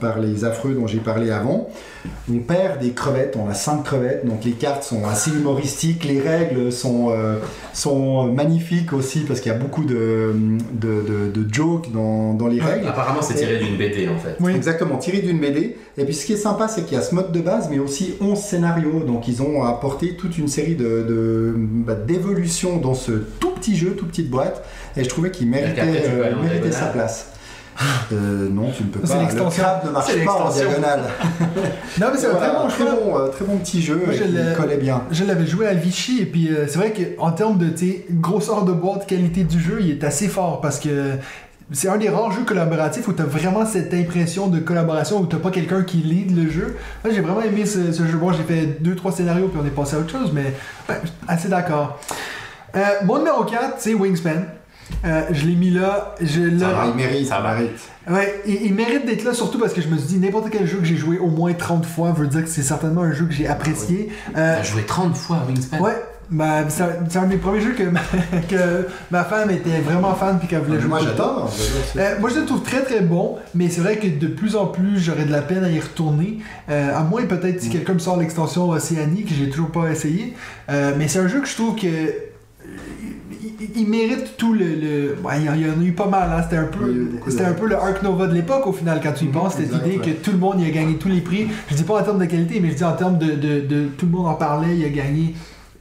par les affreux dont j'ai parlé avant, on perd des crevettes, on a 5 crevettes, donc les cartes sont assez humoristiques, les règles sont, euh, sont magnifiques aussi, parce qu'il y a beaucoup de, de, de- de jokes dans, dans les règles. Apparemment, c'est tiré d'une BD en fait. Oui. Exactement, tiré d'une BD. Et puis ce qui est sympa, c'est qu'il y a ce mode de base, mais aussi 11 scénarios. Donc ils ont apporté toute une série de, de- bah, d'évolutions dans ce tout petit jeu, toute petite boîte. Et je trouvais qu'il méritait, euh, méritait sa place. Euh, non, tu ne peux pas. Le crabe ne marche C'est pas en diagonale. Non mais c'est un Voilà, très bon très, bon, euh, très bon petit jeu Moi, et je qui collait bien. Je l'avais joué à Vichy et puis euh, c'est vrai qu'en termes de grosseur de boîte, qualité du jeu, il est assez fort parce que c'est un des rares jeux collaboratifs où tu as vraiment cette impression de collaboration où tu pas quelqu'un qui lead le jeu. Moi j'ai vraiment aimé ce, ce jeu. Bon, j'ai fait deux trois scénarios puis on est passé à autre chose, mais ouais, assez d'accord. Euh, mon numéro 4, c'est Wingspan. Euh, je l'ai mis là. Je Ah, il mérite, ça mérite. Ouais, il, il mérite d'être là surtout parce que je me suis dit n'importe quel jeu que j'ai joué au moins 30 fois veut dire que c'est certainement un jeu que j'ai apprécié. Euh, T'as joué 30 fois à Wingspan? Ouais, bah, c'est un, un de mes premiers jeux que ma, que ma femme était vraiment fan puis qu'elle voulait jouer. Moi j'adore. Euh, moi je le trouve très très bon, mais c'est vrai que de plus en plus j'aurais de la peine à y retourner. Euh, à moins peut-être si quelqu'un me sort l'extension Océanie que j'ai toujours pas essayé. Euh, mais c'est un jeu que je trouve que il, il mérite tout le. le- ouais, il y en- a eu pas mal, hein. c'était un peu, c'était un peu le Arc Nova de l'époque au final quand tu y Mhm, penses, cette idée que tout le monde y a gagné tous les prix. Je dis pas en termes de qualité, mais je dis en termes de, de- de- tout le monde en parlait, il a gagné.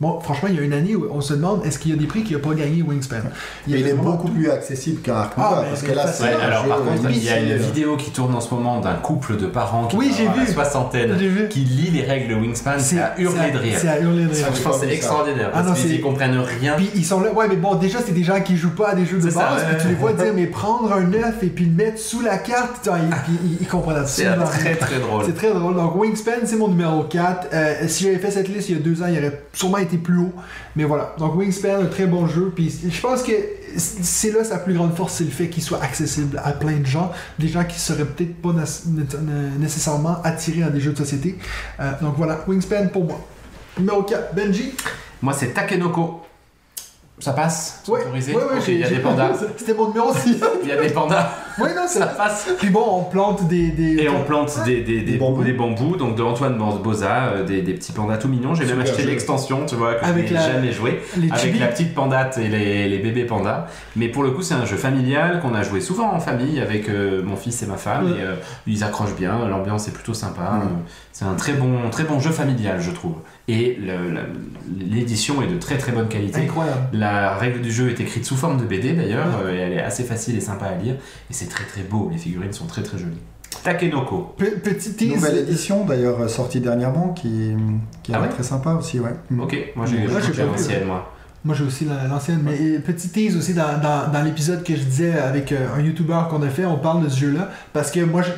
Bon, franchement, il y a une année où on se demande est-ce qu'il y a des prix qui a pas gagné Wingspan? Il, y a est beaucoup tout. plus accessible qu'un Arc Ah, Nova, mais- parce mais que là, facile. c'est Ouais, un alors jeu par contre, il y a une vidéo qui tourne en ce moment d'un couple de parents qui Oui, doit j'ai avoir vu. la soixantaine vu. qui lit les règles de Wingspan, c'est à hurler de rire. C'est à hurler de rire. Je pense que c'est extraordinaire Ah non, parce qu'ils c'est- y comprennent rien. Puis ils sont là, ouais, mais bon, déjà, c'est des gens qui jouent pas à des jeux de C'est ça, base, puis tu les vois dire, mais prendre un œuf et puis le mettre sous la carte, ils- puis ils, ils comprennent C'est absolument très rien. très drôle. C'est très drôle. Donc, Wingspan, c'est mon numéro 4. Euh, si j'avais fait cette liste il y a deux ans, il aurait sûrement été plus haut. Mais voilà. Donc, Wingspan, un très bon jeu. Puis, je pense que c'est là sa plus grande force, c'est le fait qu'il soit accessible à plein de gens. Des gens qui seraient peut-être pas nécessairement attirés à des jeux de société. Euh, donc, voilà. Wingspan pour moi. Numéro 4, Benji. Moi, c'est Takenoko. Ça passe? Ouais, Ok, j'ai- Il y a des pandas. C'était mon numéro 6. Il y a des pandas. oui, non, c'est Ça passe. Puis bon, on plante des. des... Et on plante des, des, des, Des bambous. des bambous, donc de Antoine Boza, euh, des, des petits pandas tout mignons. J'ai même Super acheté jeu. l'extension, tu vois, que Avec je n'ai la- jamais joué. les avec chibis. la petite pandate et les, les bébés pandas. Mais pour le coup, c'est un jeu familial qu'on a joué souvent en famille avec euh, mon fils et ma femme. Ouais. Et euh, ils accrochent bien, l'ambiance est plutôt sympa. Ouais. Euh, C'est un très bon, très bon jeu familial, je trouve. Et le- la- l'édition est de très très bonne qualité. Incroyable. La règle du jeu est écrite sous forme de BD d'ailleurs, Ouais. euh, et elle est assez facile et sympa à lire. Et c'est très très beau, les figurines sont très très jolies. Takenoko. Pe- petit tease. Nouvelle édition d'ailleurs euh, sortie dernièrement qui, qui Ah est ouais très sympa aussi, ouais. Ok, moi j'ai l'ancienne, moi. Moi j'ai aussi la- l'ancienne, mais euh, petit tease aussi dans, dans, dans l'épisode que je disais avec euh, un youtubeur qu'on a fait, on parle de ce jeu-là, parce que moi, je-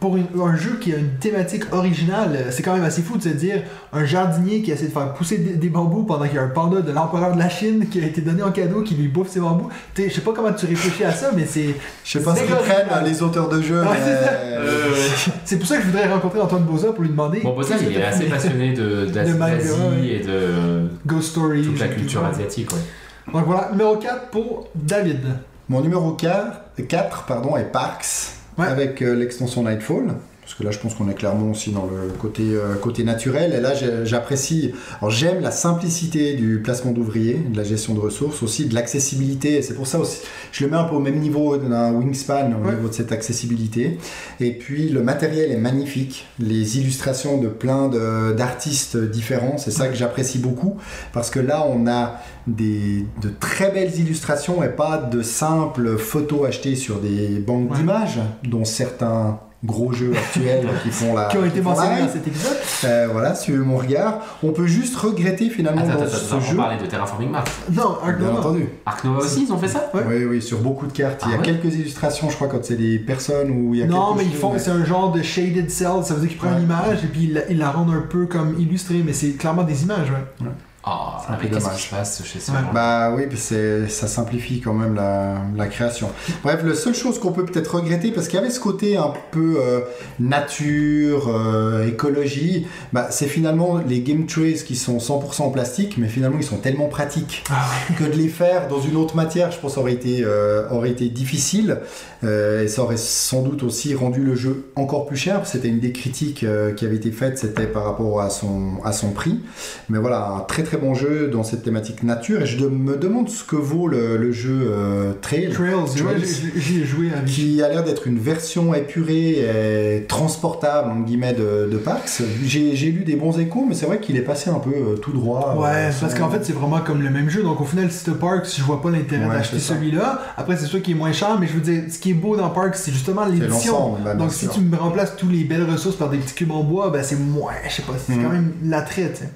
pour une- un jeu qui a une thématique originale, c'est quand même assez fou de se dire un jardinier qui essaie de faire pousser des, des bambous pendant qu'il y a un panda de l'empereur de la Chine qui a été donné en cadeau, qui lui bouffe ses bambous. Je sais pas comment tu réfléchis à ça, mais c'est Je sais pas ce C'est qu'ils prennent euh, les auteurs de jeux, Ouais, mais c'est ça. Euh, c'est pour ça que je voudrais rencontrer Antoine Boza pour lui demander. Bon, Boza, il est assez passionné de- d'Asie ouais. et de Ghost Story. toute la culture asiatique. Ouais. Donc voilà, numéro 4 pour David. Mon numéro 4, 4 pardon, est Parks, Avec euh, l'extension Nightfall. Parce que là, je pense qu'on est clairement aussi dans le côté, euh, côté naturel. Et là, j'apprécie. Alors, j'aime la simplicité du placement d'ouvriers, de la gestion de ressources, aussi de l'accessibilité. C'est pour ça aussi, je le mets un peu au même niveau d'un wingspan, au Ouais. niveau de cette accessibilité. Et puis, le matériel est magnifique. Les illustrations de plein de- d'artistes différents, c'est ça que j'apprécie beaucoup. Parce que là, on a des, de très belles illustrations et pas de simples photos achetées sur des banques Ouais. d'images, dont certains gros jeux actuels qui font la Qui ont été mentionnés dans cet épisode. Euh, voilà, suivez mon regard. On peut juste regretter finalement Attends, dans attends, ce attends, jeu. on parlait de Terraforming Mars. Non, Ark Bien Nova. entendu. Ark Nova aussi, ils ont fait ça Ouais. Oui, oui, sur beaucoup de cartes. Il y a Ah ouais quelques illustrations, je crois, quand c'est des personnes où il y a Non, mais ils font, mais- c'est un genre de shaded cell, ça veut dire qu'ils prennent Ouais. une image et puis ils la, ils la rendent un peu comme illustrée, mais c'est clairement des images, ouais. Oh, C'est un peu mais qu'est-ce dommage. qui se passe chez Ouais. Bah oui, puis c'est- ça simplifie quand même la, la création. Bref, la seule chose qu'on peut peut-être regretter, parce qu'il y avait ce côté un peu euh, nature, euh, écologie, bah, c'est finalement les game trays qui sont 100% en plastique, mais finalement ils sont tellement pratiques Ah que de les faire dans une autre matière, je pense, aurait été, euh, aurait été difficile. Euh, et ça aurait sans doute aussi rendu le jeu encore plus cher. C'était une des critiques euh, qui avait été faite, c'était par rapport à son, à son prix. Mais voilà, un très très bon jeu dans cette thématique nature. Et je me demande ce que vaut le, le jeu euh, Trail. Trails, ouais, joué Qui a l'air d'être une version épurée et transportable, entre guillemets, de, de Pax. J'ai lu des bons échos, mais c'est vrai qu'il est passé un peu euh, tout droit. Ouais, euh, parce sans- qu'en fait, c'est vraiment comme le même jeu. Donc, au final, si t'as Parks, je vois pas l'intérêt Ouais, d'acheter celui-là. Après, c'est sûr qu'il est moins cher, mais je veux dire, ce qui est beau dans Parks, c'est justement l'édition. bien Donc, si sûr. tu me remplaces tous les belles ressources par des petits cubes en bois, ben c'est moins, je sais pas, c'est Mhm. quand même l'attrait, tu sais.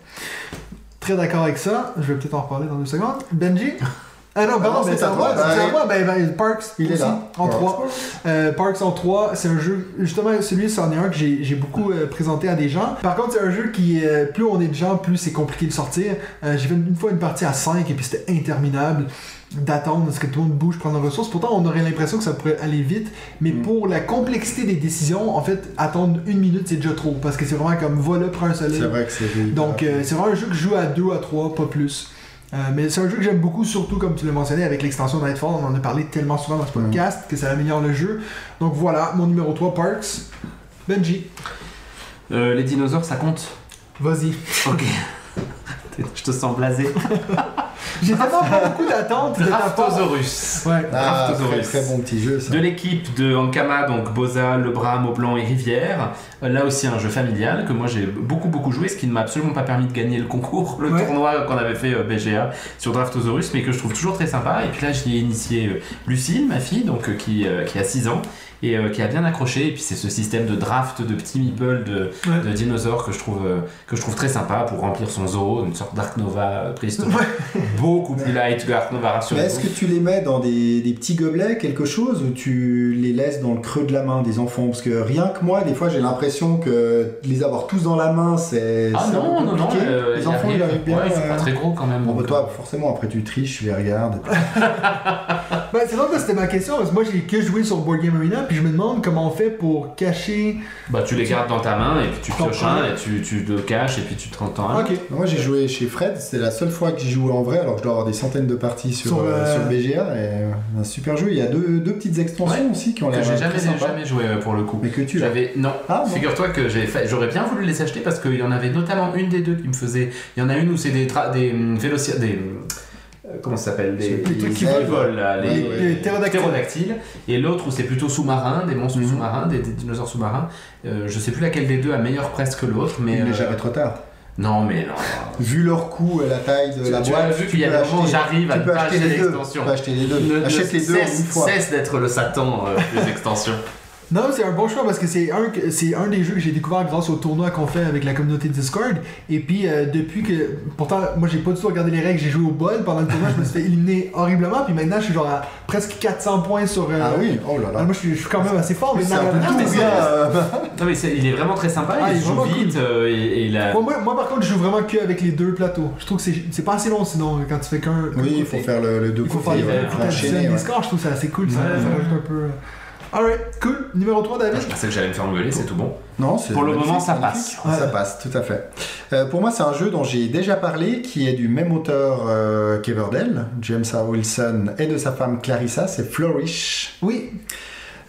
Très d'accord avec ça. Je vais peut-être en reparler dans deux secondes. Benji? Ah non, pardon, ben, c'est à moi. C'est à moi. Ben, ben, Parks. Il est là. En Parks. 3. Euh, Parks en 3, c'est un jeu, justement, celui c'en est un que j'ai beaucoup euh, présenté à des gens. Par contre, c'est un jeu qui, euh, plus on est de gens, plus c'est compliqué de sortir. J'ai fait une fois une partie à 5 et puis c'était interminable d'attendre parce que tout le monde bouge, prendre des ressources. Pourtant, on aurait l'impression que ça pourrait aller vite, mais Mm. pour la complexité des décisions, en fait, attendre une minute, c'est déjà trop parce que c'est vraiment comme voilà, prends un soleil. C'est vrai que c'est. Donc, euh, c'est vraiment un jeu que je joue à 2 à 3, pas plus. Euh, mais c'est un jeu que j'aime beaucoup, surtout comme tu l'as mentionné avec l'extension Nightfall. On en a parlé tellement souvent dans ce podcast que ça améliore le jeu. Donc voilà, mon numéro 3, Parks. Benji, Euh, Les dinosaures, ça compte? Vas-y. Ok. Je te sens blasé. J'ai tellement pas beaucoup d'attentes. Draftosaurus. Ouais. Ah, très, Draftosaurus. très bon petit jeu ça. De l'équipe de Ankama, donc Boza, Lebras, Maublanc et Rivière. Euh, Là aussi un jeu familial que moi j'ai beaucoup beaucoup joué, ce qui ne m'a absolument pas permis de gagner le concours, le Ouais. tournoi qu'on avait fait euh, BGA sur Draftosaurus, mais que je trouve toujours très sympa. Et puis là j'y ai initié euh, Lucille, ma fille, donc qui, qui a 6 ans et euh, qui a bien accroché. Et puis c'est ce système de draft de petits meeples de, Ouais. de dinosaures que je trouve euh, que je trouve très sympa pour remplir son zoo, une sorte d'Ark Nova euh, préhistorique, beaucoup plus light que Ark Nova est-ce que tu les mets dans des, des petits gobelets, quelque chose, ou tu les laisses dans le creux de la main des enfants? Parce que rien que moi, des fois, j'ai l'impression que les avoir tous dans la main, c'est Ah non, non, non, euh, les enfants, ils arrivent bien. Ouais, c'est euh, pas très gros quand même. Bon, bah, toi, forcément, après, tu triches, tu les regardes. Ben, c'est vrai que c'était ma question, parce que moi j'ai que joué sur Board Game Arena, puis je me demande comment on fait pour cacher. Bah tu les gardes dans ta main et puis tu pioches un et tu, tu le caches et puis tu te rends un. Ok. Moi, j'ai joué chez Fred, c'est la seule fois que j'ai joué en vrai, alors que je dois avoir des centaines de parties sur, Sur, euh, euh, sur BGA. Et, euh, un super jeu. Il y a deux, deux petites extensions Ouais. aussi qui ont Que l'air j'ai très jamais, joué euh, pour le coup. Mais que tu l'as. J'avais non. Ah, non. Figure-toi que j'ai fait- j'aurais bien voulu les acheter parce qu'il y en avait notamment une des deux qui me faisait. Il y en a une où c'est des tra- des hum, véloci- des hum, euh, comment ça s'appelle Les trucs qui volent. là, les, Ouais, ouais. Les ptérodactyles. ptérodactyles. et l'autre où c'est plutôt sous-marin, des monstres Mhm. sous-marins, des, des dinosaures sous-marins. Euh, je sais plus laquelle des deux a meilleure presse que l'autre, mais Il est euh, jamais trop tard. non mais non. Vu leur coût et la taille de Tu- la tu boîte, vu qu'il y a des moments j'arrive à ne pas acheter les l'extension. Tu peux acheter les deux. Ne- ne Achète les deux en cesse, une fois. cesse d'être le Satan euh, des extensions. Non, c'est un bon choix parce que c'est un, que- c'est un des jeux que j'ai découvert grâce au tournoi qu'on fait avec la communauté Discord. Et puis, euh, depuis que. Pourtant, moi, j'ai pas du tout regardé les règles, j'ai joué au bol pendant le tournoi, je me suis fait éliminer horriblement. Puis maintenant, je suis genre à presque 400 points sur. euh, Ah oui, oh là ah, là. moi, je suis, je suis quand même assez fort non, mais euh, Non il est vraiment très sympa, Ah, il joue vraiment vite euh, et, et la- Moi, moi, moi, par contre, je joue vraiment que avec les deux plateaux. Je trouve que c'est c'est pas assez long sinon quand tu fais qu'un. Oui, il faut faire le, le deux Il faut faire côtés, ouais, enchaîner, ouais. les scores, je trouve ça assez cool. Ça, rajoute un peu. Alright, cool. Numéro 3, David. Je pensais que j'allais me faire engueuler, c'est tout bon. Non, c'est Pour le moment, ça passe. Ça passe, tout à fait. Euh, pour moi, c'est un jeu dont j'ai déjà parlé, qui est du même auteur euh, qu'Everdell, James A. Wilson, et de sa femme Clarissa, c'est Flourish. Oui.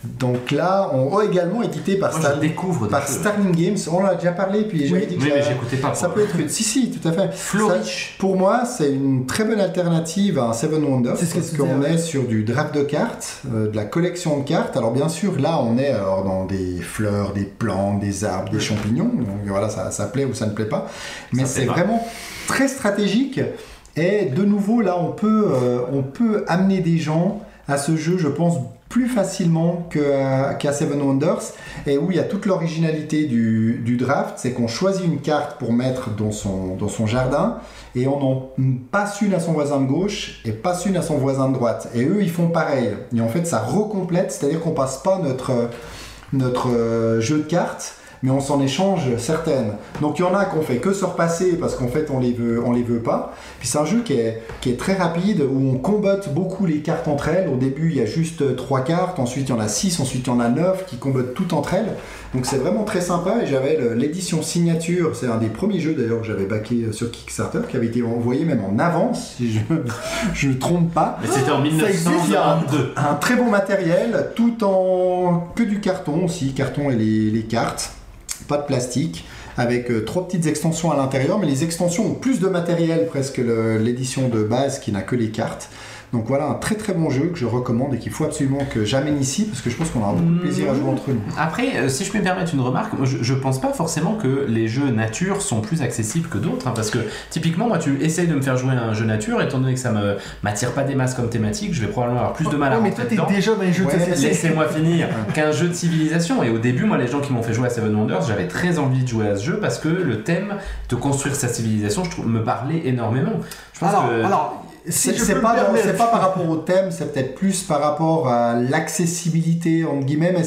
Donc là, on est également édité par, Moi, Star- je découvre des par jeux. Starling Games. On en a déjà parlé, puis j'avais Oui. dit que Oui, ça, mais j'écoutais pas. ça moi. peut être. Si, si, tout à fait. Flourish. Ça, pour moi, c'est une très bonne alternative à un Seven Wonders C'est ce parce qu'on est sur du draft de cartes, euh, de la collection de cartes. Alors bien sûr, là, on est alors, dans des fleurs, des plantes, des arbres, des champignons. Donc voilà, ça, ça plaît ou ça ne plaît pas. Mais c'est vraiment très stratégique. Et de nouveau, là, on peut, euh, on peut amener des gens à ce jeu, je pense, plus facilement que- qu'à Seven Wonders. Et où il y a toute l'originalité du, du draft, c'est qu'on choisit une carte pour mettre dans son, dans son jardin et on en passe une à son voisin de gauche et passe une à son voisin de droite. Et eux, ils font pareil. Et en fait, ça recomplète, c'est-à-dire qu'on passe pas notre, notre euh, jeu de cartes, mais on s'en échange certaines. Donc il y en a qu'on fait que se repasser parce qu'en fait on les veut, on les veut pas. Puis c'est un jeu qui est, qui est très rapide où on combatte beaucoup les cartes entre elles. Au début il y a juste trois cartes, ensuite il y en a six, ensuite il y en a neuf qui combattent toutes entre elles. Donc c'est vraiment très sympa et j'avais l'édition signature, c'est un des premiers jeux d'ailleurs que j'avais backé euh, sur Kickstarter qui avait été envoyé même en avance si je je me trompe pas. Mais c'était en Ça existe, il y a 1922. Un très bon matériel, tout en que du carton aussi, carton et les, les cartes, pas de plastique, avec euh, trois petites extensions à l'intérieur, mais les extensions ont plus de matériel presque l'édition de base qui n'a que les cartes. Donc voilà un très très bon jeu que je recommande et qu'il faut absolument que j'amène ici parce que je pense qu'on aura beaucoup de plaisir à jouer entre nous. Après, euh, si je peux me permettre une remarque, moi, je, je pense pas forcément que les jeux nature sont plus accessibles que d'autres, hein, parce que typiquement, moi, tu essayes de me faire jouer à un jeu nature, étant donné que ça me m'attire pas des masses comme thématique, je vais probablement avoir plus de mal à Ouais, mais toi, t'es déjà dans les jeux de Ouais, société. Laissez-moi finir qu'un jeu de civilisation. Et au début, moi, les gens qui m'ont fait jouer à Seven Wonders, j'avais très envie de jouer à ce jeu parce que le thème de construire sa civilisation, je trouve, me parlait énormément. Je pense Alors, que alors, si C'est pas, permettre- par rapport au thème, c'est peut-être plus par rapport à l'accessibilité, entre guillemets, mais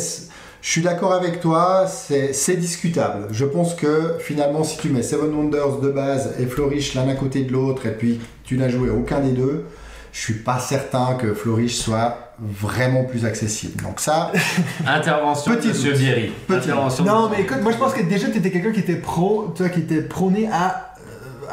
je suis d'accord avec toi, c'est discutable. Je pense que finalement, si tu mets Seven Wonders de base et Flourish l'un à côté de l'autre, et puis tu n'as joué aucun des deux, je suis pas certain que Flourish soit vraiment plus accessible. Donc ça, intervention Petit Monsieur. Petit Intervention Non, mais écoute, moi je pense que déjà tu étais quelqu'un qui était pro, tu vois, qui était prôné à,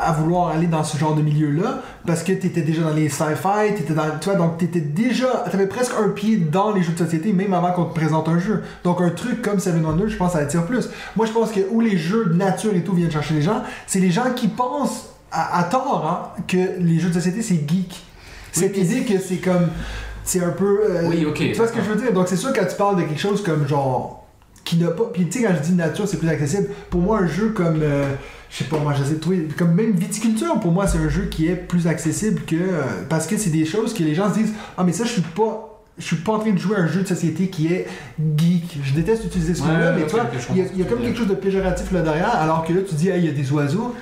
à vouloir aller dans ce genre de milieu-là, parce que tu étais déjà dans les sci-fi, t'étais dans, tu vois, donc tu étais déjà, tu avais presque un pied dans les jeux de société, même avant qu'on te présente un jeu. Donc un truc comme Seven Wonders, je pense, ça attire plus. Moi je pense que où les jeux de nature et tout viennent chercher les gens, c'est les gens qui pensent à, à tort hein, que les jeux de société c'est geek. Cette idée que c'est comme. C'est un peu. euh, Oui, ok. Tu vois ce que je veux dire? Donc c'est sûr quand tu parles de quelque chose comme genre. qui n'a pas. Puis tu sais, quand je dis nature, c'est plus accessible. Pour moi, un jeu comme. euh, je sais pas, moi, j'essaie de trouver. Comme même viticulture, pour moi, c'est un jeu qui est plus accessible que. euh, parce que c'est des choses que les gens se disent Ah, mais ça, je suis pas. Je suis pas en train de jouer à un jeu de société qui est geek. Je déteste utiliser ce mot-là, ouais, mais je il y a, y comme quelque chose de péjoratif là derrière, alors que là, tu dis, hey, il y a des oiseaux.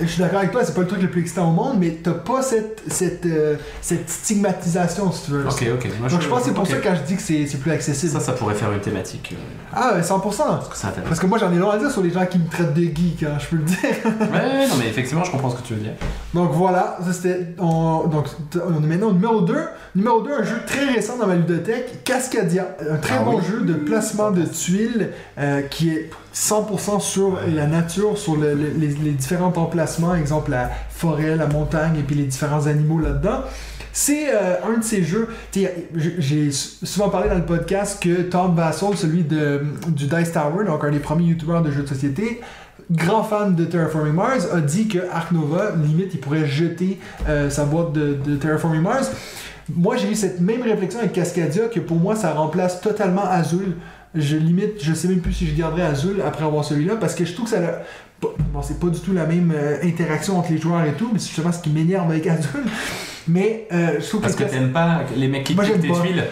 Je suis d'accord avec toi, c'est pas le truc le plus excitant au monde, mais t'as pas cette, cette, euh, cette stigmatisation, si tu veux. Ok, ok. Moi, Donc je pense que c'est pour ça que quand je dis que c'est c'est plus accessible. Ça, ça pourrait faire une thématique. euh, Ah, ouais, 100%. parce que ça. Parce que moi j'en ai long à dire sur les gens qui me traitent de geek, hein, je peux le dire. Ouais, non, mais effectivement, je comprends ce que tu veux dire. Donc voilà, ça c'était. on- Donc on est maintenant au numéro 2. Numéro 2, un jeu très récent dans ma ludothèque, Cascadia. Un très Ah bon oui. jeu de placement de tuiles euh, qui est 100% sur la nature, sur le- le- les, les différents emplacements, exemple la forêt, la montagne et puis les différents animaux là-dedans. C'est euh, un de ces jeux. j'ai souvent parlé dans le podcast que Tom Vassell, celui de, du Dice Tower, donc un des premiers youtubeurs de jeux de société, grand fan de Terraforming Mars, a dit que Ark Nova, limite, il pourrait jeter euh, sa boîte de, de Terraforming Mars. Moi, j'ai eu cette même réflexion avec Cascadia que pour moi, ça remplace totalement Azul. Je limite, je sais même plus si je garderai Azul après avoir celui-là parce que je trouve que ça. a- pas- Bon, c'est pas du tout la même euh, interaction entre les joueurs et tout, mais c'est justement ce qui m'énerve avec Azul. Mais euh, je trouve Parce que que. t'aimes pas les mecs qui piquent tes pas. tuiles.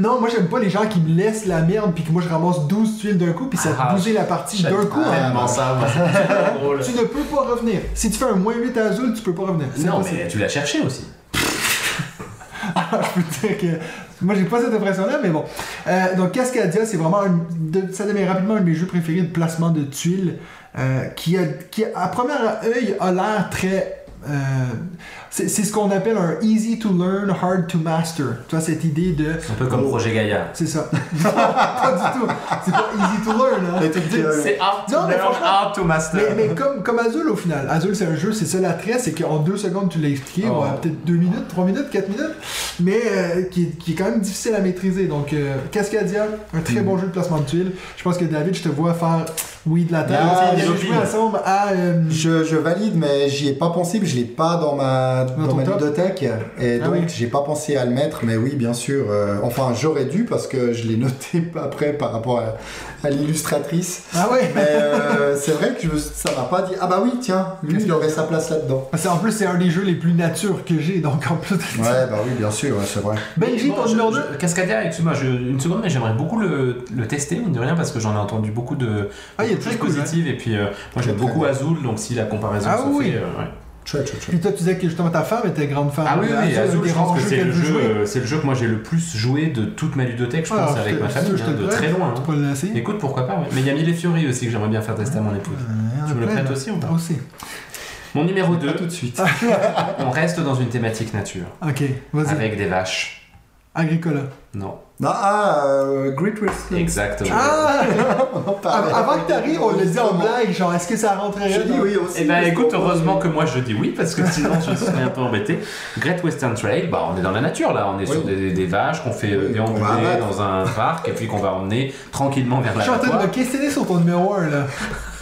Non, moi j'aime pas les gens qui me laissent la merde puis que moi je ramasse 12 tuiles d'un coup puis ça Ah, bousille la partie d'un coup. hein. Ça. Tu ne peux pas revenir. Si tu fais un moins 8 à Azul, tu peux pas revenir. Non, impossible. mais tu l'as cherché aussi. Je peux dire que moi j'ai pas cette impression-là, mais bon. Euh, donc Cascadia, c'est vraiment un de- ça devient rapidement un de mes jeux préférés de placement de tuiles, euh, qui, a, qui à première œil a l'air très Euh, c'est c'est ce qu'on appelle un easy to learn, hard to master. Tu vois, cette idée de. Un peu comme Projet Gaïa. C'est ça. Non, pas du tout. C'est pas easy to learn. Hein. C'est hard Non, mais franchement- hard to master. Mais, mais comme, comme Azul au final. Azul c'est un jeu, c'est ça l'attrait, c'est qu'en deux secondes tu l'as expliqué, Oh. ouais, peut-être deux minutes, trois minutes, quatre minutes, mais euh, qui, est, qui est quand même difficile à maîtriser. Donc euh, Cascadia, un très bon jeu de placement de tuiles. Je pense que David, je te vois faire oui de la tête. Ah, ensemble à. euh, Je, je valide, mais j'y ai pas pensé, je l'ai pas dans ma, dans ma top ludothèque, et Ah donc oui. j'ai pas pensé à le mettre, mais oui, bien sûr. euh, enfin, j'aurais dû parce que je l'ai noté après par rapport à, à l'illustratrice. Ah ouais! Mais euh, c'est vrai que je, ça m'a pas dit. Ah bah oui, tiens, lui, il aurait sa place là-dedans. C'est- En plus, c'est un des jeux les plus nature que j'ai, donc en plus. Ouais, bah oui, bien sûr, ouais, c'est vrai. Benji, ton je- numéro je- 2 Cascadia, excuse-moi, une seconde, mais j'aimerais beaucoup le, le tester, mine de rien, parce que j'en ai entendu beaucoup de Ah, il est très cool, positives. Et puis, euh, moi, j'aime beaucoup bien. Azul, donc si la comparaison Ah se oui. fait. euh, ouais. Chouette, chouette, chouette. Puis toi, tu disais que justement ta femme était grande fan. Ah oui, oui, Azul, je pense que c'est le, jeu, euh, c'est le jeu que moi j'ai le plus joué de toute ma ludothèque, je Ah, pense, je avec ma famille, je te hein, de très loin. Tu hein. peux. Écoute, pourquoi pas, ouais. Mais il y a Mille Fiori aussi que j'aimerais bien faire tester à mon épouse. Tu me le prêtes aussi ou pas Aussi. Mon numéro Pas 2, tout de suite. on reste dans une thématique nature, Ok, vas-y. avec des vaches. Agricola. Non, Non, ah, euh, Great Western. exactement. Ah! On en parlait. Av- Avant que t'arrives, on l'a dit en blague, genre, est-ce que ça rentrerait dit dans- oui aussi. Eh ben écoute, heureusement que moi je dis oui, parce que sinon je serais un peu embêté. Great Western Trail, bah on est dans la nature là, on est sur des, des vaches qu'on fait euh, Oui, déambuler abattre. dans un parc et puis qu'on va emmener tranquillement vers Je suis en train de me questionner sur ton numéro 1 là.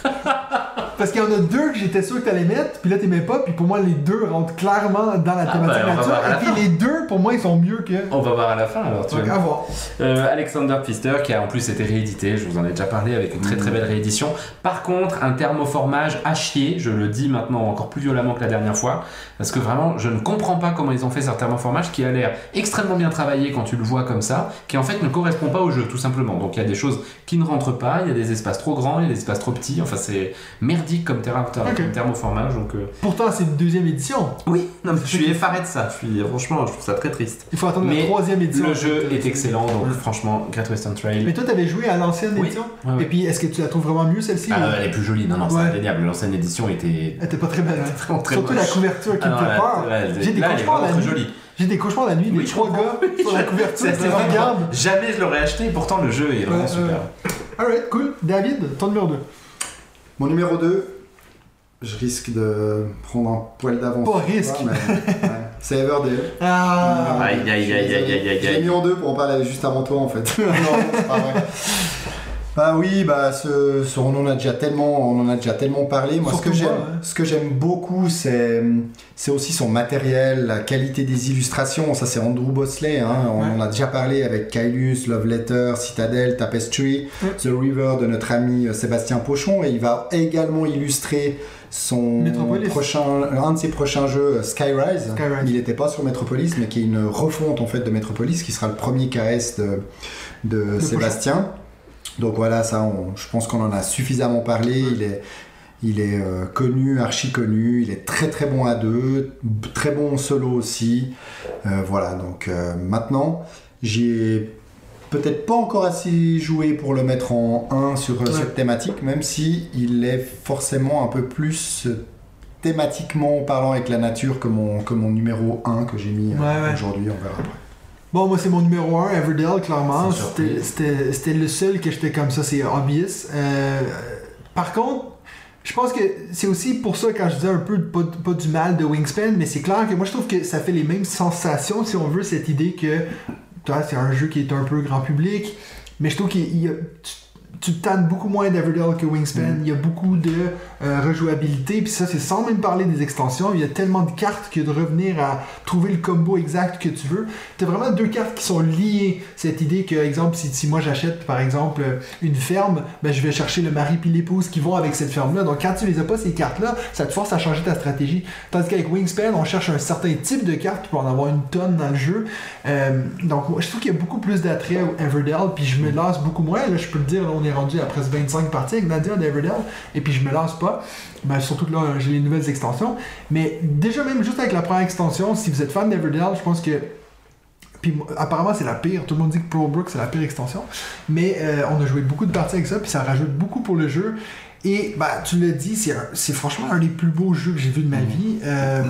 Parce qu'il y en a deux que j'étais sûr que t'allais mettre, puis là t'aimais pas, puis pour moi les deux rentrent clairement dans la Ah, thématique ben, va nature, et puis les deux pour moi ils sont mieux que. On va voir à la fin alors, tu Donc à voir. Euh, Alexander Pfister qui a en plus été réédité, je vous en ai déjà parlé avec une très très belle réédition. Par contre, un thermoformage à chier, je le dis maintenant encore plus violemment que la dernière fois, parce que vraiment je ne comprends pas comment ils ont fait ce thermoformage qui a l'air extrêmement bien travaillé quand tu le vois comme ça, qui en fait ne correspond pas au jeu tout simplement. Donc il y a des choses qui ne rentrent pas, il y a des espaces trop grands, il y a des espaces trop petits, enfin c'est merdique comme, terra- ter- Ok. comme thermoformage. Donc euh, Pourtant c'est une deuxième édition. oui, non, mais je suis effaré de ça, je suis, franchement je trouve ça très triste. Il faut attendre Mais la troisième édition. Le jeu est excellent, donc franchement Great Western Trail. Mais toi t'avais joué à l'ancienne Oui. édition, Ouais, ouais. et puis est-ce que tu la trouves vraiment mieux celle-ci Ah, ou- elle est plus jolie, non, non, c'est Ouais. indéniable. L'ancienne édition était Elle était pas très belle. hein. vraiment très Surtout moche. la couverture qui Ah me fait peur. J'ai des cauchemars la nuit. J'ai des cauchemars la nuit, des trois gars sur la couverture. Jamais je l'aurais acheté, pourtant le jeu est vraiment super. Alright, cool. David, ton numéro 2. Mon numéro 2, je risque de prendre un poil d'avance. Pas risque. C'est Everdale. Ah! Aïe, aïe, aïe, aïe, aïe, aïe, aïe. mis en deux pour en parler juste avant toi en fait. non, c'est pas vrai. Bah oui, bah ce, ce- on en a déjà tellement, on en a déjà tellement parlé. Moi, ce que j'aime, ce que j'aime beaucoup, c'est, c'est aussi son matériel, la qualité des illustrations. Ça, c'est Andrew Bosley. Hein. On en a déjà parlé avec Kailus, Love Letter, Citadel, Tapestry, Ouais. The River de notre ami euh, Sébastien Pochon, et il va également illustrer son Metropolis. prochain, un de ses prochains jeux, euh, Skyrise. Skyrise. Il n'était pas sur Metropolis, mais qui est une refonte en fait de Metropolis, qui sera le premier KS de, de Sébastien. Donc voilà, ça, on- je pense qu'on en a suffisamment parlé. Il est, il est euh, connu, archi connu. Il est très très bon à deux, très bon en solo aussi. Euh, voilà, donc euh, maintenant, j'ai peut-être pas encore assez joué pour le mettre en 1 sur Ouais. cette thématique, même si il est forcément un peu plus thématiquement parlant avec la nature que mon, que mon numéro 1 que j'ai mis Ouais, ouais. aujourd'hui, on verra après. Bon, moi, c'est mon numéro 1, Everdale, clairement. C'était- le seul que j'étais comme ça, c'est obvious. Euh, par contre, je pense que c'est aussi pour ça, quand je disais un peu pas, pas du mal de Wingspan, mais c'est clair que moi, je trouve que ça fait les mêmes sensations, si on veut, cette idée que c'est un jeu qui est un peu grand public, mais je trouve qu'il y a. tu- tu te tannes beaucoup moins d'Everdale que Wingspan. Il y a beaucoup de euh, rejouabilité. Puis ça, c'est sans même parler des extensions. Il y a tellement de cartes que de revenir à trouver le combo exact que tu veux. T'as vraiment deux cartes qui sont liées. Cette idée que, exemple, si, si moi j'achète par exemple euh, une ferme, ben, je vais chercher le mari puis l'épouse qui vont avec cette ferme-là. Donc quand tu les as pas, ces cartes-là, ça te force à changer ta stratégie. Tandis qu'avec Wingspan, on cherche un certain type de carte pour en avoir une tonne dans le jeu. Euh, donc moi, je trouve qu'il y a beaucoup plus d'attrait au Everdell. Puis je me lasse beaucoup moins. Là, je peux le dire, là, on est rendu à presque 25 parties avec Nadia d'Everdell. Et puis je me lasse pas. Ben, surtout que là, j'ai les nouvelles extensions. Mais déjà, même juste avec la première extension, si vous êtes fan d'Everdell, je pense que. Puis apparemment, c'est la pire. Tout le monde dit que Pro Brook, c'est la pire extension. Mais euh, on a joué beaucoup de parties avec ça, puis ça rajoute beaucoup pour le jeu. Et bah, tu l'as dit, c'est franchement un des plus beaux jeux que j'ai vu de ma vie. Euh,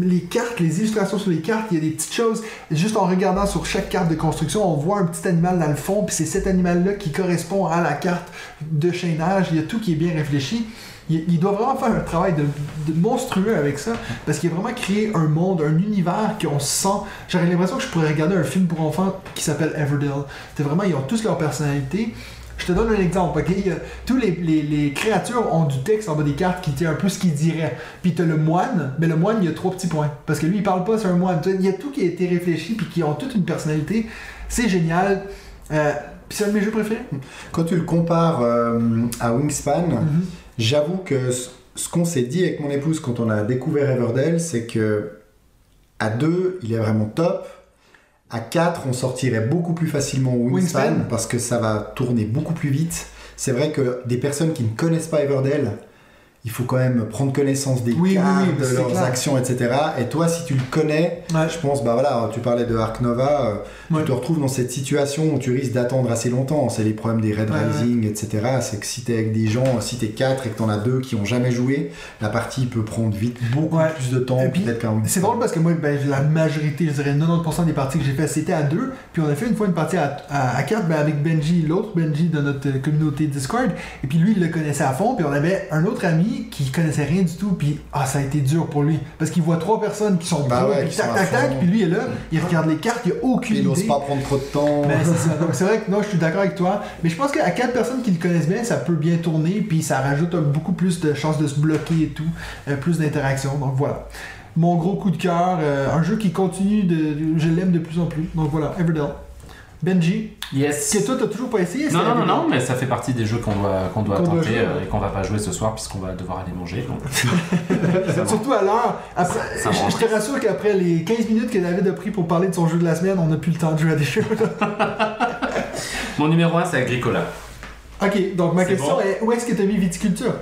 les cartes, les illustrations sur les cartes, il y a des petites choses. Juste en regardant sur chaque carte de construction, on voit un petit animal dans le fond, puis c'est cet animal-là qui correspond à la carte de chaînage. Il y a tout qui est bien réfléchi. Il, doit vraiment faire un travail de monstrueux avec ça, parce qu'il a vraiment créé un monde, un univers qu'on sent. J'aurais l'impression que je pourrais regarder un film pour enfants qui s'appelle Everdale. C'est vraiment, ils ont tous leur personnalité. Je te donne un exemple, ok? A- tous les, les- les créatures ont du texte en bas des cartes qui dit un peu ce qu'ils diraient. Puis t'as le moine, mais le moine, il y a trois petits points. Parce que lui, il parle pas, c'est un moine. Il y a tout qui a été réfléchi, puis qui ont toute une personnalité. C'est génial. Euh, puis c'est un de mes jeux préférés. Quand tu le compares euh, à Wingspan, Mhm. j'avoue que ce, qu'on s'est dit avec mon épouse quand on a découvert Everdell, c'est que à deux, il est vraiment top. À 4, on sortirait beaucoup plus facilement Wingspan, Wingspan. parce que ça va tourner beaucoup plus vite. C'est vrai que des personnes qui ne connaissent pas Everdell, il faut quand même prendre connaissance des Oui, cartes, oui, de leurs clair. actions, etc. Et toi, si tu le connais, Ouais. je pense, bah voilà, tu parlais de Ark Nova, euh, Ouais. tu te retrouves dans cette situation où tu risques d'attendre assez longtemps. C'est les problèmes des Red Ouais, Rising, etc. C'est que si t'es avec des gens, si t'es 4 et que t'en as deux qui ont jamais joué, la partie peut prendre vite beaucoup plus de temps, C'est drôle parce que moi, ben, la majorité, je dirais 90% des parties que j'ai fait, c'était à deux. Puis on a fait une fois une partie à, à, à quatre ben, avec Benji, l'autre Benji de notre communauté Discord. Et puis lui, il le connaissait à fond. Puis on avait un autre ami qui connaissait rien du tout. Puis ah, ça a été dur pour lui. Parce qu'il voit trois personnes qui sont Bah ouais, puis tac, tac, tac. Puis lui il est là, il regarde les cartes, il a aucune Il n'ose idée. pas prendre trop de temps. Ben, c'est ça. Donc, c'est vrai que non, je suis d'accord avec toi. Mais je pense qu'à quatre personnes qui le connaissent bien, ça peut bien tourner. Puis ça rajoute beaucoup plus de chances de se bloquer et tout. euh, plus d'interaction. Donc voilà. Mon gros coup de cœur. euh, un jeu qui continue de. Je l'aime de plus en plus. Donc voilà, Everdell. Benji, Yes. que toi t'as toujours pas essayé Non, non, non, non, mais ça fait partie des jeux qu'on doit, qu'on doit Qu'on doit tenter jouer, euh, ouais. et qu'on va pas jouer ce soir puisqu'on va devoir aller manger. donc. Ça. Surtout à l'heure. Après, Ça je, va. je te rassure qu'après les 15 minutes que David a pris pour parler de son jeu de la semaine, on n'a plus le temps de jouer à des jeux. Mon numéro 1, c'est Agricola. Ok, donc ma C'est question bon. est où est-ce que t'as mis viticulture?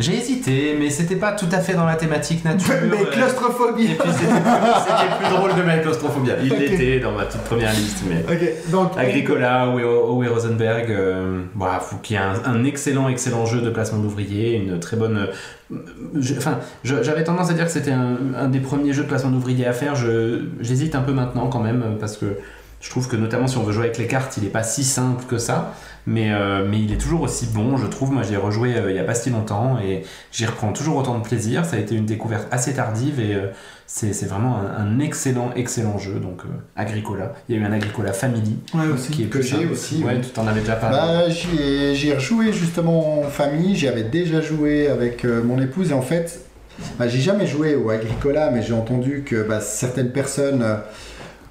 J'ai hésité, mais c'était pas tout à fait dans la thématique nature. Mais euh, claustrophobie. Et puis c'était c'était plus drôle de mettre claustrophobia. Il Ok. l'était dans ma toute première liste, mais. Ok, donc. Agricola, Owe Owe Rosenberg, euh, voilà, faut qu'il y ait un, un excellent, excellent jeu de placement d'ouvriers, une très bonne. euh, je- Enfin, je- j'avais tendance à dire que c'était un, un des premiers jeux de placement d'ouvriers à faire. Je- J'hésite un peu maintenant quand même parce que je trouve que notamment si on veut jouer avec les cartes, il est pas si simple que ça, mais, euh, mais il est toujours aussi bon. Je trouve, moi, j'y ai rejoué euh, il y a pas si longtemps et j'y reprends toujours autant de plaisir. Ça a été une découverte assez tardive et euh, c'est vraiment un, un excellent, excellent jeu. Donc, Agricola. Il y a eu un Agricola Family Ouais, aussi. qui est Que j'ai aussi, Ouais, oui. tu t'en avais déjà parlé. Bah, j'y ai, rejoué justement en famille, j'y avais déjà joué avec mon épouse et en fait, bah, j'ai jamais joué au Agricola, mais j'ai entendu que bah, certaines personnes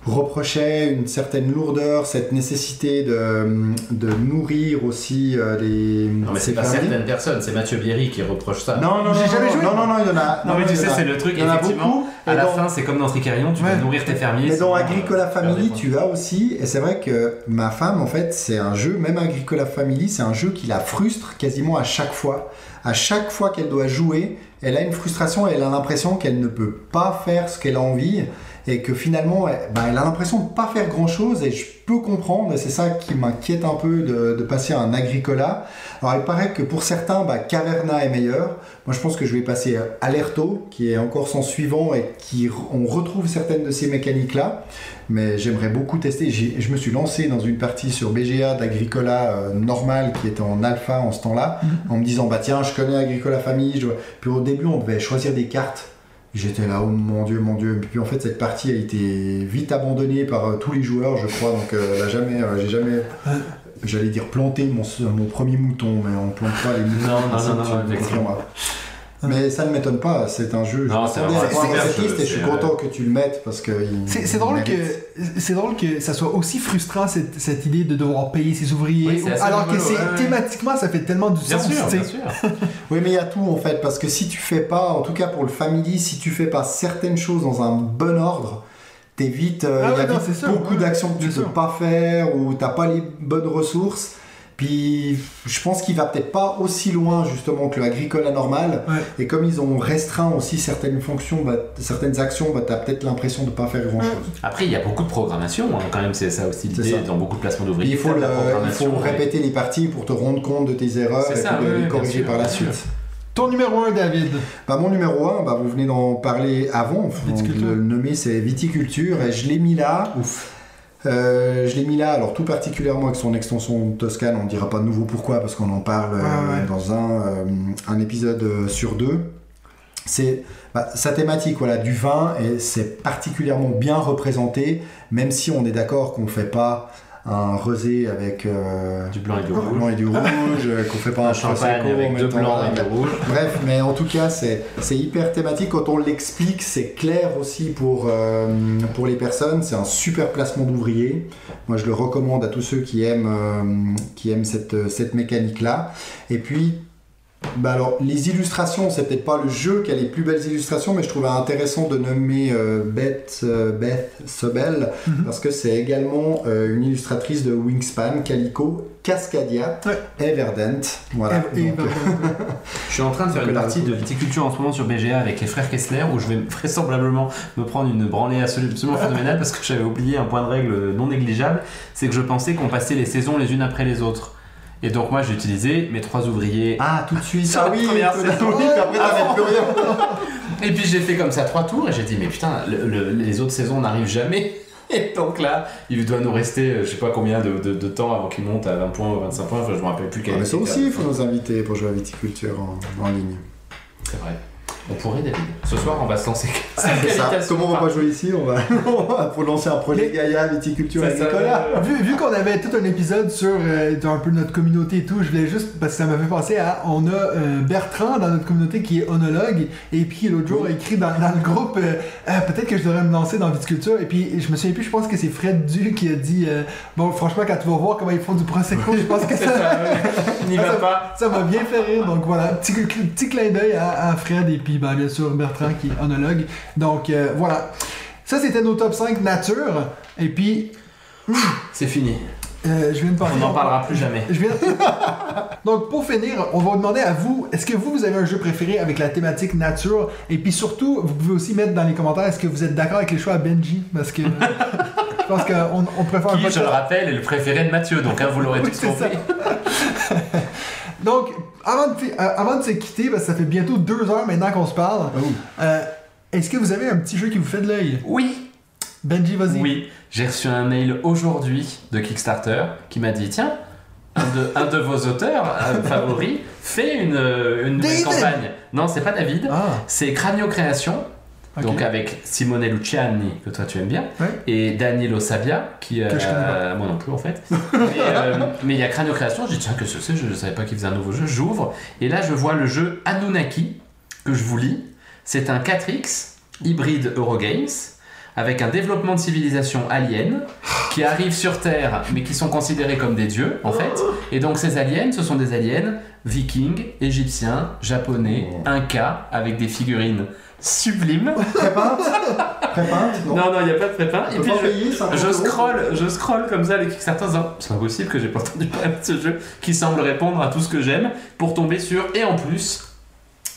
reprochaient une certaine lourdeur, cette nécessité de, de nourrir aussi euh, les. non, mais c'est ces pas familles. certaines personnes, c'est Mathieu Bierry qui reproche ça. Non, non, non, J'ai jamais joué. non, non, non, il y en a. Non, mais tu sais, c'est le truc, il y en a effectivement. beaucoup, À la dans- fin, c'est comme dans Tricarion, tu Ouais. vas nourrir tes fermiers. Mais dans Agricola euh, Family, tu as aussi, et c'est vrai que ma femme, en fait, c'est un jeu, même Agricola Family, c'est un jeu qui la frustre quasiment à chaque fois. À chaque fois qu'elle doit jouer, elle a une frustration et elle a l'impression qu'elle ne peut pas faire ce qu'elle a envie et que finalement, elle, bah, elle a l'impression de ne pas faire grand chose et je peux comprendre, et c'est ça qui m'inquiète un peu de, de passer à un Agricola. Alors il paraît que pour certains, bah, Caverna est meilleur. Moi je pense que je vais passer à Alerto, qui est encore son suivant et qui on retrouve certaines de ces mécaniques-là. Mais j'aimerais beaucoup tester. Je me suis lancé dans une partie sur BGA d'Agricola euh, normal qui était en alpha en ce temps-là, en me disant bah tiens je connais Agricola Famille. Je... Puis au début on devait choisir des cartes. J'étais là, oh mon dieu, mon dieu. Puis en fait, cette partie a été vite abandonnée par euh, tous les joueurs, je crois. Donc, euh, a jamais, euh, j'ai jamais, j'allais dire planter mon, mon premier mouton, mais on plante pas les moutons. Non, non, non, non, effectivement. Mais ça ne m'étonne pas, c'est un jeu. Non, je et je suis content que tu le mettes parce que. C'est drôle, que, mérite. c'est drôle que ça soit aussi frustrant cette, cette idée de devoir payer ses ouvriers, Oui, alors que c'est ouais, thématiquement ça fait tellement du Bien sens. sûr, bien sûr. Oui, mais il y a tout en fait, parce que si tu fais pas, en tout cas pour le family, si tu fais pas certaines choses dans un bon ordre, t'es vite, euh, Ah il y a ouais, beaucoup ouais, d'actions que tu bien peux sûr. pas faire ou t'as pas les bonnes ressources. Puis je pense qu'il va peut-être pas aussi loin justement que l'agricola normal. Ouais. Et comme ils ont restreint aussi certaines fonctions, bah, certaines actions, bah, tu as peut-être l'impression de pas faire grand-chose. Après, il y a beaucoup de programmation, hein, quand même, c'est ça aussi l'idée, dans beaucoup de placements d'ouvriers. il faut, le- il faut répéter les parties pour te rendre compte de tes erreurs et ça, puis de oui, les corriger sûr, par la sûr. suite. Ton numéro 1, David. Bah, mon numéro 1, bah, vous venez d'en parler avant, Viticulture. le nommer, c'est viticulture, et je l'ai mis là. Euh, je l'ai mis là, alors tout particulièrement avec son extension Toscane, on ne dira pas de nouveau pourquoi, parce qu'on en parle euh, Ah ouais. dans un, euh, un épisode sur deux. C'est bah, sa thématique voilà, du vin, et c'est particulièrement bien représenté, même si on est d'accord qu'on ne fait pas un rosé avec euh, Du blanc et du rouge. blanc et du rouge, euh, qu'on fait pas un, Un champagne avec deux blancs et du rouge. Bref, mais en tout cas, c'est c'est hyper thématique. Quand on l'explique, c'est clair aussi pour, euh, pour les personnes. C'est un super placement d'ouvrier. Moi, je le recommande à tous ceux qui aiment, euh, qui aiment cette, cette mécanique-là. Et puis, bah alors, les illustrations, c'est peut-être pas le jeu qui a les plus belles illustrations, mais je trouvais intéressant de nommer euh, Beth, euh, Beth Sobel, Mhm. parce que c'est également euh, une illustratrice de Wingspan, Calico, Cascadia Ouais. et Verdant. Voilà. Et- et- Donc, Je suis en train de faire Donc une partie de viticulture en ce moment sur BGA avec les frères Kessler où je vais vraisemblablement me prendre une branlée absolu- absolument phénoménale parce que j'avais oublié un point de règle non négligeable, c'est que je pensais qu'on passait les saisons les unes après les autres. Et donc moi j'ai utilisé mes trois ouvriers Ah, tout de suite. Ah oui, première tout- saison. oui, puis après, t'avais plus rien. et puis j'ai fait comme ça trois tours et j'ai dit mais putain le- le- les autres saisons n'arrivent jamais. Et donc là, il doit nous rester euh, je sais pas combien de, de- de temps avant qu'il monte à 20 points ou 25 points, je me rappelle plus quel Ah, mais ça aussi, il faut nous inviter pour jouer à viticulture en, en ligne. C'est vrai. On pourrait David. Ce soir on va se lancer. C'est ça. Comme on va pas jouer ici, on va, pour lancer un projet Gaïa, viticulture C'est ça. Nicolas. Vu, vu qu'on avait tout un épisode sur euh, un peu notre communauté et tout, je voulais juste, parce que ça m'a fait penser à, on a euh, Bertrand dans notre communauté qui est onologue, et puis l'autre jour a écrit dans, dans le groupe, euh, Ah, peut-être que je devrais me lancer dans viticulture, et puis je me souviens plus, je pense que c'est Fred Du qui a dit, euh, bon franchement quand tu vas voir comment ils font du prosecco, je pense que ça... N'y va pas. Ça m'a bien fait rire, donc voilà, petit, petit clin d'œil à, à Fred et puis ben, bien sûr Bertrand qui est onologue. Donc euh, voilà, ça c'était nos top 5 nature, et puis C'est fini. euh, je viens de parler. On n'en parlera plus jamais. Je viens... Donc, pour finir, on va vous demander à vous, est-ce que vous, vous avez un jeu préféré avec la thématique nature? Et puis surtout, vous pouvez aussi mettre dans les commentaires, est-ce que vous êtes d'accord avec les choix à Benji? Parce que je pense qu'on on préfère un Qui, peu je le rappelle, est le préféré de Mathieu, donc hein, vous l'aurez Oui, tous compris. Donc, avant de, euh, avant de se quitter, parce que ça fait bientôt deux heures maintenant qu'on se parle, euh, est-ce que vous avez un petit jeu qui vous fait de l'œil? Oui, Benji, vas-y. oui. J'ai reçu un mail aujourd'hui de Kickstarter qui m'a dit tiens, un de, un de vos auteurs euh, favoris fait une, une nouvelle David campagne. Non, c'est pas David, Ah, c'est Cranio Création. Donc avec Simone Luciani, que toi tu aimes bien, Ouais. et Danilo Sabia, qui... Que je euh, moi non plus en fait. mais euh, mais il y a Cranio Création, j'ai dit tiens que ce c'est, je ne savais pas qu'il faisait un nouveau jeu, j'ouvre, et là je vois le jeu Anunnaki, que je vous lis. C'est un 4X hybride Eurogames, avec un développement de civilisation alien, qui arrive sur Terre, mais qui sont considérés comme des dieux en fait. Et donc ces aliens, ce sont des aliens vikings, égyptiens, japonais, Oh. incas, avec des figurines sublimes. Prépeinte Prépeinte Non. Non, il n'y a pas de prépin. Et puis je, payer 50 je euros scroll, je scroll comme ça les Kickstarter en disant c'est pas possible que j'ai pas entendu parler de ce jeu qui semble répondre à tout ce que j'aime pour tomber sur et en plus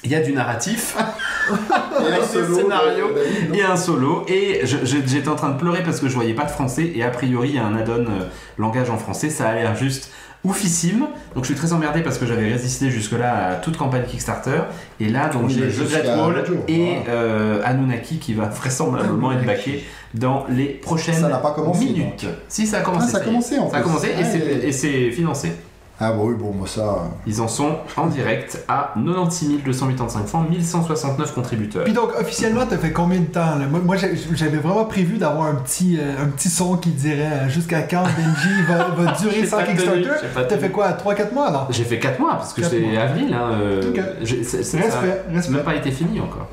il y a du narratif un des scénarios. de David, non et un solo et j'étais en train de pleurer parce que je voyais pas de français et a priori il y a un add-on euh, langage en français ça a l'air juste oufissime. Donc je suis très emmerdé parce que j'avais résisté jusque là à toute campagne Kickstarter. Et là donc Oui, j'ai Bull l'autre jour, et voilà. euh, Anunnaki qui va vraisemblablement être backé dans les prochaines Ça pas commencé, minutes. si ça a commencé Ah, ça a commencé, en ça a commencé Ah, et c'est financé Ah bah oui, bon, moi ça... euh, ils en sont en direct à 96 285 francs 1169 contributeurs Puis donc, officiellement, t'as fait combien de temps? là? Moi, j'avais vraiment prévu d'avoir un petit, euh, un petit son qui dirait euh, jusqu'à quand Benji va, va durer sans Kickstarter? T'as fait quoi? 3-4 mois, non? J'ai fait 4 mois parce que c'est avril. Hein, euh, Ok. j'ai- c'est- c'est- Respect, respect. même pas été fini encore.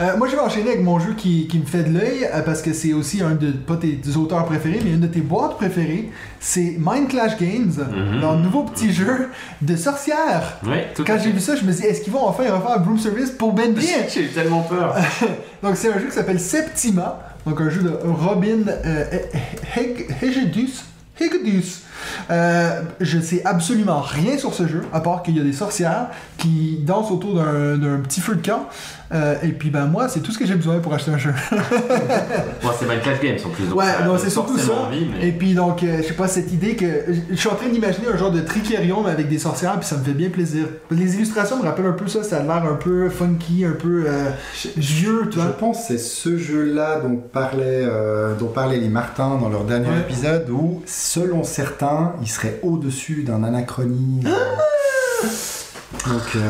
Euh, moi, je vais enchaîner avec mon jeu qui, qui me fait de l'œil euh, parce que c'est aussi un de, pas tes auteurs préférés, mais une de tes boîtes préférées. C'est Mind Clash Games, Mhm. leur nouveau petit jeu de sorcières. Oui, tout Quand j'ai vu ça, je me suis dit, est-ce qu'ils vont enfin refaire Broom Service pour Benji? J'ai eu tellement peur. Donc c'est un jeu qui s'appelle Septima, donc un jeu de Robin euh, Heg- Hegedus. Hegedus. Euh, je sais absolument rien sur ce jeu, à part qu'il y a des sorcières qui dansent autour d'un d'un petit feu de camp. Euh, et puis ben moi, c'est tout ce que j'ai besoin pour acheter un jeu. Moi, c'est Minecraft Games en plus. donc Ouais, c'est surtout ça. envie, mais- Et puis donc, euh, je sais pas, cette idée que. Je suis en train d'imaginer un genre de Tricerion mais avec des sorcières, puis ça me fait bien plaisir. Les illustrations me rappellent un peu ça, ça a l'air un peu funky, un peu euh, vieux, tu Je vois. pense que c'est ce jeu-là dont parlait, euh, dont parlait les Martins dans leur dernier Ouais. épisode où, selon certains, il serait au-dessus d'un anachronisme. Donc, euh,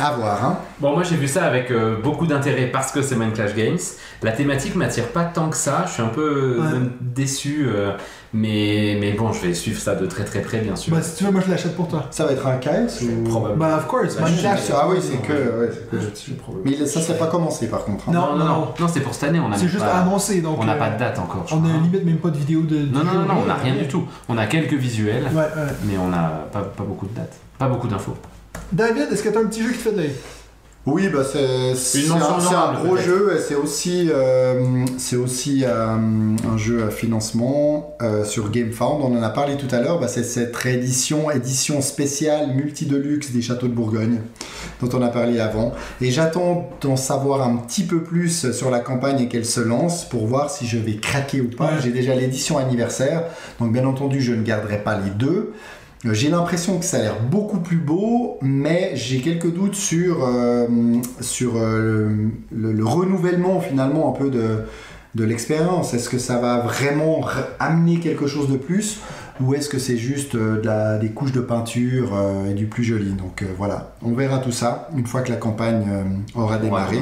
à voir. Hein. Bon, moi j'ai vu ça avec euh, beaucoup d'intérêt parce que c'est Minecraft Games. La thématique m'attire pas tant que ça. Je suis un peu euh, Ouais. déçu, euh, mais, mais bon, je vais suivre ça de très très près, bien sûr. Bah, si tu veux, moi je l'achète pour toi. Ça va être un KS ou... Probablement. Bah, of course, Bah, Minecraft. je- Ah oui, c'est que, ouais, c'est que là-dessus. Mais ça, c'est pas commencé par contre. hein. Non, non, non, non, non, c'est pour cette année. On a C'est juste pas, annoncé, donc. on n'a euh, pas de date encore. je On crois, a limite même pas de vidéo de. Non, non, non, non, on n'a rien du tout. On a quelques visuels, ouais. mais on n'a pas, pas beaucoup de dates, pas beaucoup d'infos. David, est-ce que t'as un petit jeu qui te fait de l'œil? Oui, bah c'est un, gros jeu et c'est aussi, euh, c'est aussi euh, un jeu à financement euh, sur GameFound. On en a parlé tout à l'heure. Bah, c'est cette réédition, édition spéciale multi-deluxe des Châteaux de Bourgogne dont on a parlé avant. Et j'attends d'en savoir un petit peu plus sur la campagne et qu'elle se lance pour voir si je vais craquer ou pas. Ouais. J'ai déjà l'édition anniversaire, donc bien entendu je ne garderai pas les deux. J'ai l'impression que ça a l'air beaucoup plus beau, mais j'ai quelques doutes sur, euh, euh, le, le renouvellement finalement un peu de, l'expérience. Est-ce que ça va vraiment amener quelque chose de plus? Ou est-ce que c'est juste euh, de la- des couches de peinture euh, et du plus joli Donc euh, voilà, on verra tout ça une fois que la campagne euh, aura démarré.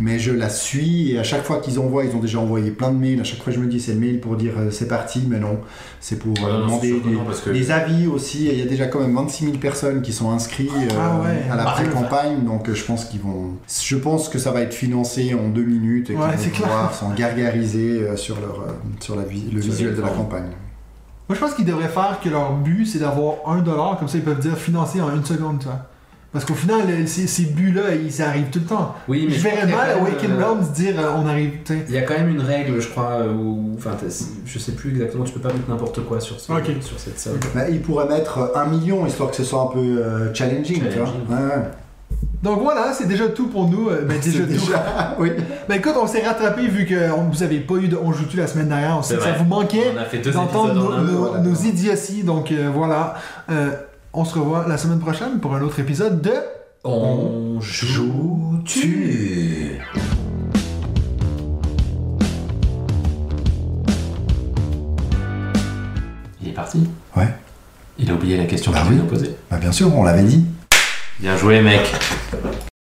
Mais je la suis et à chaque fois qu'ils envoient, ils ont déjà envoyé plein de mails. À chaque fois, je me dis c'est le mail pour dire euh, c'est parti, mais non, c'est pour euh, Ouais, demander des, non, parce que- des avis aussi. Et il y a déjà quand même 26 000 personnes qui sont inscrites euh, Ah ouais. à la Ah, pré-campagne, donc je pense qu'ils vont. Je pense que ça va être financé en deux minutes et qu'ils Ouais, vont pouvoir s'en gargariser euh, sur leur euh, sur la le visuel de la campagne. Moi, je pense qu'ils devraient faire que leur but, c'est d'avoir un dollar, comme ça ils peuvent dire financer en une seconde, tu vois. Parce qu'au final, euh, ces, ces buts-là, ils ça arrive tout le temps. Oui, mais je verrais mal quand même, Awaken euh, Realms dire euh, on arrive, tu sais. Il y a quand même une règle, je crois, où, enfin, je sais plus exactement, tu peux pas mettre n'importe quoi sur, ce, sur cette somme. Bah, ils pourraient mettre un million histoire que ce soit un peu euh, challenging, tu vois. Challenging. Ouais, ouais. Donc voilà, c'est déjà tout pour nous. Euh, Ben, déjà tout. déjà- oui. Ben écoute, on s'est rattrapé vu que on- vous avez pas eu de On joue tu la semaine dernière. On sait que ça vous manquait On a fait deux d'entendre épisodes nos, nos- voilà. nos idioties. Donc euh, voilà. Euh, on se revoit la semaine prochaine pour un autre épisode de. On joue tu. Il est parti Ouais. Il a oublié la question Bah qu'il oui. devait nous poser. Bah, bien sûr, on l'avait dit. Bien joué, mec.